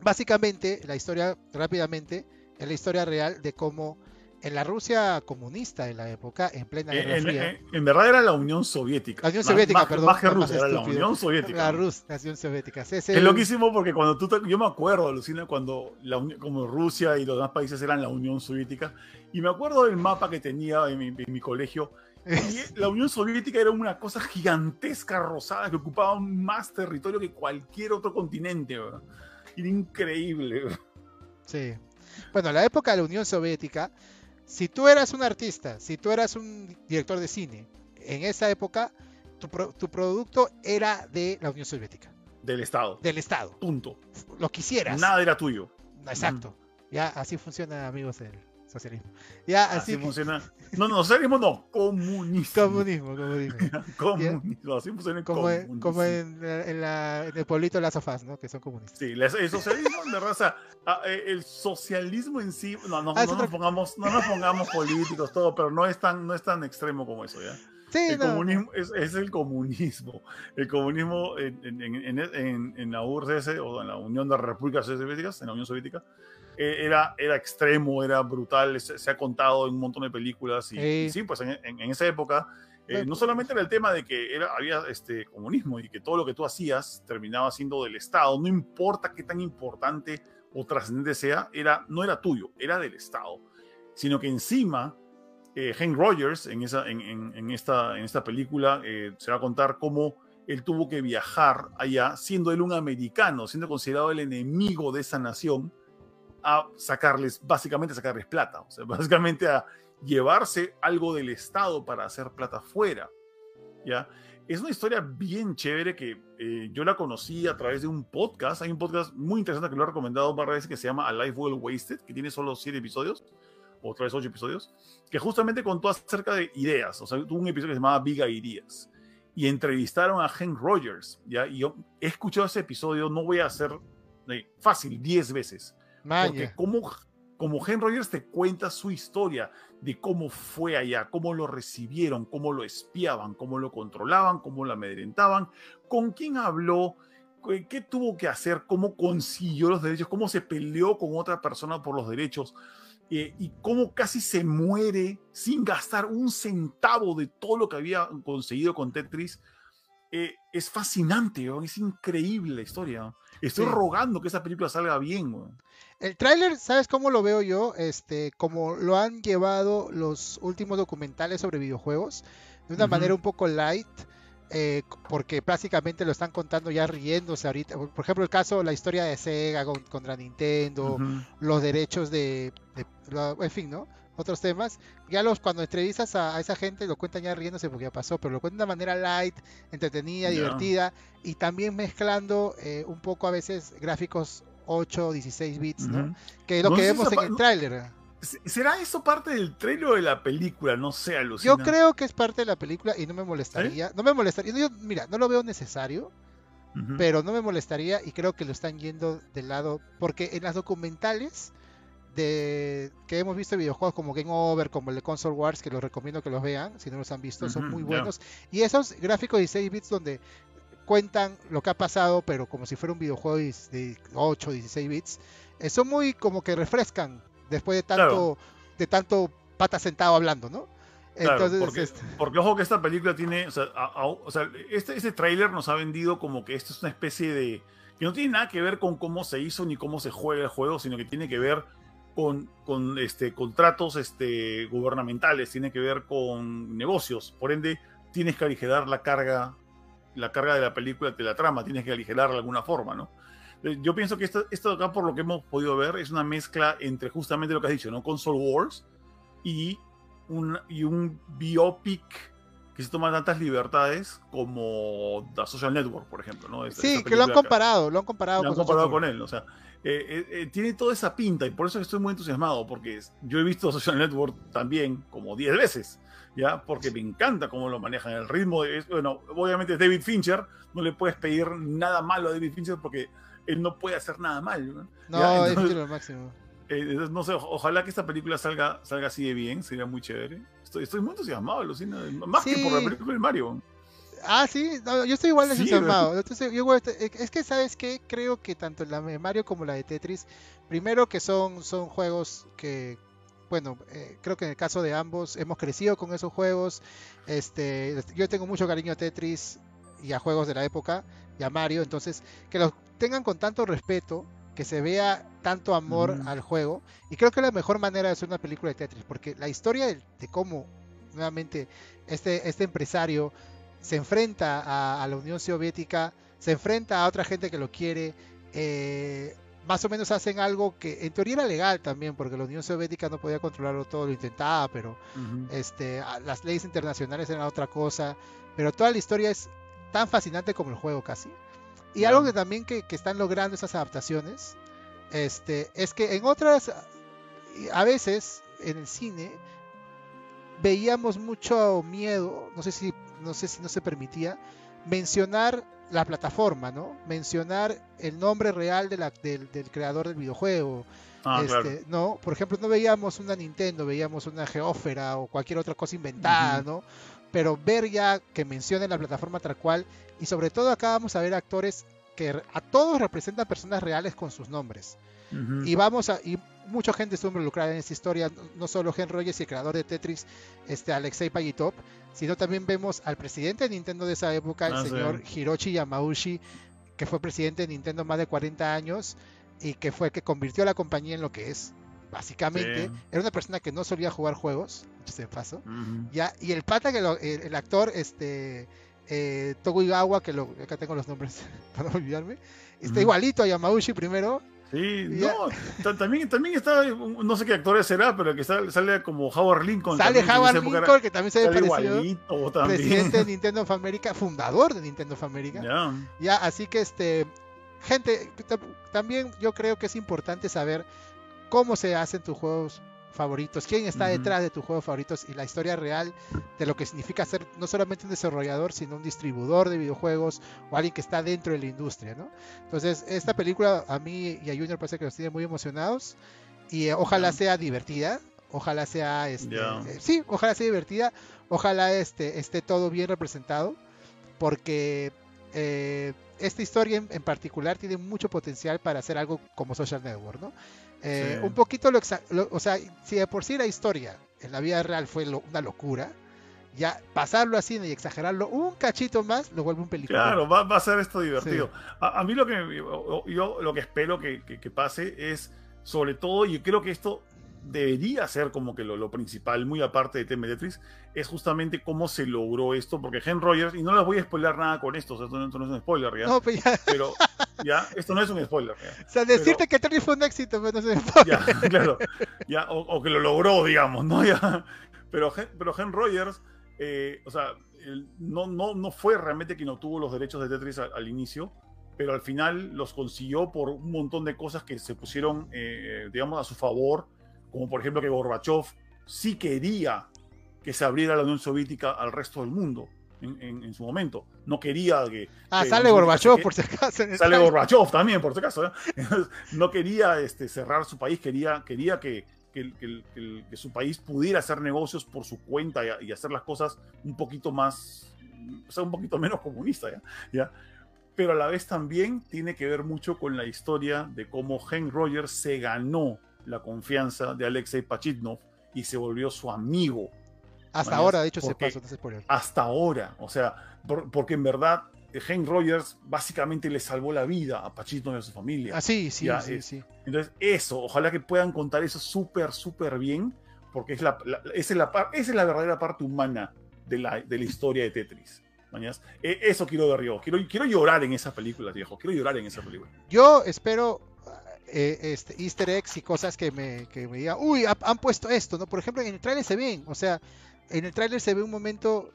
básicamente la historia, rápidamente, es la historia real de cómo en la Rusia comunista en la época, en plena Guerra en, Fría. En, verdad era la Unión Soviética. La Unión Soviética, perdón. Más que Rusia, era la Unión Soviética. La, Unión Soviética. Es, loquísimo porque cuando tú, yo me acuerdo, Lucina, cuando la, como Rusia y los demás países eran la Unión Soviética, y me acuerdo del mapa que tenía en mi, en mi colegio, y la Unión Soviética era una cosa gigantesca, rosada, que ocupaba más territorio que cualquier otro continente. Era increíble. Sí. Bueno, la época de la Unión Soviética si tú eras un artista, si tú eras un director de cine, en esa época tu, producto era de la Unión Soviética. Del Estado. Del Estado. Punto. Lo quisieras. Nada era tuyo. Exacto. Ya así funciona, amigos, el socialismo. Ya así, funciona. No, no, socialismo no, comunismo. Comunismo, comunismo. comunismo. Así funciona como, comunismo. como en, en, la, en, el pueblito de las sofás, ¿no? Que son comunistas. Sí, el socialismo de raza Ah, eh, el socialismo en sí, no, no, ah, no, nos pongamos, no nos pongamos políticos, todo, pero no es tan, no es tan extremo como eso, ¿ya? Sí, el comunismo es, es, el comunismo. El comunismo en, en, en, en, la URSS o en la Unión de Repúblicas Soviéticas, en la Unión Soviética, era, era extremo, era brutal, se, ha contado en un montón de películas y sí, pues en, esa época eh, no solamente era el tema de que era, había este comunismo y que todo lo que tú hacías terminaba siendo del Estado, no importa qué tan importante o trascendente sea, era, no era tuyo, era del Estado, sino que encima eh, Hank Rogers en, esa, en, en, esta, en esta película eh, se va a contar cómo él tuvo que viajar allá, siendo él un americano, siendo considerado el enemigo de esa nación, a sacarles, básicamente sacarles plata, o sea, básicamente a llevarse algo del Estado para hacer plata fuera, ¿ya? es una historia bien chévere que eh, yo la conocí a través de un podcast. Hay un podcast muy interesante que lo he recomendado varias veces que se llama A Life Well Wasted, que tiene solo siete episodios, o otra vez ocho episodios, que justamente contó acerca de ideas. O sea, tuvo un episodio que se llamaba Big Ideas. Y entrevistaron a Hank Rogers, ¿ya? Y yo he escuchado ese episodio, no voy a hacer eh, fácil, diez veces. Porque como, como Rogers te cuenta su historia, de cómo fue allá, cómo lo recibieron, cómo lo espiaban, cómo lo controlaban, cómo lo amedrentaban, con quién habló, qué tuvo que hacer, cómo consiguió los derechos, cómo se peleó con otra persona por los derechos eh, y cómo casi se muere sin gastar un centavo de todo lo que había conseguido con Tetris. Eh, es fascinante, es increíble la historia. Estoy rogando que esa película salga bien. El tráiler, ¿sabes cómo lo veo yo? Este, como lo han llevado los últimos documentales sobre videojuegos, de una manera un poco light, eh, porque prácticamente lo están contando ya riéndose ahorita. Por ejemplo, el caso, la historia de Sega contra Nintendo, los derechos de, en fin, ¿no? Otros temas. Ya los cuando entrevistas a, esa gente lo cuentan ya riéndose porque ya pasó, pero lo cuentan de una manera light, entretenida, divertida y también mezclando eh, un poco a veces gráficos 8 o 16 bits, ¿no? Que es lo que vemos en el tráiler. ¿Será eso parte del trailer de la película? No sé, alucina. Yo creo que es parte de la película y no me molestaría. ¿Eh? No me molestaría. mira, no lo veo necesario, pero no me molestaría y creo que lo están yendo del lado. Porque en las documentales de que hemos visto videojuegos como Game Over, como el de Console Wars, que los recomiendo que los vean, si no los han visto, son muy buenos. Y esos gráficos de 16 bits donde cuentan lo que ha pasado, pero como si fuera un videojuego de 8, 16 bits, eh, son muy como que refrescan después de tanto, de tanto pata sentado hablando, ¿no? Entonces, este porque, ojo que esta película tiene, o sea, este, este tráiler nos ha vendido como que esto es una especie de, que no tiene nada que ver con cómo se hizo ni cómo se juega el juego, sino que tiene que ver con, con este, contratos este, gubernamentales, tiene que ver con negocios. Por ende, tienes que aligerar la carga, la carga de la película, de la trama, tienes que aligerarla de alguna forma, ¿no? Eh, yo pienso que esto, esto acá, por lo que hemos podido ver, es una mezcla entre justamente lo que has dicho, ¿no? Console Wars y un, y un biopic que se toma tantas libertades como The Social Network, por ejemplo, ¿no? sí, que lo han comparado, lo han comparado, lo han comparado con él, o sea, eh, eh, eh, tiene toda esa pinta y por eso estoy muy entusiasmado, porque yo he visto Social Network también como 10 veces, ¿ya? Porque me encanta cómo lo manejan, el ritmo, de, bueno, obviamente es David Fincher, no le puedes pedir nada malo a David Fincher porque él no puede hacer nada mal. No, no es lo máximo. no sé, ojalá que esta película salga, salga así de bien, sería muy chévere. Estoy, estoy muy entusiasmado, Lucina, más que por la película de Mario. Ah, sí, yo estoy igual de sí, es que, ¿sabes qué? Creo que tanto la de Mario como la de Tetris, primero que son, son juegos que, bueno, eh, creo que en el caso de ambos hemos crecido con esos juegos. Este, yo tengo mucho cariño a Tetris y a juegos de la época y a Mario, entonces que los tengan con tanto respeto, que se vea tanto amor al juego. Y creo que la mejor manera de hacer una película de Tetris, porque la historia de, de cómo nuevamente este, este empresario se enfrenta a, la Unión Soviética, se enfrenta a otra gente que lo quiere. Eh, más o menos hacen algo que en teoría era legal también, porque la Unión Soviética no podía controlarlo todo, lo intentaba, pero este, las leyes internacionales eran otra cosa. Pero toda la historia es tan fascinante como el juego casi. Y algo que también que, que, están logrando esas adaptaciones este, es que en otras, a veces en el cine, veíamos mucho miedo, no sé si no sé si no se permitía, mencionar la plataforma, ¿no? Mencionar el nombre real de la, del, creador del videojuego. Ah, este, ¿no? Por ejemplo, no veíamos una Nintendo, veíamos una Geófera o cualquier otra cosa inventada, ¿no? Pero ver ya que mencionen la plataforma tal cual, y sobre todo acá vamos a ver actores que a todos representan personas reales con sus nombres. Y vamos a, y mucha gente estuvo involucrada en esta historia, no solo Gen Rogers y el creador de Tetris, este Alexei Pagitov, sino también vemos al presidente de Nintendo de esa época, el ah, señor Hiroshi Yamauchi, que fue presidente de Nintendo más de 40 años y que fue el que convirtió a la compañía en lo que es. Básicamente, era una persona que no solía jugar juegos, se paso. ya, y el pata que el, actor, este eh, Toguigawa, que lo, acá tengo los nombres para no olvidarme, está igualito a Yamauchi primero, Sí, no, también, también está, no sé qué actor será, pero que sale, sale como Howard Lincoln. Sale Howard Lincoln, que también se ve parecido. Presidente de Nintendo of America, fundador de Nintendo of America. Ya, así que este, gente, también yo creo que es importante saber cómo se hacen tus juegos favoritos, quién está detrás de tus juegos favoritos y la historia real de lo que significa ser no solamente un desarrollador, sino un distribuidor de videojuegos o alguien que está dentro de la industria, ¿no? Entonces, esta película a mí y a Junior parece que nos tiene muy emocionados y eh, ojalá sea divertida, ojalá sea, este, eh, sí, ojalá sea divertida, ojalá este, esté todo bien representado, porque eh, esta historia en, particular tiene mucho potencial para hacer algo como Social Network, ¿no? Eh, un poquito lo, o sea, si de por sí la historia en la vida real fue una locura, ya pasarlo así y exagerarlo un cachito más lo vuelve un película. Claro, va, a ser esto divertido. A, mí lo que yo lo que espero que, que, pase es, sobre todo, y creo que esto debería ser como que lo, principal, muy aparte de Tema Tetris, es justamente cómo se logró esto, porque Hen Rogers, y no les voy a spoiler nada con esto, esto, no, es un spoiler, ¿ya? No, pues ya. Pero, ya, esto no es un spoiler, O sea, decirte que Tetris fue un éxito, pero no es un spoiler. Ya, claro, ya, o, que lo logró, digamos, ¿no? Ya, pero, pero Hen Rogers, eh, o sea, no, no, no fue realmente quien obtuvo los derechos de Tetris al, inicio, pero al final los consiguió por un montón de cosas que se pusieron, eh, digamos, a su favor como por ejemplo que Gorbachev sí quería que se abriera la Unión Soviética al resto del mundo en, su momento. No quería que... Ah, sale Gorbachev por si acaso. Sale Gorbachev también por si acaso. ¿eh? no quería este, cerrar su país, quería, quería que, que, su país pudiera hacer negocios por su cuenta y, hacer las cosas un poquito más, o sea, un poquito menos comunista, ¿ya? ¿ya? Pero a la vez también tiene que ver mucho con la historia de cómo Henry Rogers se ganó la confianza de Alexei Pachitnov y se volvió su amigo. Hasta ahora, de hecho, se pasó, Hasta ahora, o sea, porque en verdad Hank Rogers básicamente le salvó la vida a Pachitnov y a su familia. Ah, sí, sí, sí, sí, Entonces, eso, ojalá que puedan contar eso súper, súper bien, porque es la, esa, es la, esa es la verdadera parte humana de la, de la historia de Tetris. E, eso quiero ver yo. Quiero, quiero llorar en esa película, viejo. Quiero llorar en esa película. Yo espero eh, este, easter eggs y cosas que me, que me digan, uy, han puesto esto, ¿no? Por ejemplo, en el tráiler se ven, o sea, en el tráiler se ve un momento,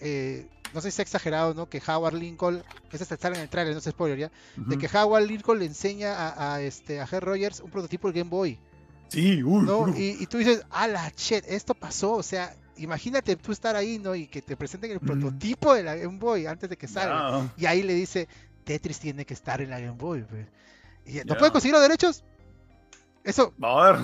eh, no sé si está exagerado, ¿no? Que Howard Lincoln, esa está en el tráiler, no se spoiler ya, de que Howard Lincoln le enseña a, a este, a Rogers un prototipo del Game Boy. Sí, uy, ¿no? Y, y, tú dices, a la shit, esto pasó, o sea, imagínate tú estar ahí, ¿no? Y que te presenten el prototipo de la Game Boy antes de que salga. Y ahí le dice, Tetris tiene que estar en la Game Boy. Pues". Y, ¿No puede conseguir los derechos? Eso, a ver.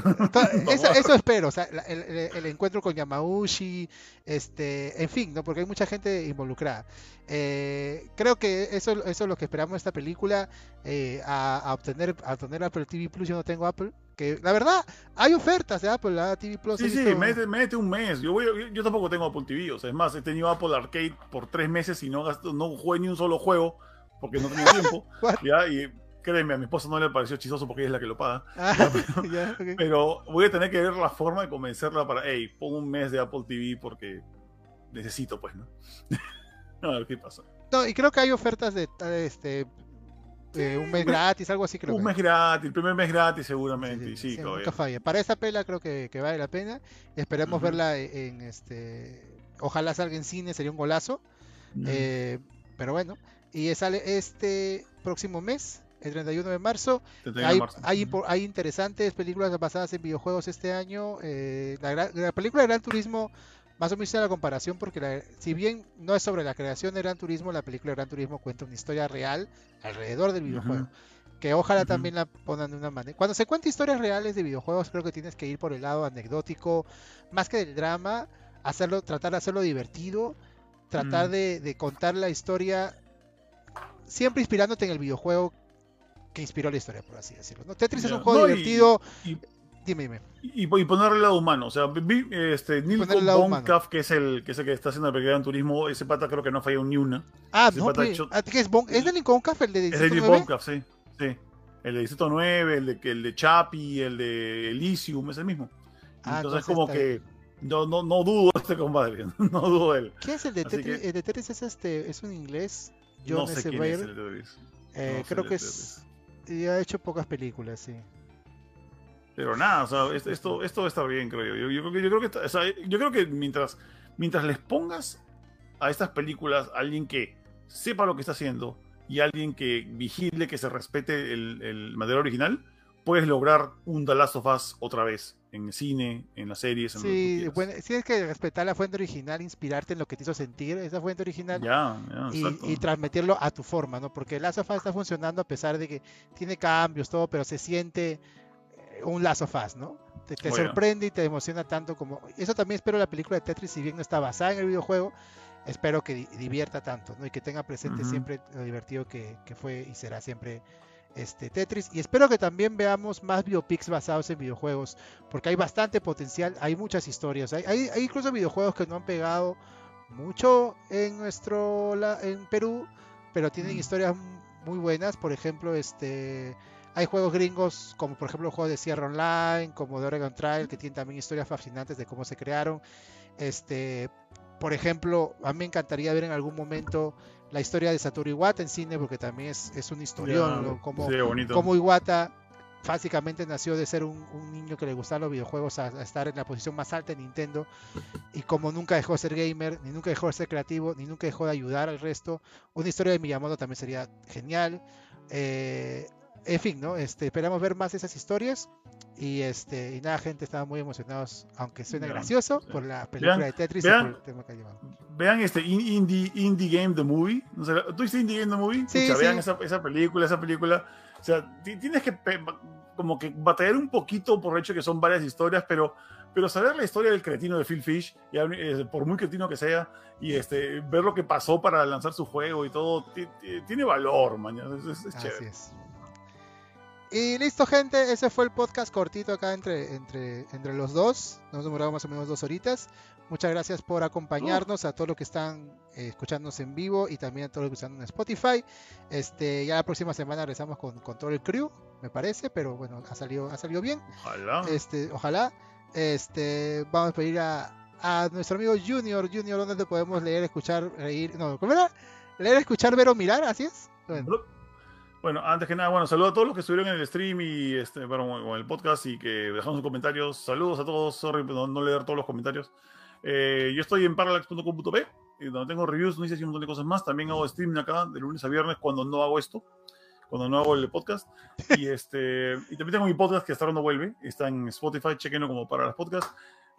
eso, espero, o sea, el, encuentro con Yamauchi, este, en fin, ¿no? porque hay mucha gente involucrada. Eh, creo que eso, eso es lo que esperamos de esta película, eh, a, obtener, a obtener Apple TV Plus, yo no tengo Apple, que la verdad, hay ofertas de Apple, la TV Plus. Sí, sí, mete, un mes, yo, yo, tampoco tengo Apple TV, o sea, es más, he tenido Apple Arcade por tres meses y no, no jugué ni un solo juego, porque no tenía tiempo, ya, y créeme, a mi esposa no le pareció chistoso porque ella es la que lo paga. Ah, pero, voy a tener que ver la forma de convencerla para, hey, pon un mes de Apple TV porque necesito, pues, ¿no? a ver qué pasa. No, y creo que hay ofertas de este un mes gratis, algo así creo. Un mes gratis, el primer mes gratis seguramente. Sí, sí, nunca falla. Para esa pela creo que, vale la pena. Esperemos verla en este. Ojalá salga en cine, sería un golazo. Eh, pero bueno, y sale este próximo mes, el 31 de marzo. hay, Hay, interesantes películas basadas en videojuegos este año. Eh, la, película de Gran Turismo, más o menos la comparación, porque si bien no es sobre la creación de Gran Turismo, la película de Gran Turismo cuenta una historia real alrededor del videojuego. Que ojalá también la pongan de una manera. Cuando se cuenta historias reales de videojuegos, creo que tienes que ir por el lado anecdótico, más que del drama, hacerlo, tratar de hacerlo divertido, tratar de, de contar la historia siempre inspirándote en el videojuego que inspiró la historia, por así decirlo. Tetris es un juego divertido. Y, dime, dime. Y, ponerle el lado humano. O sea, este, Nilko Bonkaf, que es, el, que es el que está haciendo el gran turismo, ese pata creo que no falló ni una. Ah, no, pues, ah, es, bon, ¿es de Nilko Bonkaf el de Es de Nilko Bonkaf, sí. sí. El de Distrito 9, el de, el de Chapi, el de Elysium, es el mismo. Ah, entonces, como que. No, no, no dudo este compadre, no dudo él. ¿Qué es el de Tetris? El de Tetris es este, es un inglés. John no sé quién es el de Tetris. Eh, creo que es y ha hecho pocas películas, sí. Pero nada, o sea, esto, esto va a estar bien, creo yo. Yo, creo que, yo creo que mientras, mientras les pongas a estas películas a alguien que sepa lo que está haciendo y alguien que vigile que se respete el, el material original, puedes lograr un The Last of Us otra vez en el cine, en las series. En sí, bueno, tienes que respetar la fuente original, inspirarte en lo que te hizo sentir esa fuente original y, transmitirlo a tu forma, ¿no? Porque el Last of Us está funcionando a pesar de que tiene cambios, todo, pero se siente eh, un Last of Us, ¿no? Te, sorprende y te emociona tanto como... Eso también espero la película de Tetris, si bien no está basada en el videojuego, espero que divierta tanto, ¿no? Y que tenga presente siempre lo divertido que, que fue y será siempre este, Tetris. Y espero que también veamos más biopics basados en videojuegos, porque hay bastante potencial, hay muchas historias. Hay, hay, incluso videojuegos que no han pegado mucho en nuestro en Perú, pero tienen historias muy buenas. Por ejemplo, este hay juegos gringos como por ejemplo el juego de Sierra Online, como de Oregon Trail, que tienen también historias fascinantes de cómo se crearon. Este, por ejemplo, a mí me encantaría ver en algún momento la historia de Satoru Iwata en cine, porque también es, es un historión, como, como Iwata básicamente nació de ser un, niño que le gustaban los videojuegos a, estar en la posición más alta en Nintendo y como nunca dejó de ser gamer, ni nunca dejó de ser creativo, ni nunca dejó de ayudar al resto, una historia de Miyamoto también sería genial. Eh, en fin, ¿no? Este, esperamos ver más de esas historias. Y este, y nada, gente, estaba muy emocionados, aunque suene gracioso, por la película de Tetris vean, y por el tema que ha llevado. Vean este Indie, Indie Game The Movie. ¿Tú viste Indie Game The Movie? Sí, Vean esa, esa, película, esa película. O sea, tienes que como que batallar un poquito por el hecho que son varias historias, pero, pero saber la historia del cretino de Phil Fish, y, eh, por muy cretino que sea, y este, ver lo que pasó para lanzar su juego y todo, tiene valor, mañana. Es, es, chévere. Y listo, gente. Ese fue el podcast cortito acá entre, entre, entre los dos. Nos demoramos más o menos dos horitas. Muchas gracias por acompañarnos a todos los que están eh, escuchándonos en vivo y también a todos los que están en Spotify. Este, ya la próxima semana regresamos con, con todo el crew, me parece, pero bueno, ha salido, ha salido bien. Ojalá. Este, ojalá. Este, vamos a pedir a, a nuestro amigo Junior. Junior, ¿dónde te podemos leer, escuchar, reír? No, ¿cómo era? Leer, escuchar, ver o mirar, así es. Bueno. Antes que nada, bueno, saludos a todos los que estuvieron en el stream y este, bueno, con el podcast y que dejaron sus comentarios. Saludos a todos, sorry no, no leer todos los comentarios. Eh, yo estoy en parallax.com.p, donde tengo reviews, noticias y un montón de cosas más. También hago stream acá de lunes a viernes cuando no hago esto, cuando no hago el podcast. Y, este, y también tengo mi podcast que hasta ahora no vuelve. Está en Spotify, chequenlo como para los podcasts.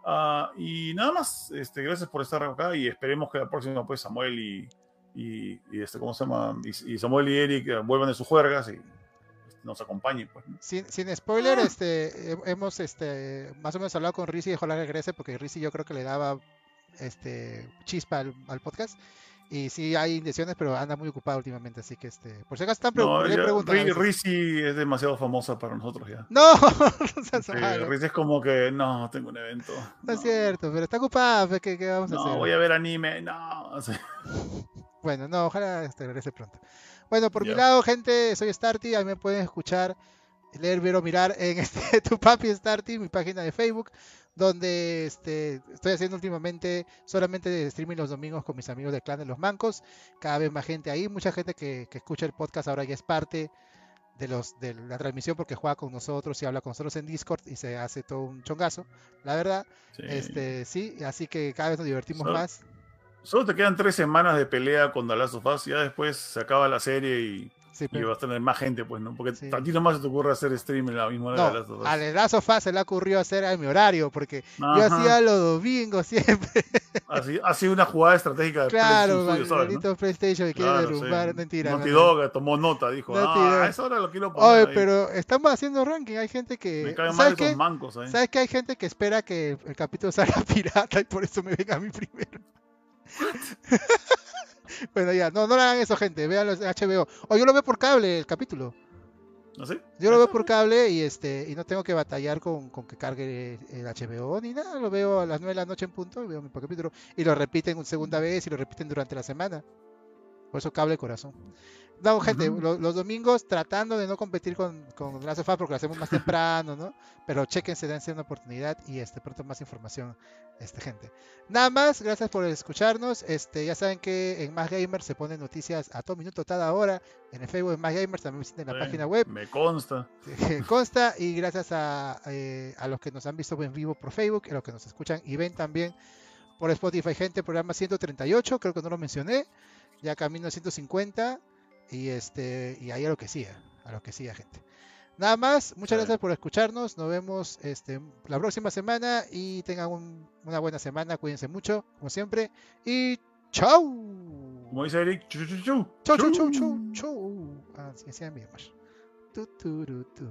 Ah, y nada más, este, gracias por estar acá y esperemos que la próxima, pues, Samuel y, y, este, ¿cómo se llama? Y, Samuel y Eric eh, vuelvan de sus juergas y este, nos acompañen. Pues, sin, sin, spoiler, ah. este, hemos este, más o menos hablado con Rizzi y ojalá regrese porque Rizzi yo creo que le daba este, chispa al podcast. Y sí hay intenciones, pero anda muy ocupado últimamente, así que este, por si acaso están preguntando. Rizzi es demasiado famosa para nosotros ya. No, no es como que no, tengo un evento. No, es cierto, pero está ocupado, pues, ¿qué, qué vamos a hacer? No, voy a ver anime, no. Bueno, no, ojalá este, regrese pronto. Bueno, por mi lado, gente, soy Starty, ahí me pueden escuchar, leer, ver o mirar en este Tu Papi Starty, mi página de Facebook donde este, estoy haciendo últimamente solamente de streaming los domingos con mis amigos del clan de los mancos. Cada vez más gente ahí, mucha gente que, escucha el podcast ahora ya es parte de, los, de la transmisión porque juega con nosotros y habla con nosotros en Discord y se hace todo un chongazo, la verdad. Sí, este, sí así que cada vez nos divertimos más. Solo te quedan tres semanas de pelea con The Last of Us, ya después se acaba la serie y y vas a tener más gente, pues, ¿no? Porque a ti nomás se te ocurre hacer stream en la misma hora de las dos. A The of se le ocurrió hacer a mi horario, porque yo hacía los domingos siempre. Así, ha sido una jugada estratégica de claro, PlayStation. Claro, PlayStation que quiere derrumbar, mentira. Naughty Dog tomó nota, dijo, ah, a esa hora lo quiero poner. Oye, pero estamos haciendo ranking, hay gente que. Me caen mal esos mancos ahí. ¿Sabes que hay gente que espera que el capítulo salga pirata y por eso me venga a mí primero? bueno, ya, no, no le hagan eso, gente. Vean los HBO. O yo lo veo por cable el capítulo. ¿No sé? Yo lo veo por cable y este y no tengo que batallar con, con, que cargue el HBO ni nada. Lo veo a las 9 de la noche en punto y veo mi capítulo. Y lo repiten una segunda vez y lo repiten durante la semana. Por eso cable corazón. No, gente, los, domingos tratando de no competir con, con la sofá porque lo hacemos más temprano, ¿no? Pero chequense, dense una oportunidad y este pronto más información, este gente. Nada más, gracias por escucharnos. Este, ya saben que en Más Gamers se ponen noticias a todo minuto, cada hora. En el Facebook de Más Gamers también visiten la página web. Me consta. consta y gracias a, eh, a los que nos han visto en vivo por Facebook, a los que nos escuchan y ven también por Spotify, gente, programa 138, creo que no lo mencioné. Ya camino a 150 y este y ahí a lo que siga, a lo que siga, gente. Nada más, muchas gracias por escucharnos. Nos vemos este, la próxima semana y tengan una buena semana. Cuídense mucho, como siempre. Y chau. Como dice Eric, chau, chau, chau. Chau, chau, chau, chau, chau. Así ah, se llama. Tu, tu, tu, tu.